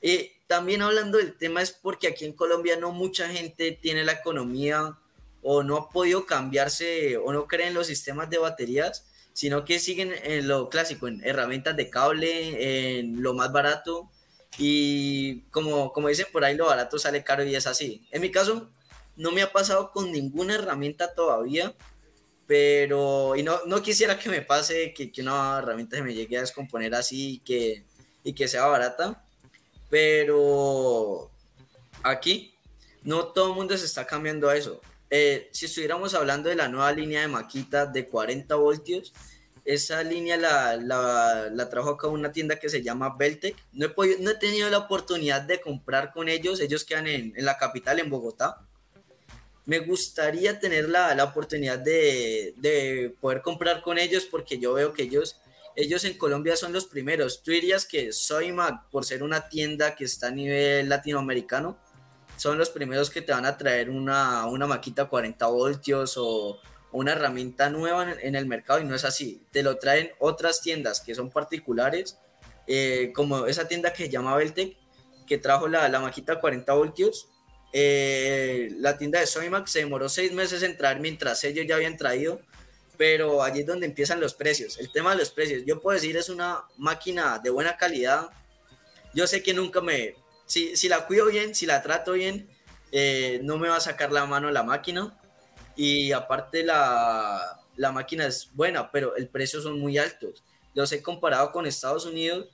Speaker 3: Y también hablando del tema es porque aquí en Colombia no mucha gente tiene la economía o no ha podido cambiarse o no creen los sistemas de baterías, sino que siguen en lo clásico, en herramientas de cable, en lo más barato y como, como dicen por ahí, lo barato sale caro y es así. En mi caso, no me ha pasado con ninguna herramienta todavía, pero y no, no quisiera que me pase que, que, una herramienta se me llegue a descomponer así y que, y que sea barata, pero aquí no todo el mundo se está cambiando a eso. Eh, si estuviéramos hablando de la nueva línea de maquita de 40 voltios, esa línea la, la, la, trajo acá una tienda que se llama Beltec. No he, no he tenido la oportunidad de comprar con ellos, ellos quedan en, en la capital, en Bogotá me gustaría tener la, la oportunidad de, de, poder comprar con ellos porque yo veo que ellos, ellos en Colombia son los primeros. Tú dirías que Soymac, por ser una tienda que está a nivel latinoamericano, son los primeros que te van a traer una, una maquita 40 voltios o una herramienta nueva en, en, el mercado y no es así. Te lo traen otras tiendas que son particulares, eh, como esa tienda que se llama Beltec, que trajo la, la maquita 40 voltios eh, la tienda de Soymax se demoró seis meses en traer mientras ellos ya habían traído, pero allí es donde empiezan los precios. El tema de los precios, yo puedo decir, es una máquina de buena calidad. Yo sé que nunca me, si, si la cuido bien, si la trato bien, eh, no me va a sacar la mano la máquina. Y aparte la, la máquina es buena, pero el precio son muy altos. Los he comparado con Estados Unidos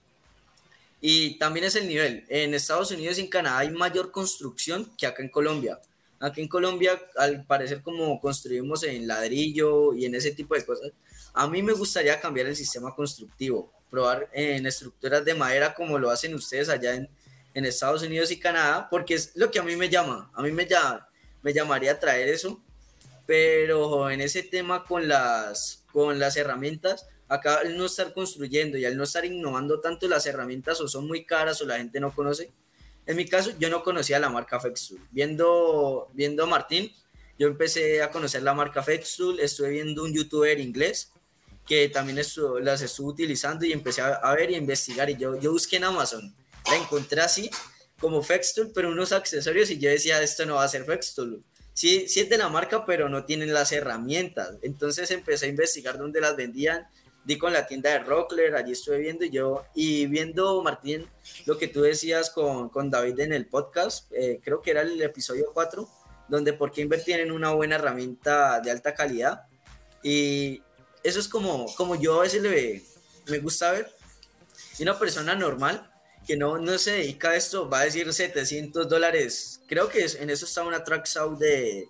Speaker 3: y también es el nivel. En Estados Unidos y en Canadá hay mayor construcción que acá en Colombia. Aquí en Colombia, al parecer como construimos en ladrillo y en ese tipo de cosas, a mí me gustaría cambiar el sistema constructivo, probar en estructuras de madera como lo hacen ustedes allá en, en Estados Unidos y Canadá, porque es lo que a mí me llama. A mí me, llama, me llamaría a traer eso, pero en ese tema con las, con las herramientas, acá al no estar construyendo y al no estar innovando tanto las herramientas o son muy caras o la gente no conoce. En mi caso, yo no conocía la marca Fextool. Viendo, viendo a Martín, yo empecé a conocer la marca Fextool, estuve viendo un youtuber inglés que también las estuvo utilizando y empecé a, ver y a investigar y yo, yo busqué en Amazon, la encontré así como Fextool, pero unos accesorios y yo decía, esto no va a ser Fextool. Sí, sí es de la marca, pero no tienen las herramientas. Entonces empecé a investigar dónde las vendían, di con la tienda de Rockler, allí estuve viendo y yo, y viendo, Martín, lo que tú decías con, con David en el podcast, eh, creo que era el episodio 4, donde por qué invertir en una buena herramienta de alta calidad. Y eso es como, como yo a veces le, me gusta ver. Y una persona normal que no, no se dedica a esto va a decir 700 dólares. Creo que en eso está una track out de,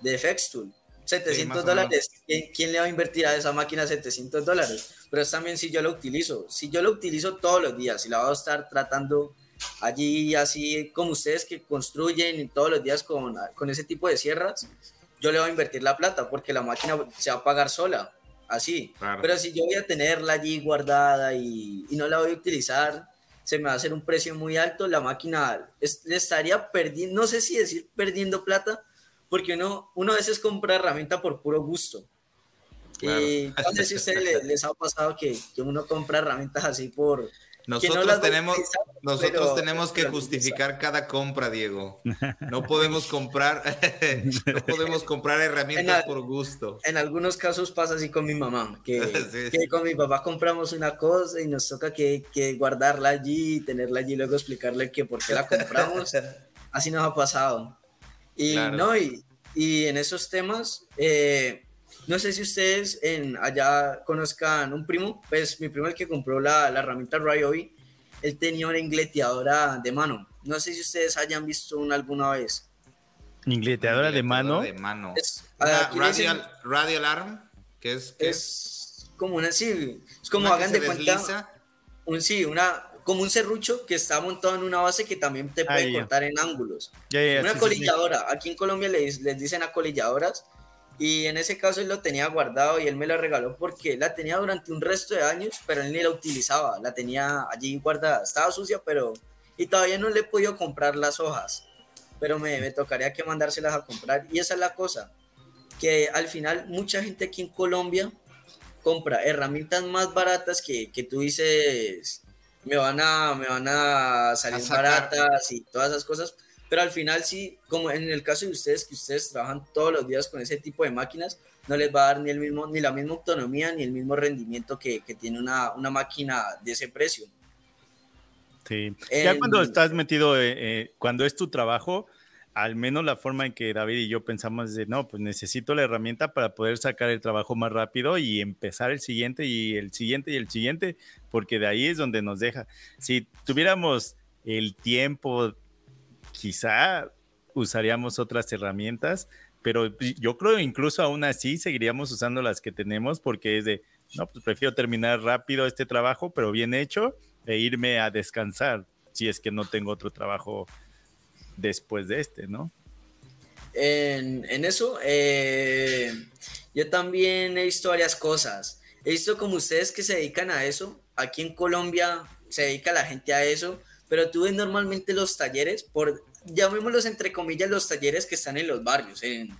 Speaker 3: de Fextool 700 dólares, ¿quién, le va a invertir a esa máquina 700 dólares? Pero es también si yo lo utilizo, si yo lo utilizo todos los días, si la voy a estar tratando allí así como ustedes que construyen todos los días con, con ese tipo de sierras, yo le voy a invertir la plata porque la máquina se va a pagar sola, así. Pero si yo voy a tenerla allí guardada y, y, no la voy a utilizar, se me va a hacer un precio muy alto, la máquina le estaría perdiendo, no sé si decir perdiendo plata, porque uno, uno a veces compra herramienta por puro gusto. Y no sé si a ustedes les, ha pasado que, que, uno compra herramientas así por...
Speaker 1: Nosotros no tenemos, nosotros tenemos que justificar cada compra, Diego. No podemos comprar, no podemos comprar herramientas por gusto.
Speaker 3: En algunos casos pasa así con mi mamá, que, que, con mi papá compramos una cosa y nos toca que, que guardarla allí, tenerla allí y luego explicarle que por qué la compramos. Así nos ha pasado. Y no, y, y, en esos temas, eh, no sé si ustedes en allá conozcan un primo, pues mi primo el que compró la, la herramienta Ryobi, él tenía una ingleteadora de mano. No sé si ustedes hayan visto una alguna vez.
Speaker 2: ¿Ingleteadora de mano?
Speaker 1: De mano. Es, radial, radial, arm, que es,
Speaker 3: es como una, sí, es como hagan de cuenta, un, sí, una, como un serrucho que está montado en una base que también te puede cortar en ángulos. una colilladora. Aquí en Colombia les, les dicen acolilladoras. Y en ese caso él lo tenía guardado y él me lo regaló porque la tenía durante un resto de años, pero él ni la utilizaba. La tenía allí guardada. Estaba sucia, pero... Y todavía no le he podido comprar las hojas. Pero me, me tocaría que mandárselas a comprar. Y esa es la cosa. Que al final mucha gente aquí en Colombia compra herramientas más baratas que, que tú dices, me van a, me van a salir baratas y todas esas cosas, pero al final sí, como en el caso de ustedes, que ustedes trabajan todos los días con ese tipo de máquinas, no les va a dar ni, el mismo, ni la misma autonomía ni el mismo rendimiento que, que tiene una, una, máquina de ese precio.
Speaker 2: Sí, ya cuando estás metido, eh, eh, cuando es tu trabajo, al menos la forma en que David y yo pensamos de, no, pues necesito la herramienta para poder sacar el trabajo más rápido y empezar el siguiente y el siguiente y el siguiente, porque de ahí es donde nos deja. Si tuviéramos el tiempo, quizá usaríamos otras herramientas, pero yo creo incluso aún así seguiríamos usando las que tenemos porque es de, no, pues prefiero terminar rápido este trabajo, pero bien hecho, e irme a descansar si es que no tengo otro trabajo después de este, ¿no?
Speaker 3: En, eso, eh, yo también he visto varias cosas. He visto como ustedes que se dedican a eso. Aquí en Colombia se dedica la gente a eso, pero tú ves normalmente los talleres, por llamémoslos entre comillas los talleres que están en los barrios. En,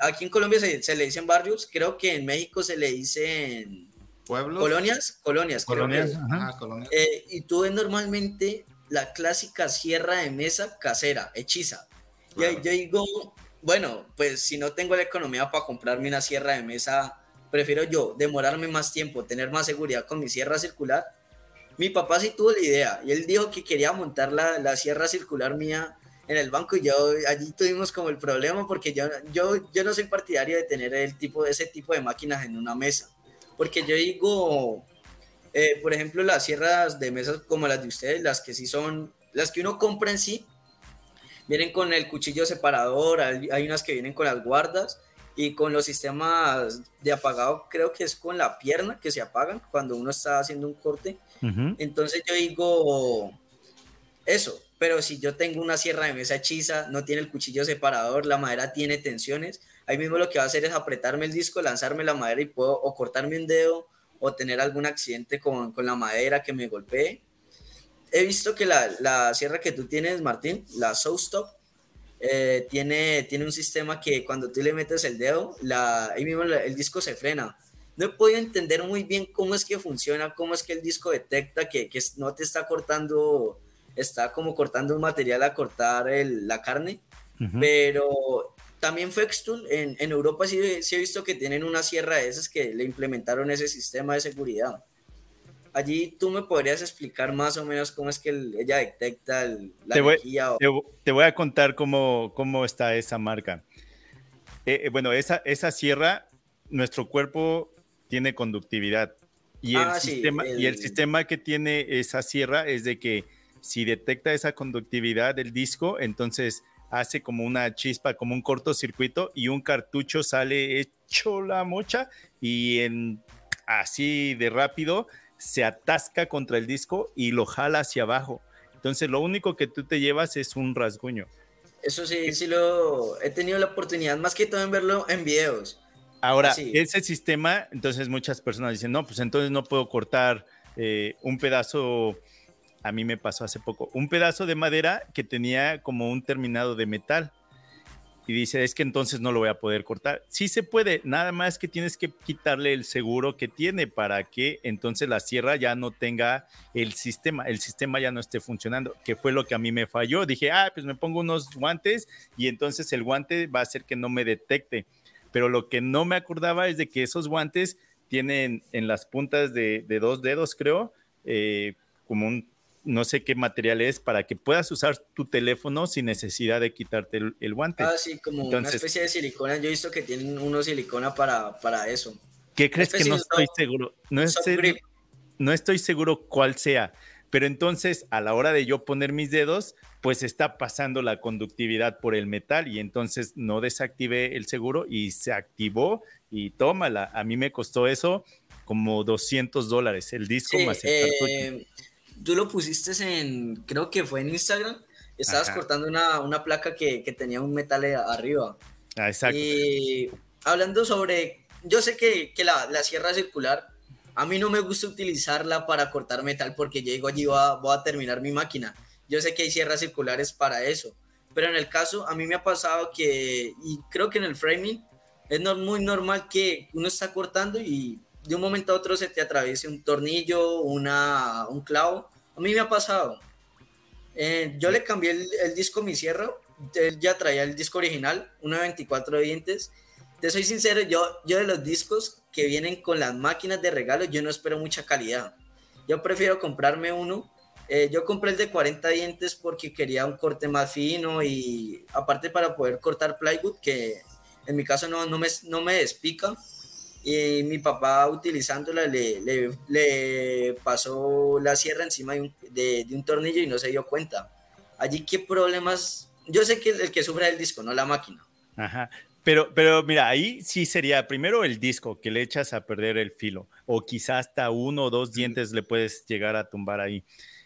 Speaker 3: aquí en Colombia se, le dicen barrios, creo que en México se le dicen
Speaker 1: pueblos.
Speaker 3: Colonias, colonias.
Speaker 1: Colonias,
Speaker 3: eh, y tú ves normalmente la clásica sierra de mesa casera, hechiza. Y yo digo, bueno, pues si no tengo la economía para comprarme una sierra de mesa, prefiero yo demorarme más tiempo, tener más seguridad con mi sierra circular. Mi papá sí tuvo la idea y él dijo que quería montar la, la sierra circular mía en el banco y yo allí tuvimos como el problema porque yo, yo, yo no soy partidario de tener el tipo, ese tipo de máquinas en una mesa. Porque yo digo, eh, por ejemplo, las sierras de mesas como las de ustedes, las que sí son, las que uno compra en sí, vienen con el cuchillo separador, hay, unas que vienen con las guardas y con los sistemas de apagado, creo que es con la pierna que se apagan cuando uno está haciendo un corte. Entonces yo digo eso, pero si yo tengo una sierra de mesa hechiza, no tiene el cuchillo separador, la madera tiene tensiones, ahí mismo lo que va a hacer es apretarme el disco, lanzarme la madera y puedo o cortarme un dedo o tener algún accidente con, con la madera que me golpee. He visto que la, la sierra que tú tienes, Martín, la Soustop, eh, tiene, tiene un sistema que cuando tú le metes el dedo, la, ahí mismo el disco se frena. No he podido entender muy bien cómo es que funciona, cómo es que el disco detecta que, que no te está cortando, está como cortando un material a cortar el, la carne, pero también Fextool en, en Europa sí, sí, he visto que tienen una sierra de esas que le implementaron ese sistema de seguridad. Allí tú me podrías explicar más o menos cómo es que ella detecta la
Speaker 2: te voy, te, voy a contar cómo, cómo está esa marca. Eh, eh, bueno, esa, esa sierra, nuestro cuerpo tiene conductividad. Y, el ah, sistema, y el sistema que tiene esa sierra es de que si detecta esa conductividad del disco, entonces hace como una chispa, como un cortocircuito y un cartucho sale hecho la mocha y en, así de rápido se atasca contra el disco y lo jala hacia abajo. Entonces lo único que tú te llevas es un rasguño.
Speaker 3: Eso sí, sí lo he tenido la oportunidad, más que todo en verlo en videos.
Speaker 2: Ahora, ese sistema, entonces muchas personas dicen, no, pues entonces no puedo cortar eh, un pedazo a mí me pasó hace poco, un pedazo de madera que tenía como un terminado de metal. Y dice, es que entonces no lo voy a poder cortar. Sí se puede, nada más que tienes que quitarle el seguro que tiene para que entonces la sierra ya no tenga el sistema, el sistema ya no esté funcionando, que fue lo que a mí me falló. Dije, ah, pues me pongo unos guantes y entonces el guante va a hacer que no me detecte. Pero lo que no me acordaba es de que esos guantes tienen en las puntas de, dos dedos, creo, eh, como un no sé qué material es para que puedas usar tu teléfono sin necesidad de quitarte el, guante.
Speaker 3: Ah, sí, como una especie de silicona. Yo he visto que tienen uno silicona para, para eso.
Speaker 2: ¿Qué crees que no estoy seguro? No, no estoy seguro cuál sea, pero entonces a la hora de yo poner mis dedos, pues está pasando la conductividad por el metal y entonces no desactivé el seguro y se activó y tómala. A mí me costó eso como 200 dólares el disco más el
Speaker 3: eh, tú lo pusiste en, creo que fue en Instagram, estabas cortando una, una placa que, que, tenía un metal arriba.
Speaker 2: Ah, exacto.
Speaker 3: Y hablando sobre, yo sé que, que la, la, sierra circular, a mí no me gusta utilizarla para cortar metal porque llego allí voy a, voy a terminar mi máquina. Yo sé que hay sierras circulares para eso, pero en el caso, a mí me ha pasado que, y creo que en el framing, es muy normal que uno está cortando y de un momento a otro se te atraviese un tornillo, una, un clavo. A mí me ha pasado. Eh, yo le cambié el, disco a mi sierra, él ya traía el disco original, una 24 dientes. Te soy sincero, yo, yo de los discos que vienen con las máquinas de regalo, yo no espero mucha calidad. Yo prefiero comprarme uno. Eh, yo compré el de 40 dientes porque quería un corte más fino y aparte para poder cortar plywood, que en mi caso no, no, me, no me despica y mi papá utilizándola le, le, pasó la sierra encima de un, de, un, tornillo y no se dio cuenta. Allí qué problemas, yo sé que el, que sufre el disco, no la máquina.
Speaker 2: Ajá. Pero, pero mira, ahí sí sería primero el disco que le echas a perder el filo, o quizás hasta uno o dos dientes le puedes llegar a tumbar ahí.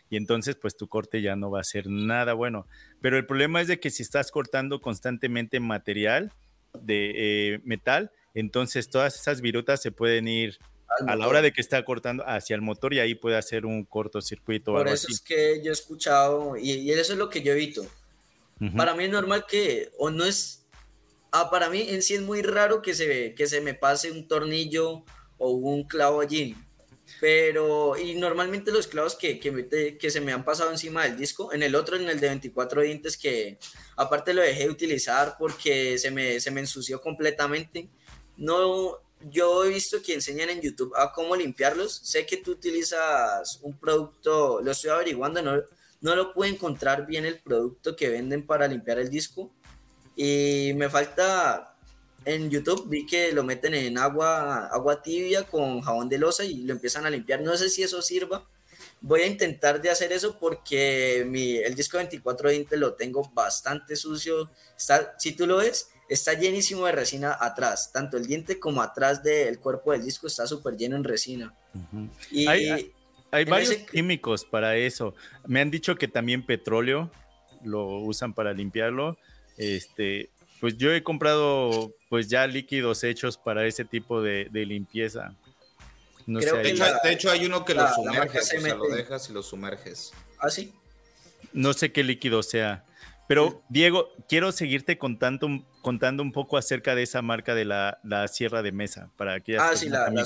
Speaker 2: Y entonces, pues tu corte ya no va a ser nada bueno. Pero el problema es de que si estás cortando constantemente material de eh, metal, entonces todas esas virutas se pueden ir a la hora de que está cortando hacia el motor y ahí puede hacer un cortocircuito.
Speaker 3: Por eso es que yo he escuchado y, eso es lo que yo evito. Para mí es normal que, o no es, ah, para mí en sí es muy raro que se, que se me pase un tornillo o un clavo allí. Pero, y normalmente los clavos que, que, que, se me han pasado encima del disco, en el otro, en el de 24 dientes, que aparte lo dejé de utilizar porque se me, se me ensució completamente no, yo he visto que enseñan en YouTube a cómo limpiarlos. Sé que tú utilizas un producto, lo estoy averiguando, no, no lo puedo encontrar bien el producto que venden para limpiar el disco. Y me falta, en YouTube vi que lo meten en agua, agua tibia con jabón de losa y lo empiezan a limpiar. No sé si eso sirva. Voy a intentar de hacer eso porque mi, el disco 2420 lo tengo bastante sucio. Está, si tú lo ves, está llenísimo de resina atrás, tanto el diente como atrás del cuerpo del disco está súper lleno en resina.
Speaker 2: y, hay, varios químicos para eso. Me han dicho que también petróleo lo usan para limpiarlo. Este, pues yo he comprado pues ya líquidos hechos para ese tipo de, limpieza.
Speaker 1: No sé, de hecho hay uno que lo sumerges, o sea, lo dejas y lo sumerges.
Speaker 3: ¿Ah, sí?
Speaker 2: No sé qué líquido sea. Pero, Diego, quiero seguirte contando, contando un poco acerca de esa marca de la, Sierra de Mesa. Para que
Speaker 3: ah, sí, la, la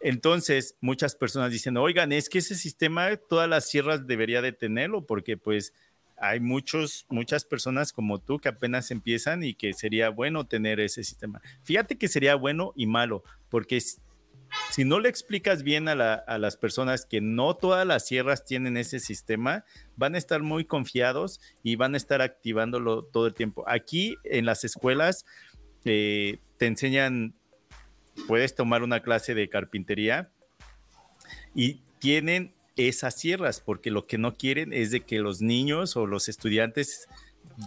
Speaker 2: Entonces, muchas personas dicen, oigan, es que ese sistema todas las sierras debería de tenerlo porque pues hay muchos, muchas personas como tú que apenas empiezan y que sería bueno tener ese sistema. Fíjate que sería bueno y malo porque si no le explicas bien a, las personas que no todas las sierras tienen ese sistema, van a estar muy confiados y van a estar activándolo todo el tiempo. Aquí en las escuelas eh, te enseñan, puedes tomar una clase de carpintería y tienen esas sierras, porque lo que no quieren es de que los niños o los estudiantes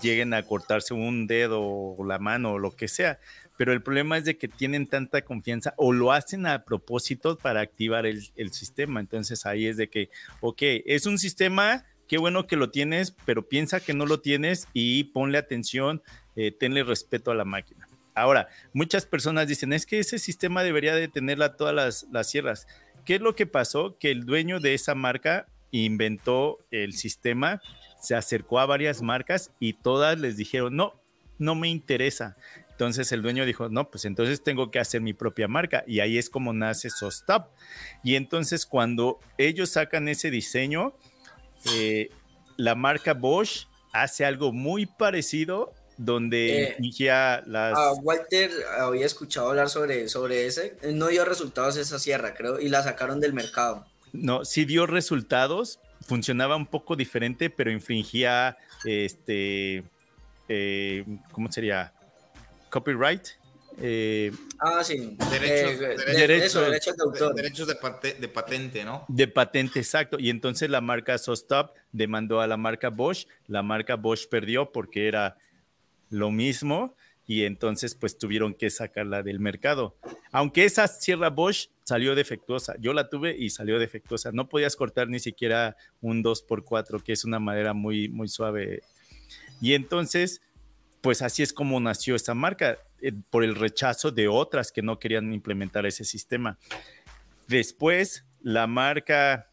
Speaker 2: lleguen a cortarse un dedo o la mano o lo que sea pero el problema es de que tienen tanta confianza o lo hacen a propósito para activar el, sistema. Entonces ahí es de que, ok, es un sistema, qué bueno que lo tienes, pero piensa que no lo tienes y ponle atención, eh, tenle respeto a la máquina. Ahora, muchas personas dicen, es que ese sistema debería de tenerla todas las, las sierras. ¿Qué es lo que pasó? Que el dueño de esa marca inventó el sistema, se acercó a varias marcas y todas les dijeron, no, no me interesa. Entonces el dueño dijo, no, pues entonces tengo que hacer mi propia marca y ahí es como nace Sostop. Y entonces cuando ellos sacan ese diseño, eh, la marca Bosch hace algo muy parecido donde
Speaker 3: eh, las... A Walter había escuchado hablar sobre, sobre ese, no dio resultados esa sierra, creo, y la sacaron del mercado.
Speaker 2: No, sí dio resultados, funcionaba un poco diferente, pero infringía, este, eh, ¿cómo sería? copyright.
Speaker 3: Eh, ah, sí.
Speaker 1: Derechos, eh, derechos, de autor. Derechos de, patente, ¿no?
Speaker 2: De patente, exacto. Y entonces la marca Sostop demandó a la marca Bosch. La marca Bosch perdió porque era lo mismo y entonces pues tuvieron que sacarla del mercado. Aunque esa sierra Bosch salió defectuosa, yo la tuve y salió defectuosa. No podías cortar ni siquiera un 2x4, que es una madera muy, muy suave. Y entonces, pues así es como nació esta marca, eh, por el rechazo de otras que no querían implementar ese sistema. Después, la marca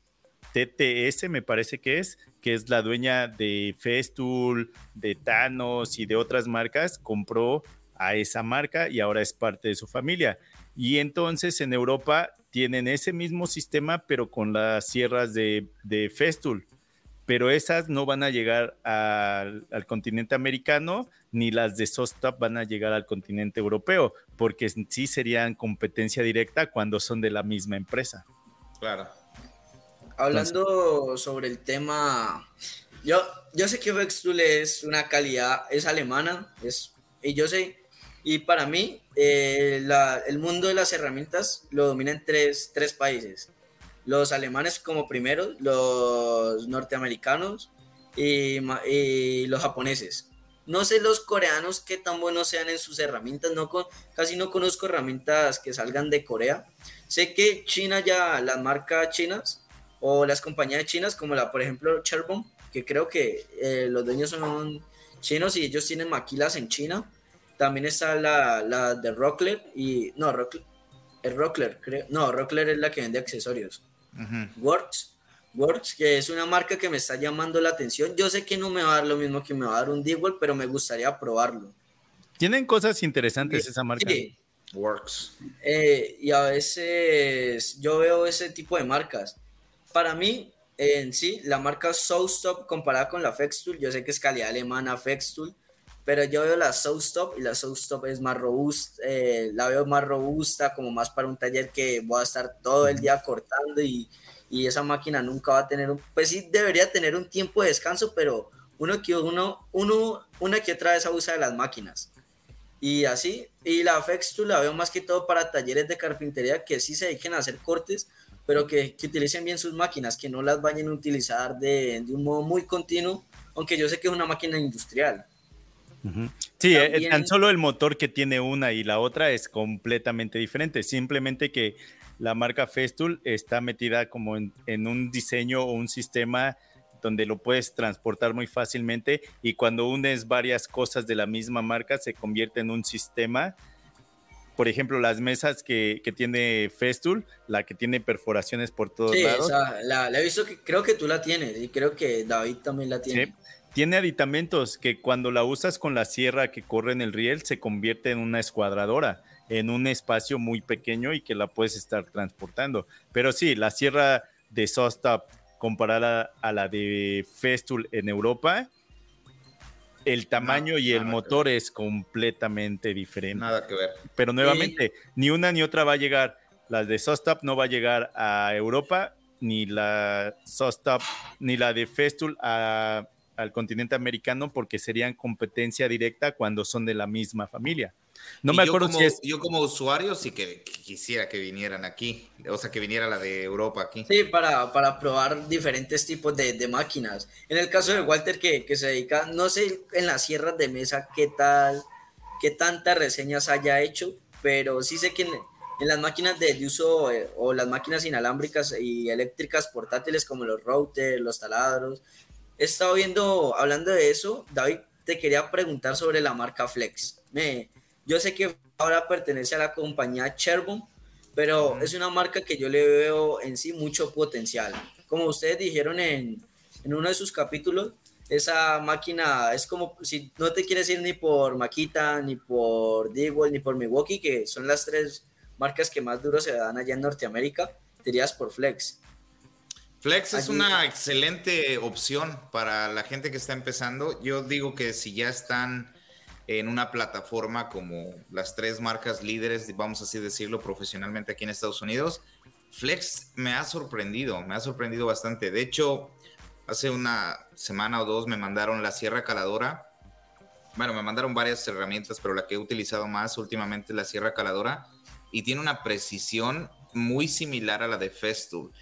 Speaker 2: TTS, me parece que es, que es la dueña de Festool, de Thanos y de otras marcas, compró a esa marca y ahora es parte de su familia. Y entonces en Europa tienen ese mismo sistema, pero con las sierras de, de Festool. Pero esas no van a llegar al, continente americano, ni las de Sostop van a llegar al continente europeo, porque sí serían competencia directa cuando son de la misma empresa.
Speaker 1: Claro.
Speaker 3: Hablando sobre el tema, yo, yo sé que Festool es una calidad, es alemana, es, y yo sé y para mí, eh, el mundo de las herramientas lo dominan tres, tres países. Los alemanes como primero, los norteamericanos y, los japoneses. No sé los coreanos qué tan buenos sean en sus herramientas, no casi no conozco herramientas que salgan de Corea. Sé que China ya, las marcas chinas o las compañías chinas como la, por ejemplo, Cherbourg, que creo que eh, los dueños son chinos y ellos tienen maquilas en China, también está la, la de Rockler y. No, Rockler. El Rockler. No, Rockler es la que vende accesorios. Works. Works, que es una marca que me está llamando la atención. Yo sé que no me va a dar lo mismo que me va a dar un Dewell, pero me gustaría probarlo.
Speaker 2: Tienen cosas interesantes esa marca. Sí.
Speaker 1: Works.
Speaker 3: Eh, y a veces yo veo ese tipo de marcas. Para mí, en sí, la marca Soulstop comparada con la Fextool, yo sé que es calidad alemana Fextool, pero yo veo la Stop y la Stop es más robusta, eh, la veo más robusta, como más para un taller que voy a estar todo el día cortando y, y, esa máquina nunca va a tener un, pues sí debería tener un tiempo de descanso, pero uno que uno, uno, una que otra vez abusa de las máquinas. Y así, y la Fextool la veo más que todo para talleres de carpintería que sí se dediquen a hacer cortes, pero que, que utilicen bien sus máquinas, que no las vayan a utilizar de, de un modo muy continuo, aunque yo sé que es una máquina industrial.
Speaker 2: Sí, eh, tan solo el motor que tiene una y la otra es completamente diferente. Simplemente que la marca Festool está metida como en, un diseño o un sistema donde lo puedes transportar muy fácilmente y cuando unes varias cosas de la misma marca se convierte en un sistema. Por ejemplo, las mesas que, tiene Festool, la que tiene perforaciones por todos lados. Sí,
Speaker 3: la, he visto que creo que tú la tienes y creo que David también la tiene.
Speaker 2: Tiene aditamentos que cuando la usas con la sierra que corre en el riel se convierte en una escuadradora, en un espacio muy pequeño y que la puedes estar transportando. Pero sí, la sierra de Sostop comparada a la de Festool en Europa, el tamaño y el motor es completamente diferente.
Speaker 1: Nada que ver.
Speaker 2: Pero nuevamente, ni una ni otra va a llegar. La de Sostop no va a llegar a Europa, ni la Sostop, ni la de Festool a al continente americano porque serían competencia directa cuando son de la misma familia.
Speaker 1: No me acuerdo si es. Yo, como usuario, sí que quisiera que vinieran aquí, o sea, que viniera la de Europa aquí.
Speaker 3: Sí, para, para probar diferentes tipos de, de máquinas. En el caso de Walter, que, que, se dedica, no sé en las sierras de mesa qué tal, qué tantas reseñas haya hecho, pero sí sé que en, en las máquinas de uso eh, o las máquinas inalámbricas y eléctricas portátiles como los routers, los taladros, he estado viendo, hablando de eso, David, te quería preguntar sobre la marca Flex. Me, yo sé que ahora pertenece a la compañía Cherbourg, pero es una marca que yo le veo en sí mucho potencial. Como ustedes dijeron en, en uno de sus capítulos, esa máquina es como si no te quieres ir ni por Makita, ni por Dewalt, ni por Milwaukee, que son las tres marcas que más duro se dan allá en Norteamérica, te irías por Flex.
Speaker 1: Flex es una excelente opción para la gente que está empezando. Yo digo que si ya están en una plataforma como las tres marcas líderes, vamos así decirlo, profesionalmente aquí en Estados Unidos, Flex me ha sorprendido, me ha sorprendido bastante. De hecho, hace una semana o dos me mandaron la sierra caladora. Bueno, me mandaron varias herramientas, pero la que he utilizado más últimamente es la sierra caladora y tiene una precisión muy similar a la de Festool.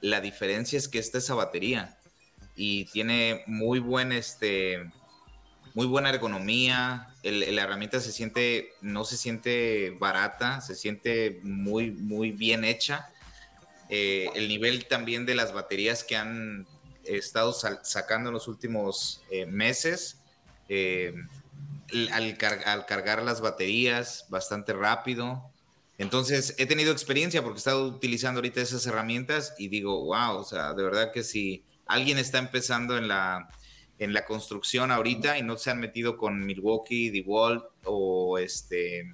Speaker 1: La diferencia es que esta es batería y tiene muy buen, este, muy buena ergonomía, la herramienta se siente, no se siente barata, se siente muy, muy bien hecha. Eh, el nivel también de las baterías que han estado sacando en los últimos eh, meses, eh, al, cargar las baterías bastante rápido. Entonces, he tenido experiencia porque he estado utilizando ahorita esas herramientas y digo, wow, o sea, de verdad que si alguien está empezando en la, en la construcción ahorita y no se han metido con Milwaukee, DeWalt o este,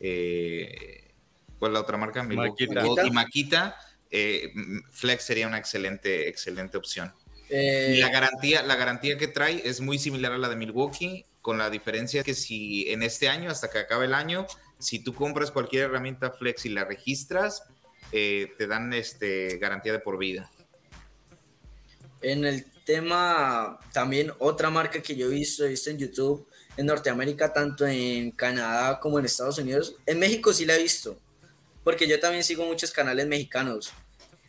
Speaker 1: eh, ¿cuál es la otra marca? Milwaukee y Makita, eh, Flex sería una excelente, excelente opción. Eh, la, garantía, la garantía que trae es muy similar a la de Milwaukee, con la diferencia que si en este año, hasta que acabe el año, si tú compras cualquier herramienta Flex y la registras, te dan este, garantía de por vida.
Speaker 3: En el tema, también otra marca que yo he visto, he visto en YouTube, en Norteamérica, tanto en Canadá como en Estados Unidos. En México sí la he visto, porque yo también sigo muchos canales mexicanos.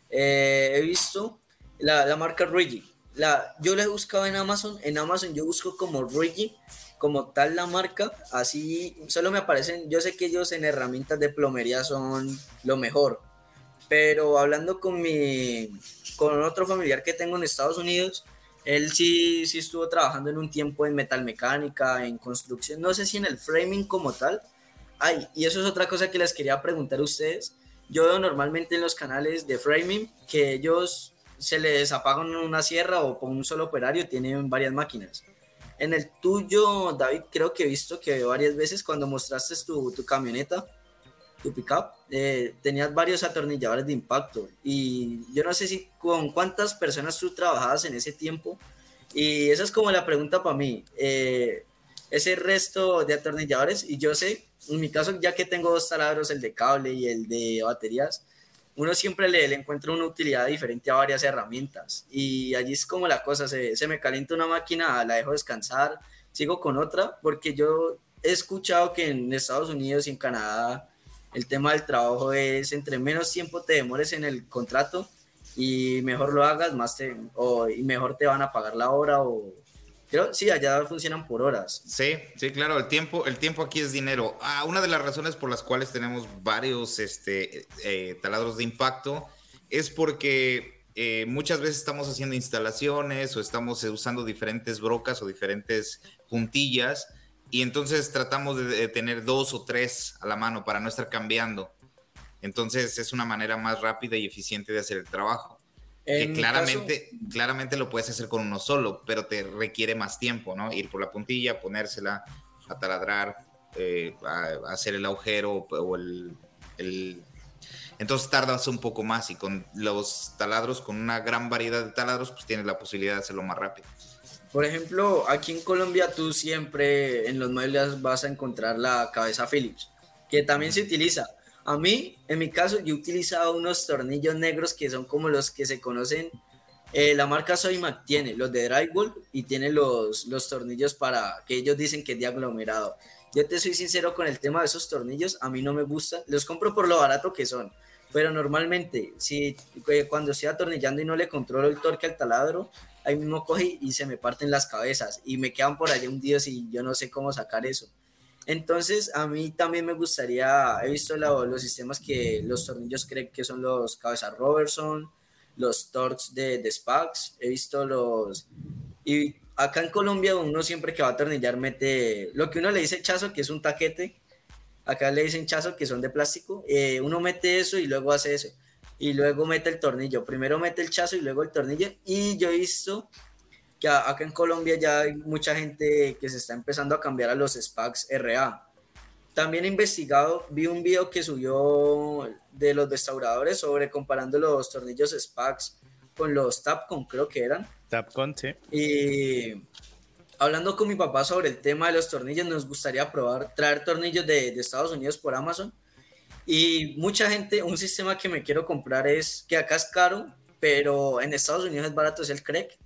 Speaker 3: Eh, he visto la, la marca Rigi. La, yo la he buscado en Amazon. En Amazon yo busco como Rigi, como tal la marca. Así solo me aparecen. Yo sé que ellos en herramientas de plomería son lo mejor. Pero hablando con mi, con otro familiar que tengo en Estados Unidos, él sí, sí estuvo trabajando en un tiempo en metalmecánica, en construcción, no sé si en el framing como tal. Ay, y eso es otra cosa que les quería preguntar a ustedes. Yo veo normalmente en los canales de framing que ellos se les apagan una sierra o con un solo operario tienen varias máquinas. En el tuyo, David, creo que he visto que varias veces cuando mostraste tu, tu camioneta, tu pickup, eh, tenías varios atornilladores de impacto. Y yo no sé si con cuántas personas tú trabajabas en ese tiempo. Y esa es como la pregunta para mí. Eh, ese resto de atornilladores, y yo sé, en mi caso, ya que tengo dos taladros, el de cable y el de baterías, uno siempre le, encuentra una utilidad diferente a varias herramientas. Y allí es como la cosa, se, se me calienta una máquina, la dejo descansar, sigo con otra, porque yo he escuchado que en Estados Unidos y en Canadá el tema del trabajo es entre menos tiempo te demores en el contrato y mejor lo hagas, más te, o, y mejor te van a pagar la hora sí, allá funcionan por horas.
Speaker 1: Sí, sí, claro, el tiempo, el tiempo aquí es dinero. Ah, una de las razones por las cuales tenemos varios este, eh, taladros de impacto es porque eh, muchas veces estamos haciendo instalaciones o estamos usando diferentes brocas o diferentes puntillas y entonces tratamos de, tener dos o tres a la mano para no estar cambiando. Entonces es una manera más rápida y eficiente de hacer el trabajo. Que claramente, claramente lo puedes hacer con uno solo, pero te requiere más tiempo, ¿no? Ir por la puntilla, ponérsela, a taladrar, eh, a, hacer el agujero o el, el, Entonces tardas un poco más y con los taladros, con una gran variedad de taladros, pues tienes la posibilidad de hacerlo más rápido.
Speaker 3: Por ejemplo, aquí en Colombia tú siempre en los muebles vas a encontrar la cabeza Phillips, que también se utiliza. A mí, en mi caso, yo he utilizado unos tornillos negros que son como los que se conocen. Eh, la marca Soymac tiene los de drywall y tiene los, los tornillos para que ellos dicen que es de aglomerado. Yo te soy sincero con el tema de esos tornillos, a mí no me gusta. Los compro por lo barato que son. Pero normalmente, si eh, cuando estoy atornillando y no le controlo el torque al taladro, ahí mismo coge y se me parten las cabezas y me quedan por allá hundidos y yo no sé cómo sacar eso. Entonces, a mí también me gustaría, he visto los sistemas que los tornillos creen que son los cabezas Robertson, los de, de Spax, he visto los... Y acá en Colombia uno siempre que va a atornillar mete lo que uno le dice chazo, que es un taquete, acá le dicen chazo, que son de plástico, eh, uno mete eso y luego hace eso y luego mete el tornillo. Primero mete el chazo y luego el tornillo. Y yo he visto que acá en Colombia ya hay mucha gente que se está empezando a cambiar a los SPACs RA. También he investigado, vi un video que subió de los restauradores sobre comparando los tornillos SPACs con los Tapcon, creo que eran.
Speaker 2: Tapcon, sí.
Speaker 3: Y hablando con mi papá sobre el tema de los tornillos, nos gustaría probar traer tornillos de, de Estados Unidos por Amazon y mucha gente, un sistema que me quiero comprar es que acá es caro, pero en Estados Unidos es barato, es el CREC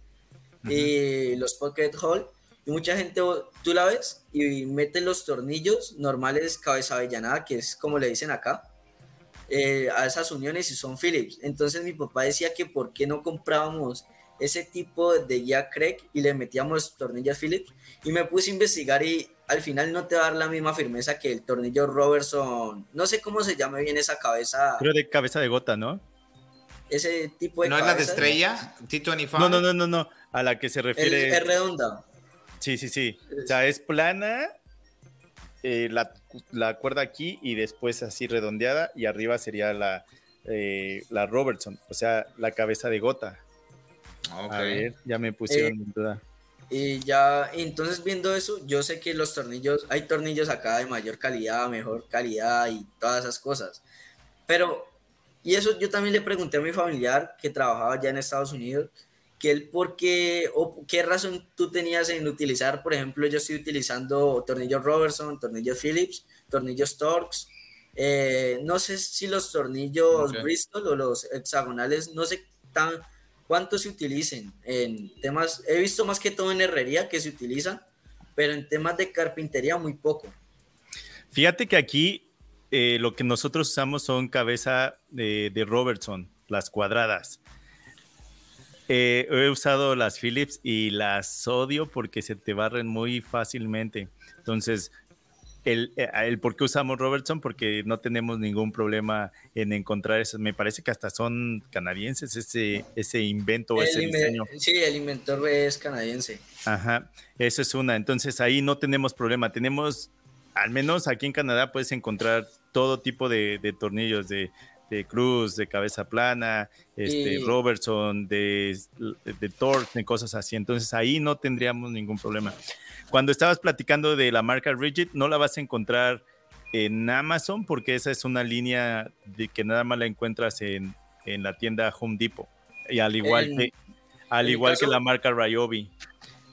Speaker 3: y los Pocket Hole. Y mucha gente, tú la ves y mete los tornillos normales cabeza avellanada, que es como le dicen acá, eh, a esas uniones y son Philips. Entonces mi papá decía que por qué no comprábamos ese tipo de guía Craig y le metíamos tornillos Phillips y me puse a investigar y al final no te va a dar la misma firmeza que el tornillo Robertson. No sé cómo se llama bien esa cabeza.
Speaker 2: Creo de cabeza de gota, ¿no?
Speaker 3: Ese tipo de
Speaker 1: ¿No es la de estrella? T25.
Speaker 2: No, no, no, no, no. A la que se refiere.
Speaker 3: Es, redonda.
Speaker 2: Sí, sí, sí. O sea, es plana, eh, la, cuerda aquí y después así redondeada y arriba sería la, eh, la Robertson, o sea, la cabeza de gota. A ver, ya me pusieron
Speaker 3: eh,
Speaker 2: en duda.
Speaker 3: Y ya, entonces viendo eso, yo sé que los tornillos, hay tornillos acá de mayor calidad, mejor calidad y todas esas cosas. Pero, y eso yo también le pregunté a mi familiar que trabajaba ya en Estados Unidos, que él por qué o qué razón tú tenías en utilizar, por ejemplo, yo estoy utilizando tornillos Robertson, tornillos Phillips, tornillos Torx. Eh, no sé si los tornillos Bristol o los hexagonales, no sé tan cuánto se utilicen en temas, he visto más que todo en herrería que se utilizan, pero en temas de carpintería muy poco.
Speaker 2: Fíjate que aquí eh, lo que nosotros usamos son cabeza de, Robertson, las cuadradas. Eh, he usado las Philips y las odio porque se te barren muy fácilmente. Entonces, el, eh, el, por qué usamos Robertson, porque no tenemos ningún problema en encontrar eso. Me parece que hasta son canadienses ese, ese invento, ese diseño.
Speaker 3: Sí, el inventor es canadiense.
Speaker 2: Ajá, eso es una. Entonces ahí no tenemos problema. Tenemos, al menos aquí en Canadá, puedes encontrar todo tipo de, tornillos de, de, cruz, de cabeza plana, este, Robertson, de, de torque, de cosas así. Entonces ahí no tendríamos ningún problema. Cuando estabas platicando de la marca Rigid, no la vas a encontrar en Amazon porque esa es una línea de que nada más la encuentras en, en la tienda Home Depot. Y al igual que, al igual que la marca Ryobi.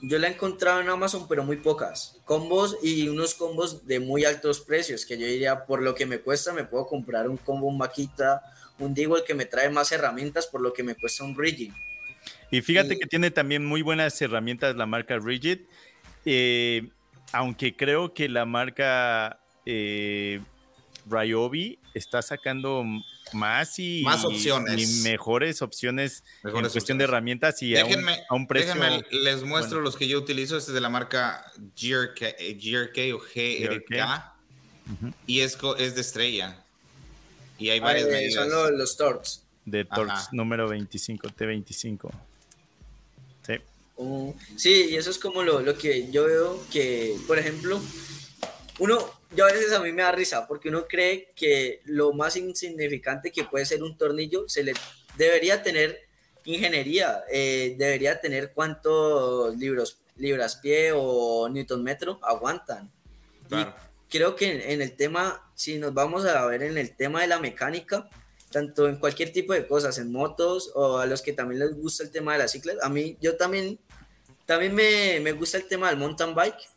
Speaker 3: Yo la he encontrado en Amazon, pero muy pocas. Combos y unos combos de muy altos precios, que yo diría, por lo que me cuesta, me puedo comprar un combo, un Maquita, un el que me trae más herramientas por lo que me cuesta un Rigid.
Speaker 2: Y fíjate que tiene también muy buenas herramientas la marca Rigid eh, aunque creo que la marca eh, Ryobi está sacando más y,
Speaker 1: más opciones.
Speaker 2: y mejores opciones en cuestión de herramientas y
Speaker 1: déjenme, a, un, precio. Déjenme, les muestro los que yo utilizo. Este es de la marca GRK, eh, o GRK. Y es, es de estrella. Y hay varias
Speaker 3: medidas. Son los, Torx.
Speaker 2: De Torx número 25, T25. Sí.
Speaker 3: Sí, y eso es como lo, lo, que yo veo que, por ejemplo, uno, yo a veces a mí me da risa porque uno cree que lo más insignificante que puede ser un tornillo se le debería tener ingeniería, eh, debería tener cuántos libros, libras pie o newton metro aguantan. Y creo que en, el tema, si nos vamos a ver en el tema de la mecánica, tanto en cualquier tipo de cosas, en motos o a los que también les gusta el tema de las ciclas, a mí yo también también me, me, gusta el tema del mountain bike.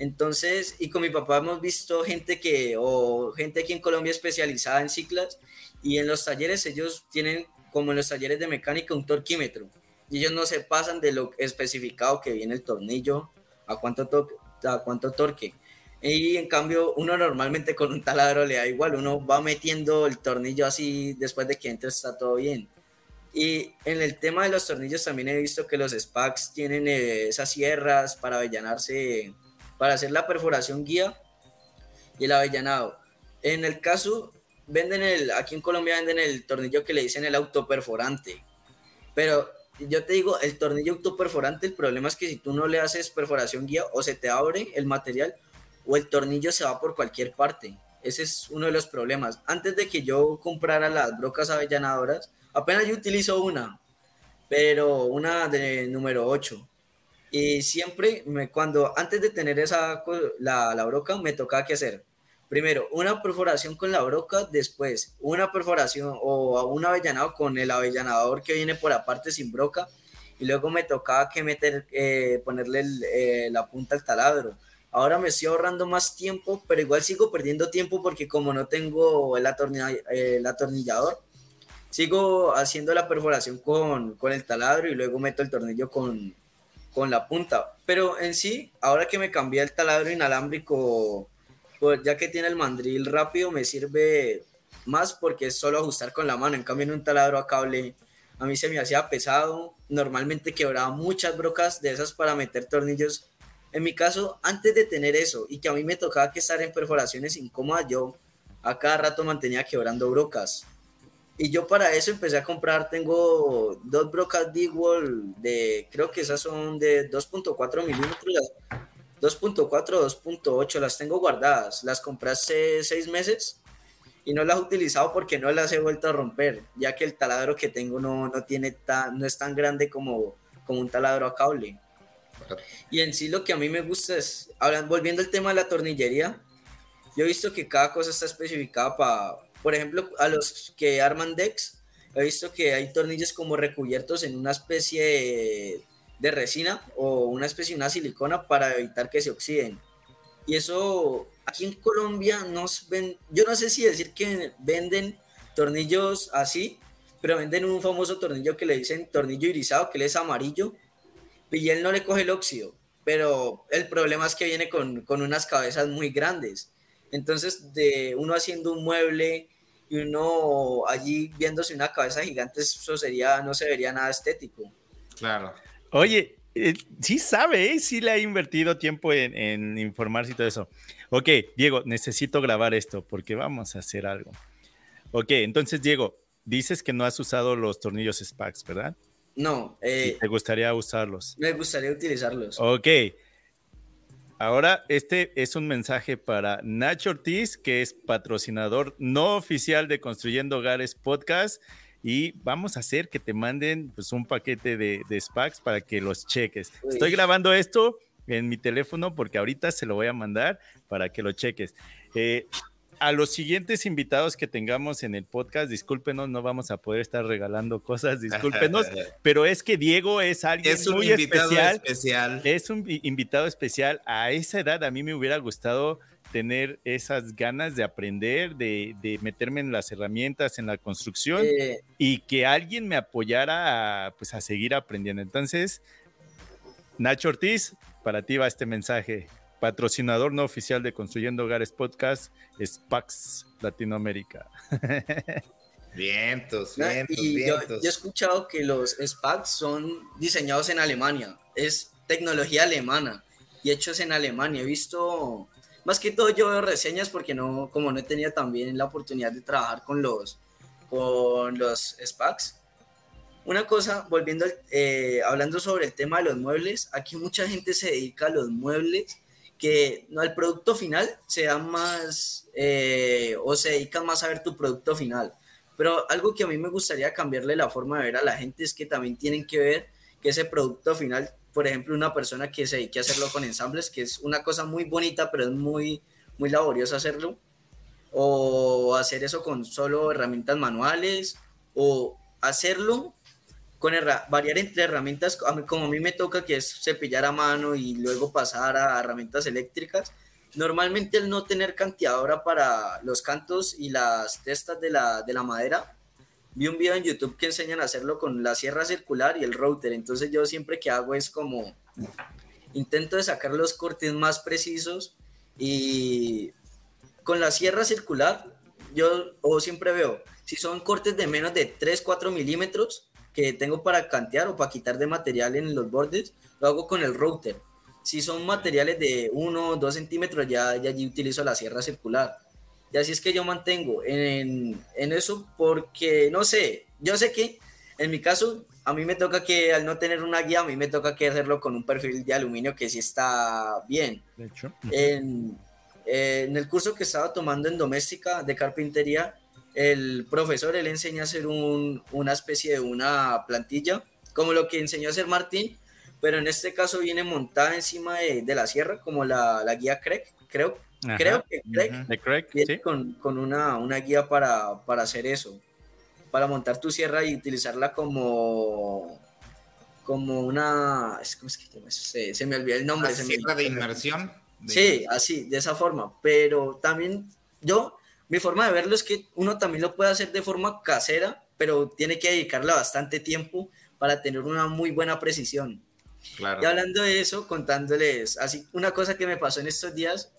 Speaker 3: Entonces, y con mi papá hemos visto gente que, o gente aquí en Colombia especializada en ciclas, y en los talleres ellos tienen, como en los talleres de mecánica, un torquímetro. Y ellos no se pasan de lo especificado que viene el tornillo, a cuánto, to a cuánto torque. Y en cambio, uno normalmente con un taladro le da igual, uno va metiendo el tornillo así después de que entre está todo bien. Y en el tema de los tornillos también he visto que los SPACs tienen eh, esas sierras para avellanarse, para hacer la perforación guía y el avellanado. En el caso, venden el, aquí en Colombia venden el tornillo que le dicen el autoperforante. Pero yo te digo, el tornillo autoperforante, el problema es que si tú no le haces perforación guía o se te abre el material o el tornillo se va por cualquier parte. Ese es uno de los problemas. Antes de que yo comprara las brocas avellanadoras, Apenas yo utilizo una, pero una de número 8. Y siempre, me, cuando antes de tener esa, la, la broca, me tocaba que hacer. Primero, una perforación con la broca, después una perforación o un avellanado con el avellanador que viene por aparte sin broca, y luego me tocaba que meter, eh, ponerle eh, la punta al taladro. Ahora me estoy ahorrando más tiempo, pero igual sigo perdiendo tiempo porque como no tengo el, el atornillador, sigo haciendo la perforación con, con, el taladro y luego meto el tornillo con, con la punta. Pero en sí, ahora que me cambié el taladro inalámbrico, pues ya que tiene el mandril rápido, me sirve más porque es solo ajustar con la mano. En cambio, en un taladro a cable, a mí se me hacía pesado, normalmente quebraba muchas brocas de esas para meter tornillos. En mi caso, antes de tener eso y que a mí me tocaba que estar en perforaciones incómodas, yo a cada rato mantenía quebrando brocas. Y yo para eso empecé a comprar, tengo dos brocas D-Wall de, creo que esas son de 2.4 milímetros, 2.4, 2.8, las tengo guardadas. Las compré hace seis meses y no las he utilizado porque no las he vuelto a romper, ya que el taladro que tengo no, no, tiene tan, no es tan grande como, como un taladro a cable. Y en sí lo que a mí me gusta es, hablando, volviendo al tema de la tornillería, yo he visto que cada cosa está especificada para, por ejemplo, a los que arman decks, he visto que hay tornillos como recubiertos en una especie de, resina o una especie de una silicona para evitar que se oxiden. Y eso aquí en Colombia nos ven, yo no sé si decir que venden tornillos así, pero venden un famoso tornillo que le dicen tornillo irisado, que él es amarillo, y él no le coge el óxido, pero el problema es que viene con, con unas cabezas muy grandes. Entonces, de uno haciendo un mueble y uno allí viéndose una cabeza gigante, eso sería, no se vería nada estético.
Speaker 2: Claro. Oye, eh, sí sabe, ¿eh? sí le ha invertido tiempo en, en, informarse y todo eso. Ok, Diego, necesito grabar esto porque vamos a hacer algo. Ok, entonces, Diego, dices que no has usado los tornillos SPAX, ¿verdad?
Speaker 3: No. Eh,
Speaker 2: ¿Te gustaría usarlos?
Speaker 3: Me gustaría utilizarlos.
Speaker 2: Ok. Ahora, este es un mensaje para Nacho Ortiz, que es patrocinador no oficial de Construyendo Hogares Podcast. Y vamos a hacer que te manden pues, un paquete de, de SPACs para que los cheques. Estoy grabando esto en mi teléfono porque ahorita se lo voy a mandar para que lo cheques. Eh, a los siguientes invitados que tengamos en el podcast, discúlpenos, no vamos a poder estar regalando cosas, discúlpenos, pero es que Diego es alguien es un muy especial, especial. Es un invitado especial. A esa edad a mí me hubiera gustado tener esas ganas de aprender, de, meterme en las herramientas, en la construcción y que alguien me apoyara a, pues, a seguir aprendiendo. Entonces, Nacho Ortiz, para ti va este mensaje patrocinador no oficial de Construyendo Hogares Podcast, Spax Latinoamérica.
Speaker 1: Vientos, vientos,
Speaker 3: vientos. Yo, he escuchado que los SPACs son diseñados en Alemania, es tecnología alemana y hechos en Alemania. He visto, más que todo yo veo reseñas porque no, como no he tenido también la oportunidad de trabajar con los, con los SPACs. Una cosa, volviendo, eh, hablando sobre el tema de los muebles, aquí mucha gente se dedica a los muebles que no, el producto final sea más eh, o se dedica más a ver tu producto final. Pero algo que a mí me gustaría cambiarle la forma de ver a la gente es que también tienen que ver que ese producto final, por ejemplo, una persona que se dedique a hacerlo con ensambles, que es una cosa muy bonita, pero es muy, muy laborioso hacerlo, o hacer eso con solo herramientas manuales, o hacerlo con variar entre herramientas, como a mí me toca que es cepillar a mano y luego pasar a herramientas eléctricas, normalmente el no tener canteadora para los cantos y las testas de la, de la madera, vi un video en YouTube que enseñan a hacerlo con la sierra circular y el router, entonces yo siempre que hago es como intento de sacar los cortes más precisos y con la sierra circular yo o siempre veo si son cortes de menos de 3, 4 milímetros, que tengo para cantear o para quitar de material en los bordes, lo hago con el router. Si son materiales de 1 o 2 centímetros, ya, ya allí utilizo la sierra circular. Y así es que yo mantengo en, en eso porque, no sé, yo sé que en mi caso, a mí me toca que al no tener una guía, a mí me toca que hacerlo con un perfil de aluminio que sí está bien. De hecho. En, en el curso que estaba tomando en doméstica de carpintería, el profesor él enseña a hacer un, una especie de una plantilla, como lo que enseñó a hacer Martín, pero en este caso viene montada encima de, de la sierra, como la, la guía Craig, creo, creo que Craig, viene con, con una, una, guía para, para, hacer eso, para montar tu sierra y utilizarla como como una ¿cómo es que se, se, me olvidó el nombre.
Speaker 1: ¿Sierra de inmersión?
Speaker 3: Sí, así, de esa forma, pero también yo mi forma de verlo es que uno también lo puede hacer de forma casera, pero tiene que dedicarle bastante tiempo para tener una muy buena precisión. Y hablando de eso, contándoles así una cosa que me pasó en estos días,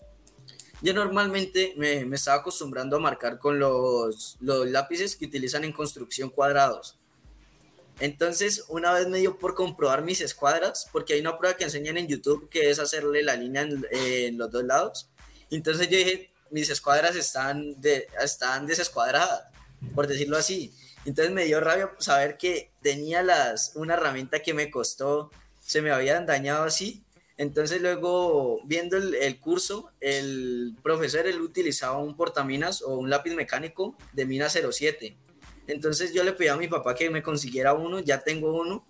Speaker 3: yo normalmente me, me estaba acostumbrando a marcar con los, los lápices que utilizan en construcción cuadrados. Entonces, una vez me dio por comprobar mis escuadras, porque hay una prueba que enseñan en YouTube que es hacerle la línea en, los dos lados. Entonces yo dije, mis escuadras están, están desescuadradas, por decirlo así. Entonces me dio rabia saber que tenía las, una herramienta que me costó, se me habían dañado así. Entonces luego, viendo el, curso, el profesor él utilizaba un portaminas o un lápiz mecánico de mina 07. Entonces yo le pedí a mi papá que me consiguiera uno, ya tengo uno.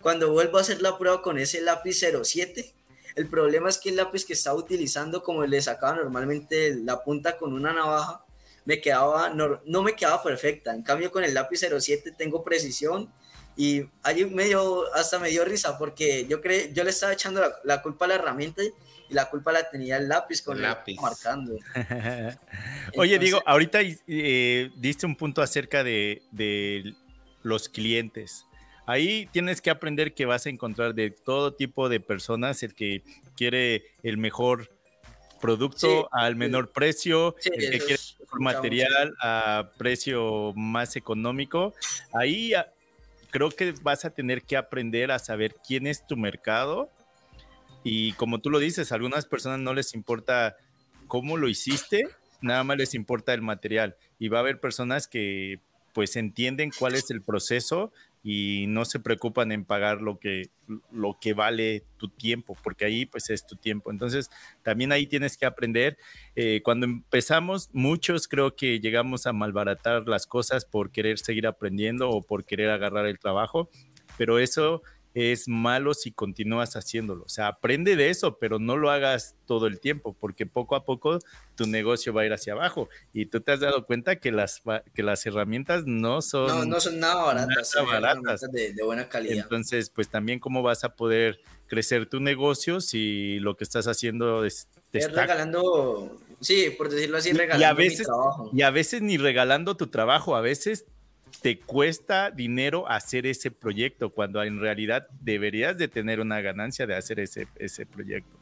Speaker 3: Cuando vuelvo a hacer la prueba con ese lápiz 07, el problema es que el lápiz que estaba utilizando, como le sacaba normalmente la punta con una navaja, me quedaba, no, me quedaba perfecta. En cambio, con el lápiz 07 tengo precisión y allí medio, hasta me dio risa porque yo, cre, yo le estaba echando la, culpa a la herramienta y la culpa la tenía el lápiz con el lápiz marcando.
Speaker 2: Oye, digo, ahorita eh, diste un punto acerca de, de los clientes. Ahí tienes que aprender que vas a encontrar de todo tipo de personas, el que quiere el mejor producto al menor precio, el que quiere material a precio más económico. Ahí ah, creo que vas a tener que aprender a saber quién es tu mercado. Y como tú lo dices, a algunas personas no les importa cómo lo hiciste, nada más les importa el material. Y va a haber personas que pues entienden cuál es el proceso y no se preocupan en pagar lo que, lo que vale tu tiempo, porque ahí pues es tu tiempo. Entonces, también ahí tienes que aprender. Eh, cuando empezamos, muchos creo que llegamos a malbaratar las cosas por querer seguir aprendiendo o por querer agarrar el trabajo, pero eso es malo si continúas haciéndolo. O sea, aprende de eso, pero no lo hagas todo el tiempo, porque poco a poco tu negocio va a ir hacia abajo. Y tú te has dado cuenta que las, que las herramientas no son...
Speaker 3: No, no son nada baratas, baratas. De, buena calidad.
Speaker 2: Entonces, pues también cómo vas a poder crecer tu negocio si lo que estás haciendo es...
Speaker 3: Te es regalando, sí, por decirlo así, regalando y a
Speaker 2: veces,
Speaker 3: trabajo.
Speaker 2: Y a veces ni regalando tu trabajo, a veces te cuesta dinero hacer ese proyecto cuando en realidad deberías de tener una ganancia de hacer ese, ese proyecto.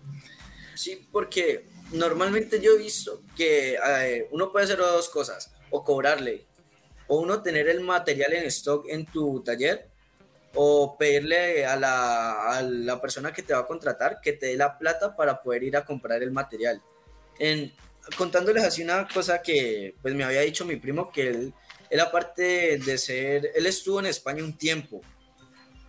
Speaker 3: Sí, porque normalmente yo he visto que eh, uno puede hacer dos cosas, o cobrarle, o uno tener el material en stock en tu taller, o pedirle a la, a la persona que te va a contratar que te dé la plata para poder ir a comprar el material. En, contándoles así una cosa que pues me había dicho mi primo que él él aparte de ser, él estuvo en España un tiempo,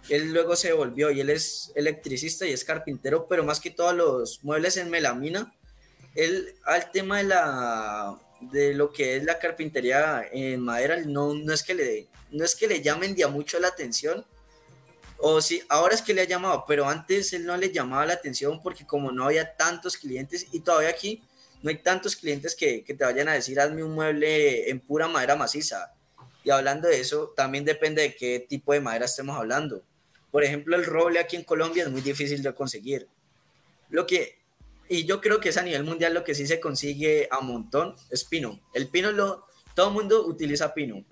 Speaker 3: él luego se volvió y él es electricista y es carpintero, pero más que todos los muebles en melamina, él al tema de la de lo que es la carpintería en madera no, no es que le no es que le llamen ya mucho la atención o sí, ahora es que le ha llamado, pero antes él no le llamaba la atención porque como no había tantos clientes y todavía aquí no hay tantos clientes que, te vayan a decir, hazme un mueble en pura madera maciza. Y hablando de eso, también depende de qué tipo de madera estemos hablando. Por ejemplo, el roble aquí en Colombia es muy difícil de conseguir. Lo que, y yo creo que es a nivel mundial lo que sí se consigue a montón, es pino. El pino lo, todo el mundo utiliza pino.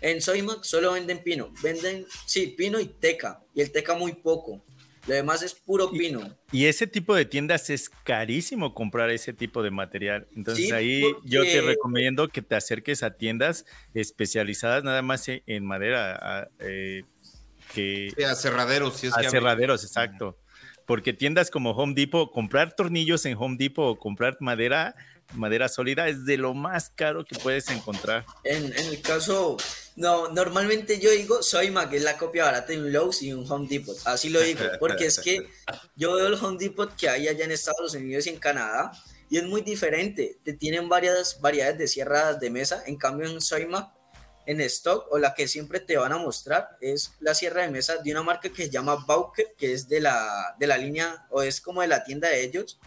Speaker 3: En Soymac solo venden pino. Venden, sí, pino y teca. Y el teca muy poco. Lo demás es puro pino.
Speaker 2: Y, ese tipo de tiendas es carísimo comprar ese tipo de material. Entonces ahí yo te recomiendo que te acerques a tiendas especializadas nada más en madera. A, eh, que,
Speaker 1: a cerraderos.
Speaker 2: a cerraderos, exacto. Porque tiendas como Home Depot, comprar tornillos en Home Depot o comprar madera, madera sólida es de lo más caro que puedes encontrar.
Speaker 3: En, en el caso no, normalmente yo digo Soyma, que es la copia barata de un Lowe's y un Home Depot. Así lo digo, porque es que yo veo el Home Depot que hay allá en Estados Unidos y en Canadá y es muy diferente. Te tienen varias variedades de sierras de mesa. En cambio, en Soyma, en stock, o la que siempre te van a mostrar, es la sierra de mesa de una marca que se llama Bauker, que es de la, de la línea, o es como de la tienda de ellos.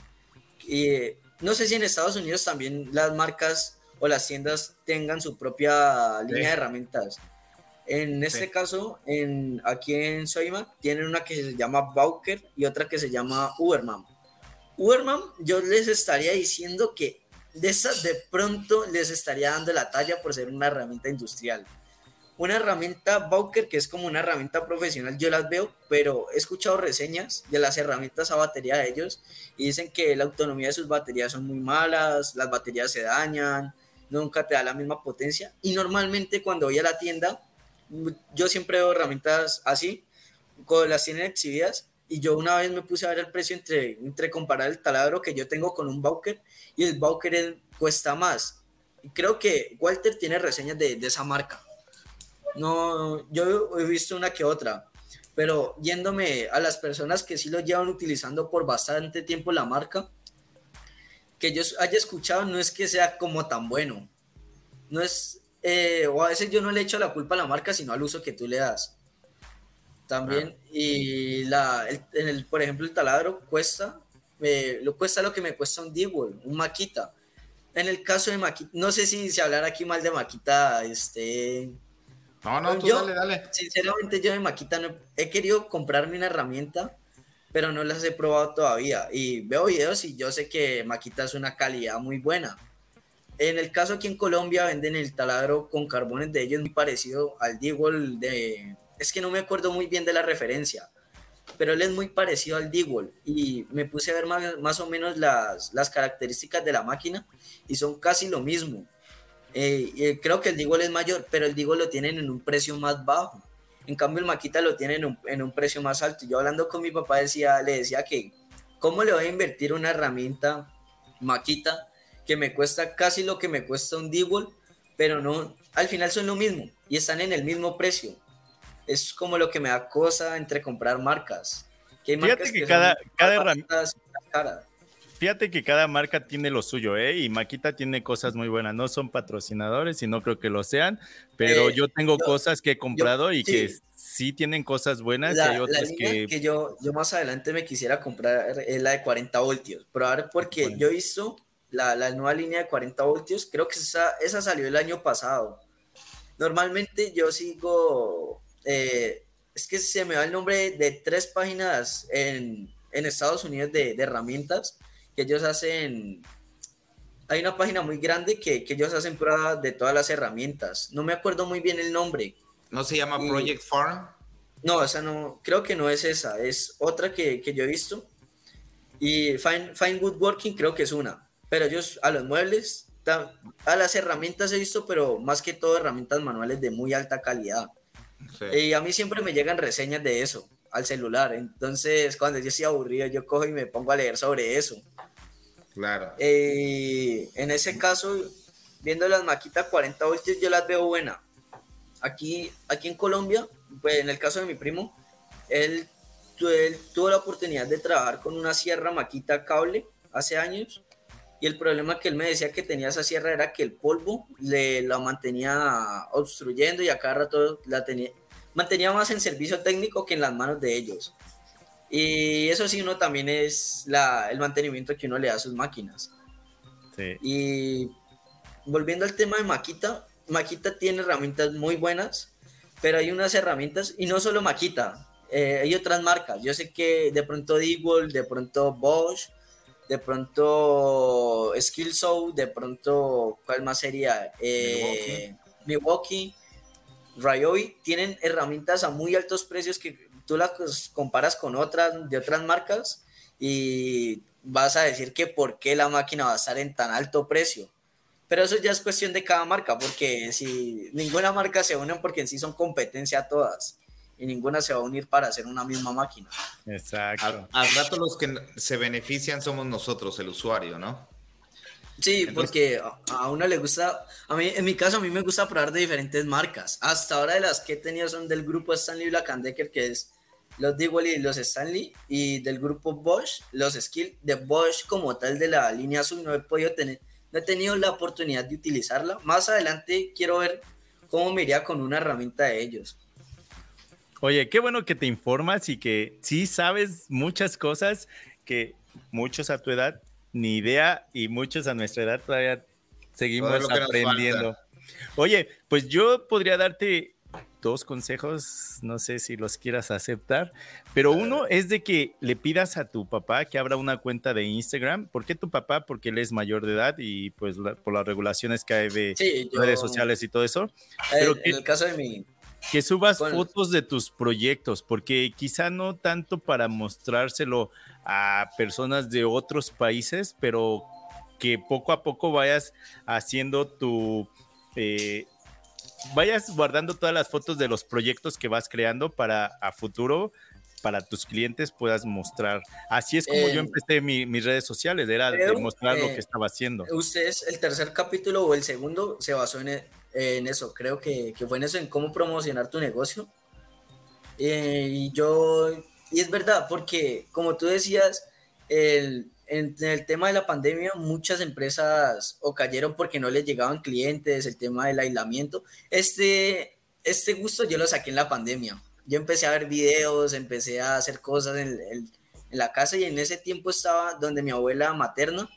Speaker 3: Y no sé si en Estados Unidos también las marcas o las tiendas tengan su propia línea de herramientas. En este caso, en, aquí en Soima, tienen una que se llama Bauker y otra que se llama Uberman. Uberman, yo les estaría diciendo que de esas de pronto les estaría dando la talla por ser una herramienta industrial. Una herramienta Bauker, que es como una herramienta profesional, yo las veo, pero he escuchado reseñas de las herramientas a batería de ellos y dicen que la autonomía de sus baterías son muy malas, las baterías se dañan, nunca te da la misma potencia. Y normalmente cuando voy a la tienda, yo siempre veo herramientas así, con las tienen exhibidas, y yo una vez me puse a ver el precio entre, entre comparar el taladro que yo tengo con un Bauker, y el Bauker cuesta más. Creo que Walter tiene reseñas de, de esa marca. No, yo he visto una que otra, pero yéndome a las personas que sí lo llevan utilizando por bastante tiempo la marca, que yo haya escuchado no es que sea como tan bueno. No es, eh, o a veces yo no le echo la culpa a la marca, sino al uso que tú le das. También, y la, en el, por ejemplo, el taladro cuesta, lo cuesta lo que me cuesta un D-Wall, un Maquita. En el caso de Maquita, no sé si, si hablar aquí mal de Maquita, este,
Speaker 1: no, no, tú dale, dale.
Speaker 3: Sinceramente, yo de Maquita no he querido comprarme una herramienta, pero no las he probado todavía. Y veo videos y yo sé que Maquita es una calidad muy buena. En el caso aquí en Colombia venden el taladro con carbones de ellos muy parecido al Digwall de... Es que no me acuerdo muy bien de la referencia, pero él es muy parecido al Digwall y me puse a ver más, más o menos las, las características de la máquina y son casi lo mismo. Eh, eh, creo que el Digol es mayor, pero el Digol lo tienen en un precio más bajo. En cambio, el Maquita lo tienen en un, precio más alto. Yo hablando con mi papá decía, le decía que, ¿cómo le voy a invertir una herramienta Maquita que me cuesta casi lo que me cuesta un Digol, pero no, al final son lo mismo y están en el mismo precio? Es como lo que me da cosa entre comprar marcas.
Speaker 2: Que hay marcas que, cada, cada herramienta Fíjate que cada marca tiene lo suyo, ¿eh? Y Maquita tiene cosas muy buenas. No son patrocinadores y no creo que lo sean, pero eh, yo tengo cosas que he comprado y que sí tienen cosas buenas
Speaker 3: la,
Speaker 2: y hay otras que...
Speaker 3: que yo, yo más adelante me quisiera comprar es la de 40 voltios, pero ahora porque yo he visto la, la, nueva línea de 40 voltios, creo que esa, esa salió el año pasado. Normalmente yo sigo, eh, es que se me va el nombre de tres páginas en, en Estados Unidos de, de herramientas que ellos hacen, hay una página muy grande que, que, ellos hacen pruebas de todas las herramientas. No me acuerdo muy bien el nombre.
Speaker 1: ¿No se llama Project Farm?
Speaker 3: No, esa no, creo que no es esa, es otra que, que yo he visto. Y Fine, Fine Woodworking creo que es una, pero ellos a los muebles, a las herramientas he visto, pero más que todo herramientas manuales de muy alta calidad. Y a mí siempre me llegan reseñas de eso al celular. Entonces, cuando yo estoy aburrido, yo cojo y me pongo a leer sobre eso.
Speaker 1: Claro.
Speaker 3: Eh, en ese caso, viendo las maquitas 40 voltios, yo las veo buenas. Aquí, aquí en Colombia, pues en el caso de mi primo, él, tuvo la oportunidad de trabajar con una sierra maquita cable hace años. Y el problema que él me decía que tenía esa sierra era que el polvo le la mantenía obstruyendo y a cada rato la tenía, mantenía más en servicio técnico que en las manos de ellos. Y eso sí, uno también es la, el mantenimiento que uno le da a sus máquinas. Y volviendo al tema de Maquita, Maquita tiene herramientas muy buenas, pero hay unas herramientas, y no solo Maquita, eh, hay otras marcas. Yo sé que de pronto Digwall, de pronto Bosch, de pronto Skillsow, de pronto, ¿cuál más sería? Eh, Milwaukee. Milwaukee. tienen herramientas a muy altos precios que tú las comparas con otras de otras marcas y vas a decir que por qué la máquina va a estar en tan alto precio. Pero eso ya es cuestión de cada marca, porque si ninguna marca se une porque en sí son competencia todas y ninguna se va a unir para hacer una misma máquina.
Speaker 1: Exacto. Al, rato los que se benefician somos nosotros, el usuario, ¿no?
Speaker 3: Sí, porque a, uno le gusta, a mí, en mi caso, a mí me gusta probar de diferentes marcas. Hasta ahora de las que he tenido son del grupo Stanley Black Decker, que es los Digwell y los Stanley, y del grupo Bosch, los Skill de Bosch como tal de la línea azul, no he podido tener, no he tenido la oportunidad de utilizarla. Más adelante quiero ver cómo me iría con una herramienta de ellos.
Speaker 2: Oye, qué bueno que te informas y que sí sabes muchas cosas que muchos a tu edad ni idea y muchos a nuestra edad todavía seguimos aprendiendo. Oye, pues yo podría darte dos consejos, no sé si los quieras aceptar, pero uno es de que le pidas a tu papá que abra una cuenta de Instagram. ¿Por qué tu papá? Porque él es mayor de edad y pues por las regulaciones que hay de redes sociales y todo eso.
Speaker 3: Pero en el caso de mi...
Speaker 2: Que subas fotos de tus proyectos, porque quizá no tanto para mostrárselo a personas de otros países, pero que poco a poco vayas haciendo tu... Eh, vayas guardando todas las fotos de los proyectos que vas creando para a futuro para tus clientes puedas mostrar. Así es como yo eh, empecé mis redes sociales, era demostrar lo que estaba haciendo.
Speaker 3: Ustedes, el tercer capítulo o el segundo se basó en, en eso, creo que, que, fue en eso, en cómo promocionar tu negocio. Eh, y yo, y es verdad, porque como tú decías, el, en, el tema de la pandemia, muchas empresas o cayeron porque no les llegaban clientes, el tema del aislamiento. Este, este gusto yo lo saqué en la pandemia yo empecé a ver videos, empecé a hacer cosas en, en, la casa y en ese tiempo estaba donde mi abuela materna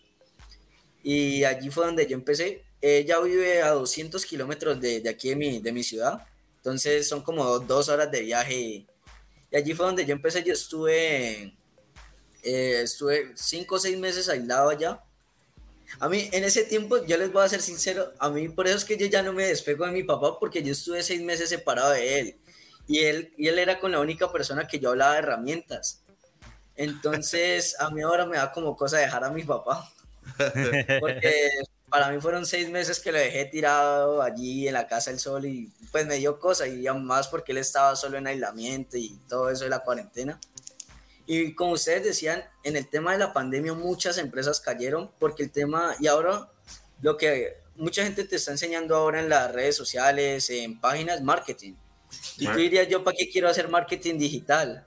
Speaker 3: y allí fue donde yo empecé. Ella vive a 200 kilómetros de, de, aquí de mi, de mi ciudad, entonces son como dos horas de viaje y allí fue donde yo empecé. Yo estuve, eh, estuve cinco o seis meses aislado allá. A mí en ese tiempo, yo les voy a ser sincero, a mí por eso es que yo ya no me despego de mi papá porque yo estuve seis meses separado de él y él, y él era con la única persona que yo hablaba de herramientas. Entonces, a mí ahora me da como cosa dejar a mi papá. Porque para mí fueron seis meses que lo dejé tirado allí en la casa del sol y pues me dio cosa y más porque él estaba solo en aislamiento y todo eso de la cuarentena. Y como ustedes decían, en el tema de la pandemia muchas empresas cayeron porque el tema, y ahora lo que mucha gente te está enseñando ahora en las redes sociales, en páginas, marketing. Y tú dirías, yo para qué quiero hacer marketing digital,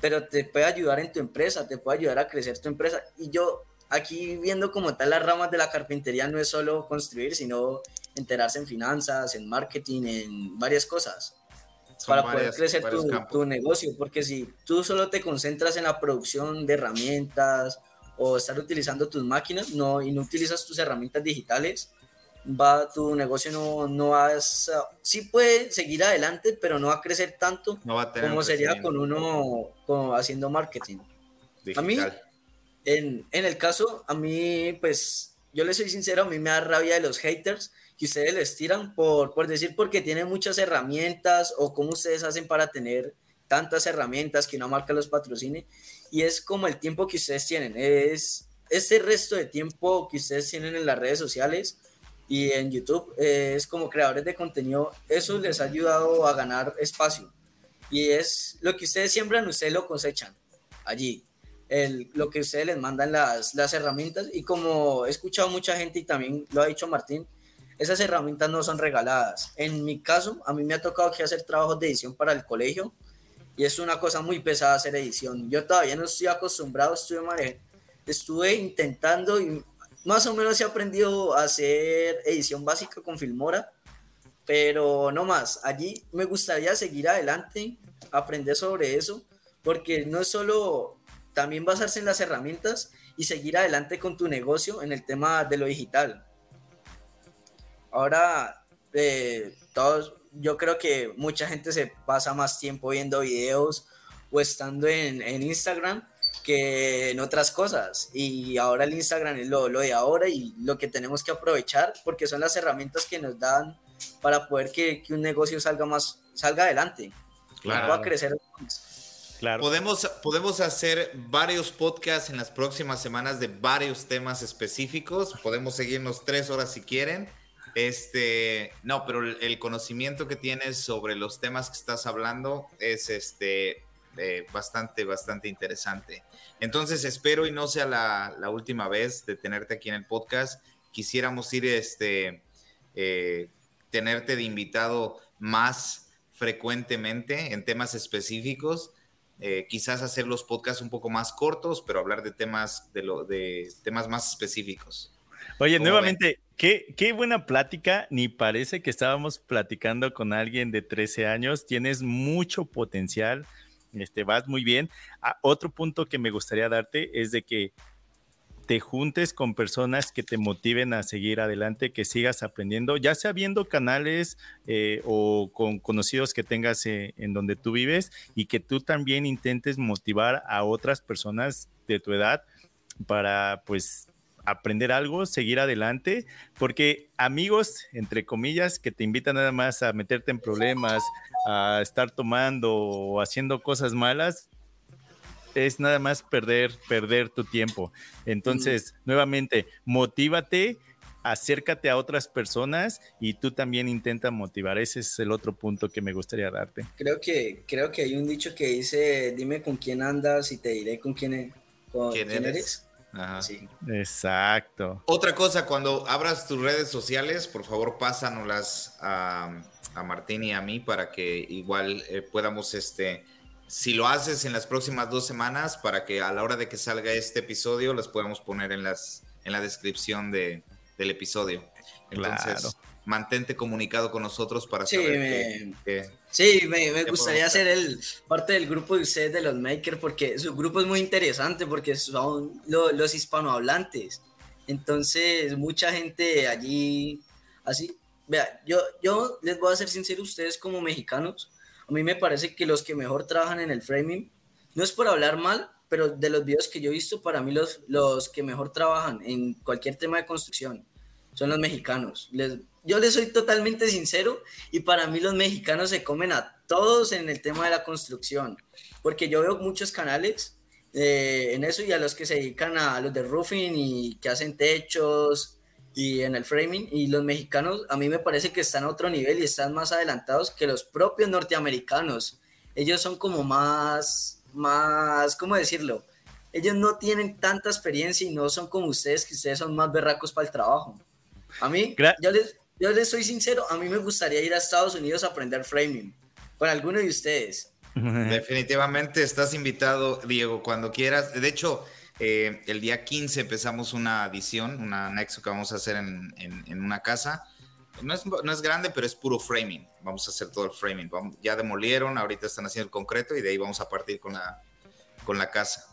Speaker 3: pero te puede ayudar en tu empresa, te puede ayudar a crecer tu empresa. Y yo aquí viendo como tal las ramas de la carpintería no es solo construir, sino enterarse en finanzas, en marketing, en varias cosas. Para poder crecer tu, tu, negocio, porque si tú solo te concentras en la producción de herramientas o estar utilizando tus máquinas no, y no utilizas tus herramientas digitales, va tu negocio no, no va a, sí puede seguir adelante, pero no va a crecer tanto como sería con uno haciendo marketing. A mí, en, en, el caso, a mí, pues, yo le soy sincero, a mí me da rabia de los haters que ustedes les tiran por, por decir porque tienen muchas herramientas o cómo ustedes hacen para tener tantas herramientas que una marca los patrocine. Y es como el tiempo que ustedes tienen, es ese resto de tiempo que ustedes tienen en las redes sociales y en YouTube es como creadores de contenido, eso les ha ayudado a ganar espacio. Y es lo que ustedes siembran, ustedes lo cosechan allí. El, lo que ustedes les mandan las, las herramientas y como he escuchado mucha gente y también lo ha dicho Martín, esas herramientas no son regaladas. En mi caso, a mí me ha tocado hacer trabajos de edición para el colegio y es una cosa muy pesada hacer edición. Yo todavía no estoy acostumbrado, estuve, estuve intentando y más o menos he aprendido a hacer edición básica con Filmora, pero no más. Allí me gustaría seguir adelante, aprender sobre eso, porque no es solo también basarse en las herramientas y seguir adelante con tu negocio en el tema de lo digital. Ahora, eh, todos, yo creo que mucha gente se pasa más tiempo viendo videos o estando en, en Instagram que en otras cosas. Y ahora el Instagram es lo, lo, de ahora y lo que tenemos que aprovechar porque son las herramientas que nos dan para poder que, que un negocio salga más, salga adelante. Claro. Pueda crecer.
Speaker 1: Claro. Podemos, podemos hacer varios podcasts en las próximas semanas de varios temas específicos. Podemos seguirnos tres horas si quieren. Este, no, pero el conocimiento que tienes sobre los temas que estás hablando es este eh, bastante, bastante interesante. Entonces espero y no sea la, última vez de tenerte aquí en el podcast. Quisiéramos ir, este, eh, tenerte de invitado más frecuentemente en temas específicos. Eh, quizás hacer los podcasts un poco más cortos, pero hablar de temas, de, lo, de temas más específicos.
Speaker 2: Oye, nuevamente, qué, buena plática. Ni parece que estábamos platicando con alguien de 13 años. Tienes mucho potencial, este, vas muy bien. Ah, otro punto que me gustaría darte es de que te juntes con personas que te motiven a seguir adelante, que sigas aprendiendo, ya sea viendo canales eh, o con conocidos que tengas eh, en donde tú vives y que tú también intentes motivar a otras personas de tu edad para pues aprender algo, seguir adelante, porque amigos, entre comillas, que te invitan nada más a meterte en problemas, a estar tomando o haciendo cosas malas, es nada más perder, perder tu tiempo. Entonces, nuevamente, motívate, acércate a otras personas y tú también intenta motivar. Ese es el otro punto que me gustaría darte.
Speaker 3: Creo que, creo que hay un dicho que dice, dime con quién andas y te diré con quién, e-, eres?
Speaker 2: Exacto.
Speaker 1: Otra cosa, cuando abras tus redes sociales, por favor, pásanoslas a, a Martín y a mí para que igual eh, podamos, este, si lo haces en las próximas dos semanas, para que a la hora de que salga este episodio, las podamos poner en, las, en la descripción de, del episodio. Entonces, mantente comunicado con nosotros para saber
Speaker 3: que, Sí, me, gustaría ser el, parte del grupo de ustedes de los makers porque su grupo es muy interesante porque son los hispanohablantes. Entonces, mucha gente allí, así. Vea, yo, yo les voy a ser sincero, ustedes como mexicanos, a mí me parece que los que mejor trabajan en el framing, no es por hablar mal, pero de los videos que yo he visto, para mí los, los que mejor trabajan en cualquier tema de construcción son los mexicanos. Les, yo les soy totalmente sincero y para mí los mexicanos se comen a todos en el tema de la construcción, porque yo veo muchos canales eh, en eso y a los que se dedican a los de roofing y que hacen techos y en el framing y los mexicanos a mí me parece que están a otro nivel y están más adelantados que los propios norteamericanos. Ellos son como más, más, ¿cómo decirlo? Ellos no tienen tanta experiencia y no son como ustedes, que ustedes son más berracos para el trabajo. A mí, yo les, yo les soy sincero, a mí me gustaría ir a Estados Unidos a aprender framing con alguno de ustedes.
Speaker 1: Definitivamente estás invitado, Diego, cuando quieras. De hecho, eh, el día 15 empezamos una edición, una anexo que vamos a hacer en, en, una casa. No es, no es, grande, pero es puro framing. Vamos a hacer todo el framing. ya demolieron, ahorita están haciendo el concreto y de ahí vamos a partir con la, con la casa.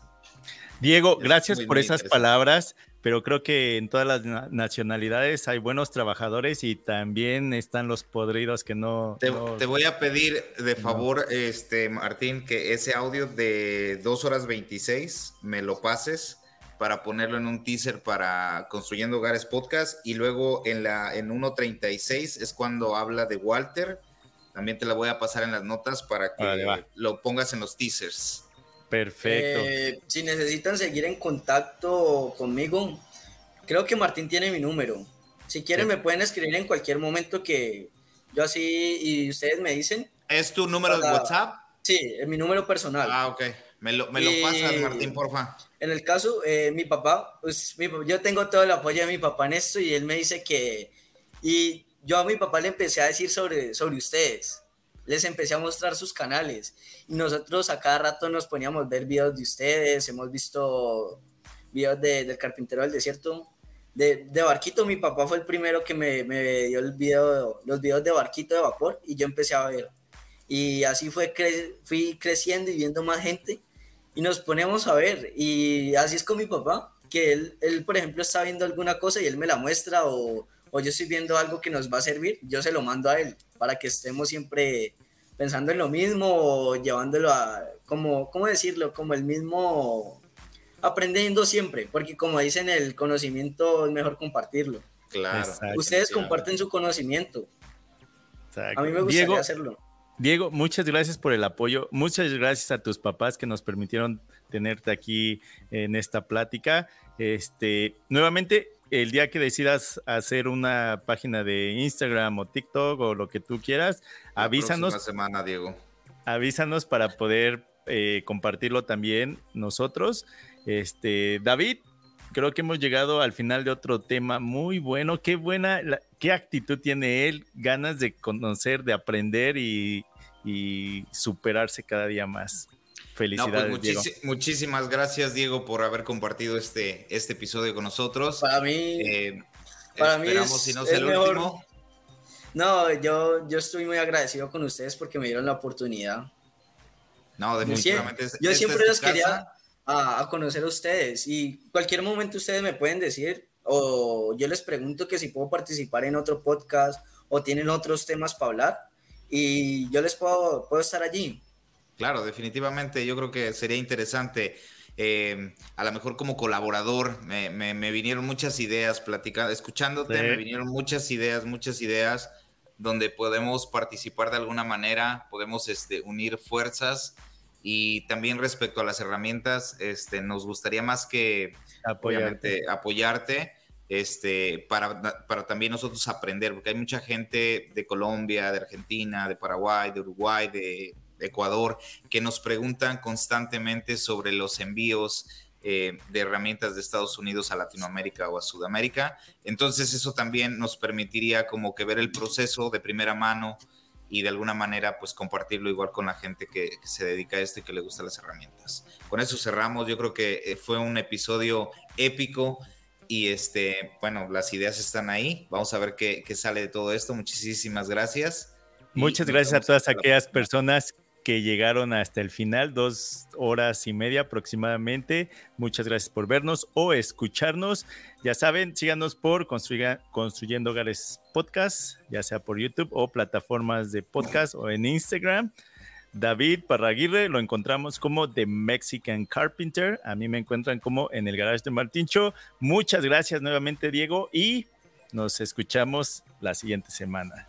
Speaker 2: Diego, gracias por esas palabras pero creo que en todas las nacionalidades hay buenos trabajadores y también están los podridos que no
Speaker 1: te, voy a pedir de favor, este Martín, que ese audio de 2 horas 26 me lo pases para ponerlo en un teaser para Construyendo Hogares Podcast y luego en la en 1.36 es cuando habla de Walter. También te la voy a pasar en las notas para que lo pongas en los teasers.
Speaker 2: Perfecto.
Speaker 3: Eh, si necesitan seguir en contacto conmigo, creo que Martín tiene mi número. Si quieren, me pueden escribir en cualquier momento que yo así y ustedes me dicen.
Speaker 1: ¿Es tu número de WhatsApp?
Speaker 3: Sí, es mi número personal.
Speaker 1: Ah, ok. Me lo, me lo pasas, Martín, porfa.
Speaker 3: En el caso, eh, mi papá, pues yo tengo todo el apoyo de mi papá en esto y él me dice que. Y yo a mi papá le empecé a decir sobre, sobre ustedes les empecé a mostrar sus canales y nosotros a cada rato nos poníamos a ver videos de ustedes, hemos visto videos de, del carpintero del desierto, de, de, Barquito, mi papá fue el primero que me, me, dio el video, los videos de Barquito de vapor y yo empecé a ver. Y así fue fui creciendo y viendo más gente y nos ponemos a ver. Y así es con mi papá, que él, él por ejemplo, está viendo alguna cosa y él me la muestra o, o yo estoy viendo algo que nos va a servir, yo se lo mando a él para que estemos siempre pensando en lo mismo o llevándolo a, como, ¿cómo decirlo? Como el mismo, aprendiendo siempre, porque como dicen, el conocimiento es mejor compartirlo.
Speaker 1: Claro.
Speaker 3: Ustedes comparten su conocimiento. A mí me gustaría hacerlo.
Speaker 2: Diego, muchas gracias por el apoyo. Muchas gracias a tus papás que nos permitieron tenerte aquí en esta plática. Este, nuevamente, el día que decidas hacer una página de Instagram o TikTok o lo que tú quieras, La avísanos.
Speaker 1: semana, Diego.
Speaker 2: Avísanos para poder eh, compartirlo también nosotros. Este, David, creo que hemos llegado al final de otro tema muy bueno. Qué buena, qué actitud tiene él, ganas de conocer, de aprender y superarse cada día más. Pues
Speaker 1: Felicidades. Muchísimas gracias, Diego, por haber compartido este, este episodio con nosotros.
Speaker 3: Para mí, eh, para mí es, si no el, último. No, yo, yo estoy muy agradecido con ustedes porque me dieron la oportunidad.
Speaker 1: No, definitivamente.
Speaker 3: Yo siempre, los quería a, conocer a ustedes y cualquier momento ustedes me pueden decir o yo les pregunto que si puedo participar en otro podcast o tienen otros temas para hablar y yo les puedo, puedo estar allí.
Speaker 1: Claro, definitivamente yo creo que sería interesante. Eh, a lo mejor como colaborador me, me, vinieron muchas ideas platicando, escuchándote, me vinieron muchas ideas, muchas ideas donde podemos participar de alguna manera, podemos este, unir fuerzas y también respecto a las herramientas, este, nos gustaría más que apoyarte, apoyarte este, para, para también nosotros aprender, porque hay mucha gente de Colombia, de Argentina, de Paraguay, de Uruguay, de Ecuador, que nos preguntan constantemente sobre los envíos eh, de herramientas de Estados Unidos a Latinoamérica o a Sudamérica. Entonces eso también nos permitiría como que ver el proceso de primera mano y de alguna manera pues compartirlo igual con la gente que, se dedica a esto y que le gustan las herramientas. Con eso cerramos, yo creo que eh, fue un episodio épico y este, bueno, las ideas están ahí, vamos a ver qué, qué sale de todo esto, muchísimas gracias.
Speaker 2: Muchas gracias a todas aquellas personas que llegaron hasta el final, dos horas y media aproximadamente. Muchas gracias por vernos o escucharnos. Ya saben, síganos por Construyendo Hogares Podcast, ya sea por YouTube o plataformas de podcast o en Instagram. David Parraguirre lo encontramos como The Mexican Carpenter. A mí me encuentran como en el garage de Martincho. Muchas gracias nuevamente, Diego, y nos escuchamos la siguiente semana.